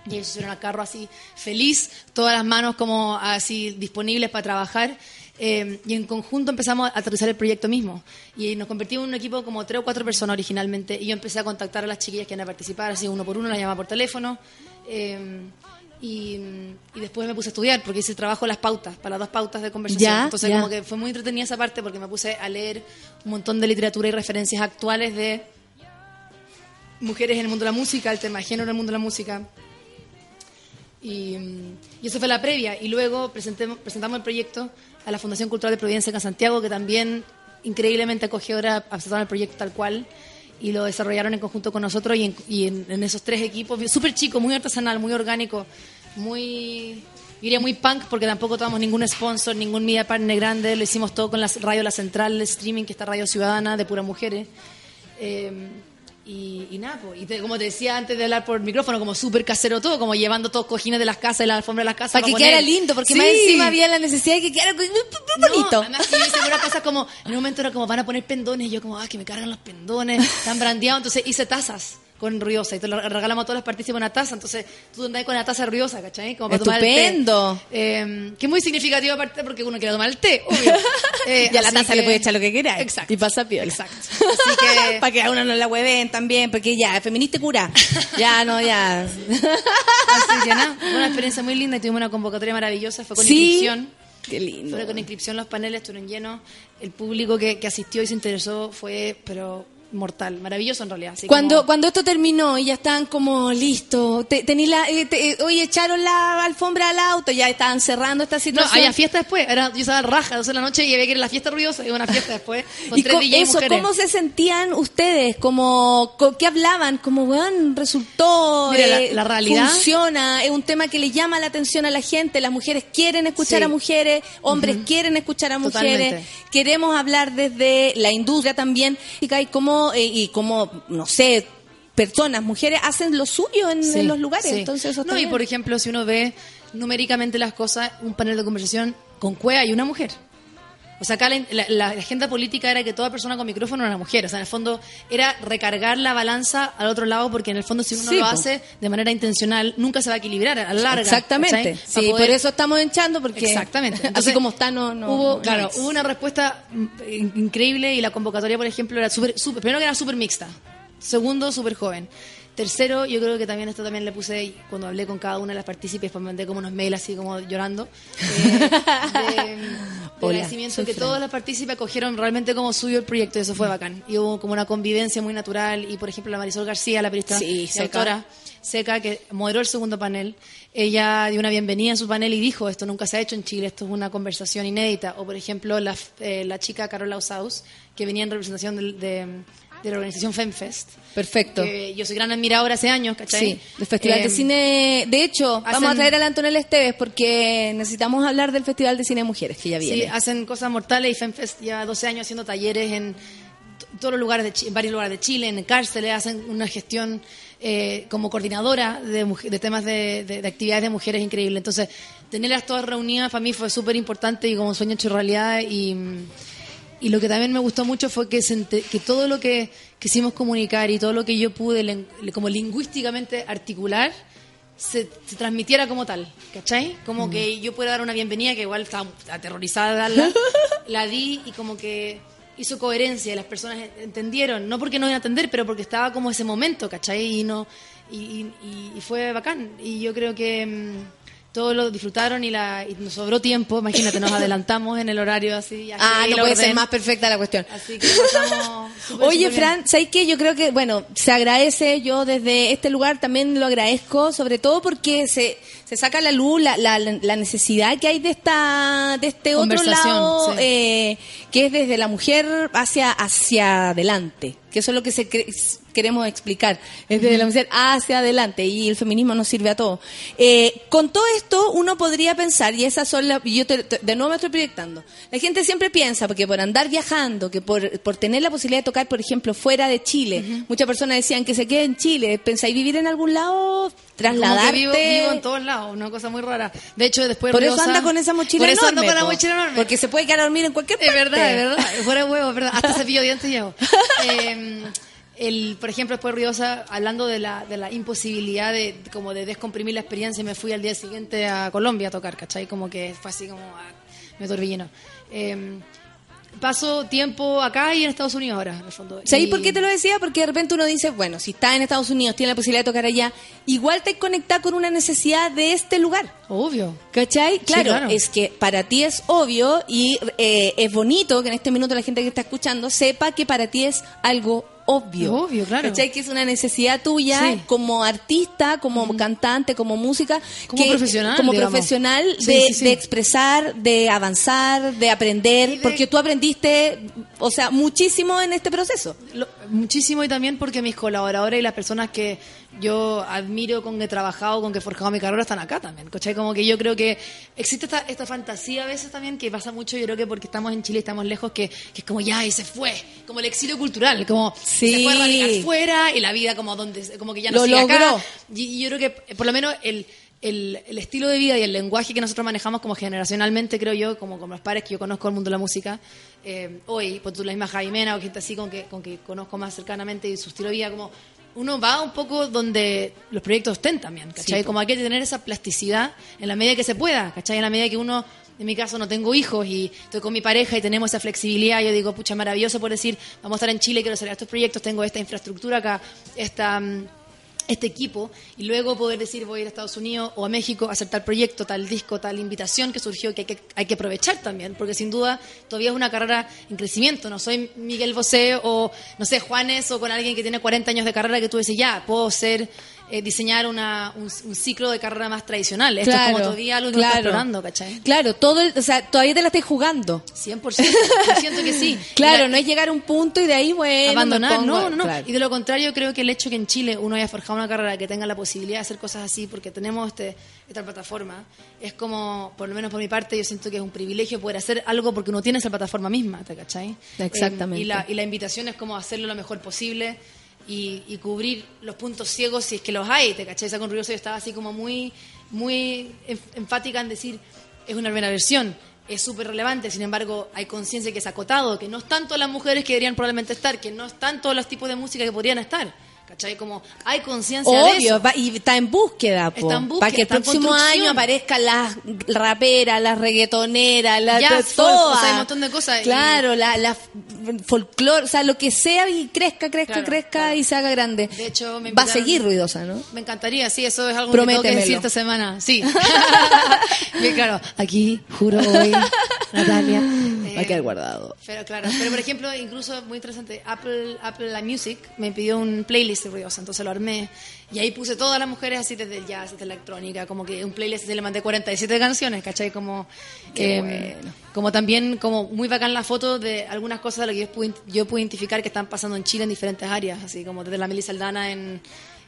Y ellos subieron al carro así, feliz, todas las manos como así disponibles para trabajar. eh, y en conjunto empezamos a aterrizar el proyecto mismo. Y nos convertimos en un equipo como tres o cuatro personas originalmente. Y yo empecé a contactar a las chiquillas que iban a participar, así uno por uno, las llamaba por teléfono. eh, y, y después me puse a estudiar, porque hice trabajo las pautas, para las dos pautas de conversación. Ya, Entonces, ya. como que fue muy entretenida esa parte, porque me puse a leer un montón de literatura y referencias actuales de mujeres en el mundo de la música, el tema de género en el mundo de la música. Y, y eso fue la previa. Y luego presentemos- presentamos el proyecto a la Fundación Cultural de Providencia en Santiago, que también increíblemente acogedora aceptaron el proyecto tal cual y lo desarrollaron en conjunto con nosotros y en, y en- esos tres equipos, súper chico, muy artesanal, muy orgánico, muy, diría muy punk, porque tampoco tomamos ningún sponsor, ningún media partner grande, lo hicimos todo con la radio La Central, el streaming, que está Radio Ciudadana, de puras mujeres. Eh, y, y nada, pues, y te- como te decía antes de hablar por micrófono, como súper casero todo, como llevando todos cojines de las casas y la alfombra de las casas. Para que poner. quedara lindo, porque Sí. más encima había la necesidad de que quedara No, bonito. además yo hice una cosa como, en un momento era como, van a poner pendones, y yo como, ah, que me cargan los pendones, están brandeados, entonces hice tazas con ruidosa, y te lo regalamos a todos los partícipes una taza, entonces tú andás con la taza ruidosa, ¿cachai? Como para tomar el té. Estupendo. Eh, que es muy significativo aparte porque uno quiere tomar el té, obvio. Eh, Y a la taza que- le puede echar lo que quiera. Exacto. Y pasa piola. Exacto. Así que... Para que a uno no la hueven también, porque ya, feminista y cura. Ya, no, ya. Así que nada, fue una experiencia muy linda y tuvimos una convocatoria maravillosa, fue con Sí. inscripción. Qué lindo. Fue con inscripción los paneles, estuvieron llenos. El público que, que asistió y se interesó fue, pero mortal, maravilloso en realidad. así Cuando, como- cuando esto terminó y ya estaban como listos, te, tení la, eh, te- eh, oye, echaron la alfombra al auto, ya estaban cerrando esta No, situación. había fiesta después. Era, yo estaba raja, 12 de la noche y había que ir a la fiesta ruidosa y una fiesta después. Con y tres co- DJs eso, mujeres. ¿cómo se sentían ustedes? Como, co- ¿Qué hablaban? Como, weón, resultó, Mira, la- eh, la realidad- funciona, es un tema que le llama la atención a la gente, las mujeres quieren escuchar Sí. a mujeres, hombres quieren escuchar a mujeres, Totalmente. queremos hablar desde la industria también, y cómo, eh, y cómo, no sé, personas, mujeres hacen lo suyo en, Sí, en los lugares, sí. entonces eso No, y por ejemplo, si uno ve numéricamente las cosas, un panel de conversación con cuea y una mujer. O sea, acá la, la- la agenda política era que toda persona con micrófono era una mujer. O sea, en el fondo era recargar la balanza al otro lado, porque en el fondo, si uno Sí, lo hace de manera intencional, nunca se va a equilibrar a la larga. Exactamente. ¿cachai? Sí, por eso estamos hinchando, porque Exactamente. así como está, no, no hubo, no claro, hubo una respuesta mm, in- increíble y la convocatoria, por ejemplo, era súper, súper, primero que era súper mixta, segundo, súper joven. Tercero, yo creo que también esto también le puse cuando hablé con cada una de las partícipes, pues mandé como unos mails así como llorando, eh, de, de Hola, agradecimiento que Fran. todas las partícipes acogieron realmente como suyo el proyecto y eso fue bacán. Y hubo como una convivencia muy natural y, por ejemplo, la Marisol García, la periodista Sí, y Seca. autora, Seca, que moderó el segundo panel, ella dio una bienvenida en su panel y dijo, esto nunca se ha hecho en Chile, esto es una conversación inédita. O, por ejemplo, la, eh, la chica Carola Usaus, que venía en representación del- de, de la organización FemFest. Perfecto. Que yo soy gran admiradora hace años, ¿cachai? Sí, del Festival de Eh, Cine. De hecho, vamos a traer a la Antonella Esteves porque necesitamos hablar del Festival de Cine de Mujeres que ya Sí, viene. hacen cosas mortales y FemFest lleva 12 años haciendo talleres en todos los lugares de en varios lugares de Chile, en cárceles, hacen una gestión eh, como coordinadora de, de temas de, de- de actividades de mujeres increíble. Entonces, tenerlas todas reunidas para mí fue súper importante y como sueño hecho realidad y, y lo que también me gustó mucho fue que, que todo lo que quisimos comunicar y todo lo que yo pude como lingüísticamente articular se, se transmitiera como tal, ¿cachai? Como que yo pueda dar una bienvenida, que igual estaba aterrorizada de darla, la di y como que hizo coherencia y las personas entendieron, no porque no iban a entender, pero porque estaba como ese momento, ¿cachai? Y, no, y, y- y fue bacán. Y yo creo que, mm, todos lo disfrutaron y, la, y nos sobró tiempo. Imagínate, nos adelantamos en el horario así. Ah, no puede ser más perfecta la cuestión. Así que pasamos Oye, bien. Fran, ¿sabes qué? Yo creo que, bueno, se agradece, yo desde este lugar también lo agradezco, sobre todo porque se, se saca a la luz la, la, la necesidad que hay de esta de este otro lado, sí. eh, que es desde la mujer hacia, hacia adelante, que eso es lo que se cre- queremos explicar, es desde la mujer hacia adelante y el feminismo nos sirve a todos. Eh, con todo esto, uno podría pensar, y esas son las, yo te- te- de nuevo me estoy proyectando, la gente siempre piensa, porque por andar viajando, que por, por tener la posibilidad de tocar, por ejemplo, fuera de Chile, muchas personas decían que se quede en Chile, pensáis vivir en algún lado, Como trasladarte. que vivo, vivo en todos lados, una cosa muy rara. De hecho, después por eso anda con esa mochila Por eso ando enorme, con la mochila enorme. Porque se puede quedar a dormir en cualquier Es parte. verdad, es verdad. Fuera de huevo, es verdad. Hasta cepillo de dientes llevo. Eh, el, por ejemplo, después Riosa, hablando de la, de la imposibilidad de como de descomprimir la experiencia, me fui al día siguiente a Colombia a tocar, ¿cachai? Como que fue así como ah, me torbellino. Eh, paso tiempo acá y en Estados Unidos ahora, en el fondo. ¿Sabéis Y- por qué te lo decía? Porque de repente uno dice, bueno, si estás en Estados Unidos, tienes la posibilidad de tocar allá, igual te conectas con una necesidad de este lugar. Obvio. ¿Cachai? Claro, claro. es que para ti es obvio y eh, es bonito que en este minuto la gente que está escuchando sepa que para ti es algo obvio. Obvio, claro. ¿Cachai? Que es una necesidad tuya Sí. como artista, como cantante, como música. Como que- profesional, Como digamos. profesional Sí, de, sí, de expresar, de avanzar, de aprender, de- porque tú aprendiste, o sea, muchísimo en este proceso. Lo- muchísimo y también porque mis colaboradores y las personas que yo admiro, con que he trabajado, con que he forjado mi carrera, están acá también. ¿cachai? Como que yo creo que existe esta, esta fantasía a veces también que pasa mucho, yo creo que porque estamos en Chile, estamos lejos, que, que es como ya y se fue, como el exilio cultural, como Sí. se fue a radicar fuera y la vida como donde como que ya no Lo acá. logró. Y, y yo creo que eh, por lo menos el, el, el estilo de vida y el lenguaje que nosotros manejamos como generacionalmente, creo yo, como, como los padres que yo conozco del mundo de la música, eh, hoy, por tú la misma Jaimena o gente así con que, con que conozco más cercanamente y su estilo de vida, como uno va un poco donde los proyectos estén también, ¿cachai? como hay que tener esa plasticidad en la medida que se pueda, ¿cachai? En la medida que uno, en mi caso no tengo hijos y estoy con mi pareja y tenemos esa flexibilidad, yo digo, pucha, maravilloso por decir, vamos a estar en Chile, quiero hacer estos proyectos, tengo esta infraestructura acá, esta... este equipo y luego poder decir voy a ir a Estados Unidos o a México a hacer tal proyecto, tal disco, tal invitación que surgió que hay que, hay que aprovechar también, porque sin duda todavía es una carrera en crecimiento. No soy Miguel Bosé o, no sé, Juanes o con alguien que tiene 40 años de carrera que tú dices, ya, puedo ser, eh, diseñar una, un, un ciclo de carrera más tradicional. Esto es como todavía algo que está explorando, ¿cachai? Claro, todo el- o sea, todavía te la estás jugando. 100%, yo siento que sí. Claro, la- no es llegar a un punto y de ahí, bueno, abandonar. pongo- No, no, no. claro. Y de lo contrario, creo que el hecho que en Chile uno haya forjado una carrera que tenga la posibilidad de hacer cosas así, porque tenemos este, esta plataforma, es como, por lo menos por mi parte, yo siento que es un privilegio poder hacer algo porque uno tiene esa plataforma misma, ¿te cachai? Exactamente. Eh, y, la, y la invitación es como hacerlo lo mejor posible y, y cubrir los puntos ciegos si es que los hay, ¿te cachai? Esa con Ruidoso yo estaba así como muy, muy enf- enfática en decir, es una buena versión. Es súper relevante, sin embargo, hay conciencia que es acotado, que no están todas las mujeres que deberían probablemente estar, que no están todos los tipos de música que podrían estar. ¿Cachai? Como hay conciencia de eso. va- y está en búsqueda, po. Está en búsqueda, para que el próximo año aparezcan las raperas, las reggaetoneras, las de folk, todas. o sea, hay un montón de cosas. Y- Claro, la, la folclore, o sea, lo que sea y crezca, crezca, Claro, crezca claro. y se haga grande. De hecho, me va a seguir ruidosa, ¿no? Me encantaría, sí, eso es algo que tengo que decir esta semana. Sí. Bien, claro, aquí juro hoy, Natalia. Va a quedar guardado. Pero claro, pero por ejemplo, incluso muy interesante, Apple, Apple la Music me pidió un playlist de ruidosa, entonces lo armé y ahí puse todas las mujeres así desde el jazz, desde la electrónica, como que un playlist y le mandé 47 canciones, ¿cachai? Como, eh, bueno. como también, como muy bacán la foto de algunas cosas de lo que yo pude, yo pude identificar que están pasando en Chile en diferentes áreas, así como desde la Melissa Aldana en,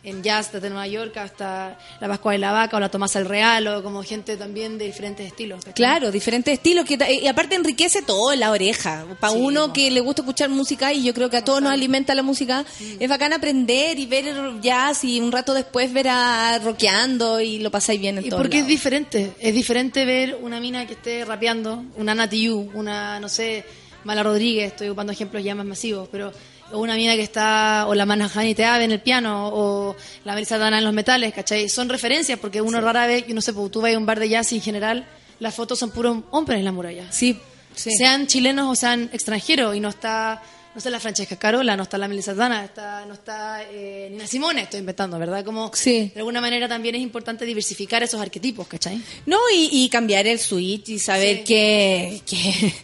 en jazz desde Nueva York hasta la Pascua de la Vaca o la Tomasa el Real o como gente también de diferentes estilos. ¿cachai? Claro, diferentes estilos que y aparte enriquece todo en la oreja. Para Sí, uno que le gusta escuchar música y yo creo que a todos nos alimenta la música, Mm. es bacán aprender y ver jazz y un rato después ver a rockeando y lo pasáis bien en Y todo. porque es diferente, es diferente ver una mina que esté rapeando, una Nati una, no sé, Mala Rodríguez, estoy ocupando ejemplos ya más masivos, pero o una mina que está, o la Manahani Teave en el piano, o la Melissa Dana en los metales, ¿cachai? Son referencias, porque uno rara vez, yo no sé, pues, tú vas a un bar de jazz y en general las fotos son puros hombres en la muralla. Sí, sí. Sean chilenos o sean extranjeros, y no está no está la Francesca Carola, no está la Melissa Dana, está, no está eh, Nina Simone, estoy inventando, ¿verdad? Como Sí. de alguna manera también es importante diversificar esos arquetipos, ¿cachai? No, y, y cambiar el switch y saber Sí. que, que,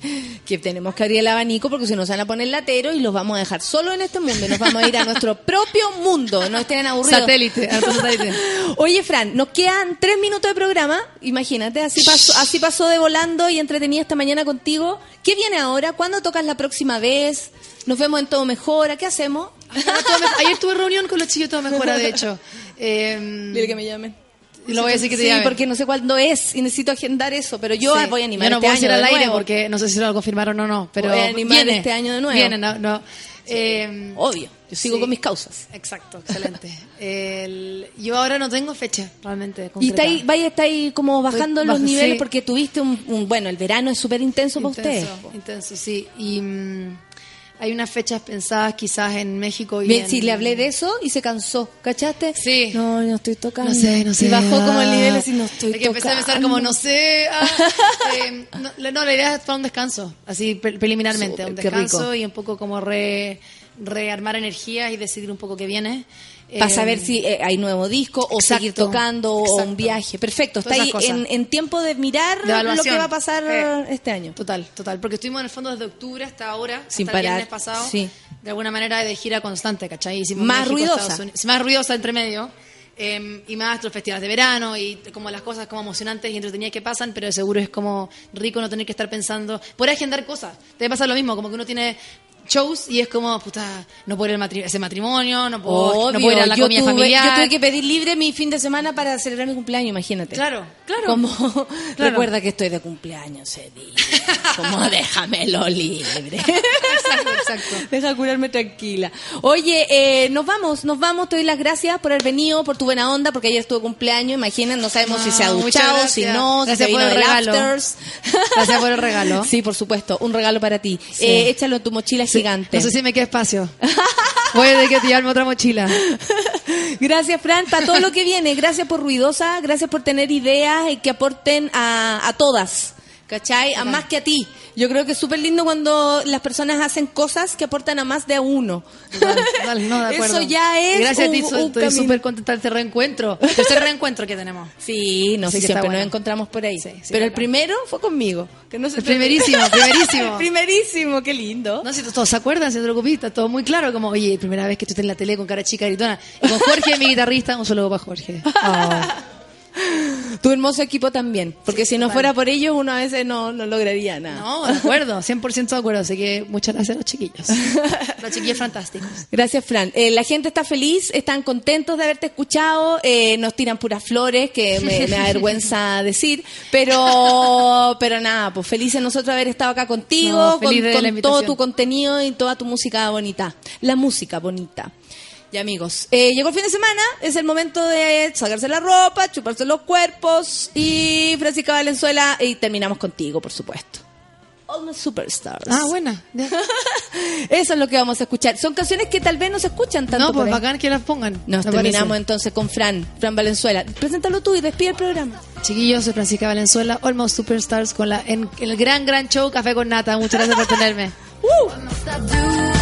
que tenemos que abrir el abanico porque si no se van a poner latero y los vamos a dejar solo en este mundo y nos vamos a ir a nuestro propio mundo, no estén aburridos. Satélite, satélite. Oye, Fran, nos quedan tres minutos de programa. Imagínate, así pasó, así pasó de volando y entretenida esta mañana contigo. ¿Qué viene ahora? ¿Cuándo tocas la próxima vez? ¿Nos vemos en Todo Mejora? ¿Qué hacemos? Ayer tuve- Ayer tuve reunión con los chicos todo mejora, de hecho. Eh, Dile que me llamen. lo voy a decir que te sí, llamen. porque no sé cuándo es y necesito agendar eso, pero yo Sí. voy a animar Yo no este puedo decir al de aire nuevo. porque no sé si lo confirmaron o no, pero Voy a animar viene, este año de nuevo. Viene, no, no. Eh, Obvio, yo sigo con mis causas. Exacto, excelente. El- yo ahora no tengo fecha, realmente. Y está ahí, vaya, está ahí como bajando los bajo- niveles porque tuviste un, un- bueno, el verano es súper intenso para ustedes. Intenso, intenso, sí. Y mm, hay unas fechas pensadas quizás en México y Bien, en- sí, le hablé de eso y se cansó, ¿cachaste? Sí. No, no estoy tocando. No sé, no sé. Y bajó como el nivel así, no estoy que empezar a pensar tocando. como, no sé. ah, eh, no, la- no, la idea es para un descanso, así pre- preliminarmente. Un descanso y un poco como re, rearmar energías y decidir un poco qué viene. Para Eh, saber si eh, hay nuevo disco o exacto, seguir tocando o un viaje. Perfecto, está ahí en, en tiempo de mirar De lo que va a pasar Eh. este año. Total, total. Porque estuvimos en el fondo desde octubre hasta ahora, Sin hasta el parar, viernes pasado, sí. de alguna manera de gira constante, ¿cachai? Hicimos Más México, ruidosa. Más ruidosa entre medio. eh, y más los festivales de verano y como las cosas como emocionantes y entretenidas que pasan, pero de seguro es como rico no tener que estar pensando, por agendar cosas. Te va a pasar lo mismo, como que uno tiene shows y es como, puta, no puedo ir al matri- ese matrimonio, no puedo, no puedo ir a la comida tuve, familiar. Yo tuve que pedir libre mi fin de semana para celebrar mi cumpleaños, imagínate. Claro, claro. Como, Claro. recuerda que estoy de cumpleaños ese día. Como déjamelo libre. Exacto, exacto. Deja curarme tranquila. Oye, eh, nos vamos, nos vamos. Te doy las gracias por haber venido, por tu buena onda, porque ayer estuvo cumpleaños. Imaginen, no sabemos si se ha Ah, duchado, si no, si Gracias se por vino el regalo. afters. Gracias por el regalo. Sí, por supuesto, un regalo para ti. Eh, échalo en tu mochila gigante. No sé si me queda espacio. Voy a tener que tirarme otra mochila. Gracias, Fran, para todo lo que viene. Gracias por Ruidosa, gracias por tener ideas y que aporten a, a todas. ¿Cachai? A más que a ti. Yo creo que es súper lindo cuando las personas hacen cosas que aportan a más de uno. No, de. Eso ya es Gracias un, a ti, un estoy súper contenta de este reencuentro. Tercer reencuentro que tenemos. Sí, no sé, que siempre bueno. nos encontramos por ahí. Sí, sí, Pero el primero fue conmigo. Que no se El primerísimo, primerísimo. primerísimo, qué lindo. No sé si todos se acuerdan, si te está todo muy claro, como, oye, primera vez que estoy en la tele con cara chica gritona. Y con Jorge, mi guitarrista, un saludo para Jorge. Oh. Tu hermoso equipo también. Porque Sí, si no fuera por ellos, uno a veces no, no lograría nada. No, de acuerdo, 100% de acuerdo. Así que muchas gracias a los chiquillos. Los chiquillos fantásticos. Gracias, Fran. Eh, la gente está feliz, están contentos de haberte escuchado, eh, nos tiran puras flores, que me, me da vergüenza decir, pero pero nada, pues felices nosotros de haber estado acá contigo, No, con, todo tu contenido y toda tu música bonita. La música bonita. Y amigos, eh, llegó el fin de semana, es el momento de sacarse la ropa, chuparse los cuerpos y Francisca Valenzuela y terminamos contigo, por supuesto. All my superstars. Ah, buena. Eso es lo que vamos a escuchar. Son canciones que tal vez no se escuchan tanto. No, pues bacán que las pongan. Nos terminamos parece. entonces con Fran, Fran Valenzuela. Preséntalo tú y despide el programa. Chiquillos, soy Francisca Valenzuela, Almost Superstars, con la, en, el gran, gran show Café con Nata. Muchas gracias por tenerme. I'm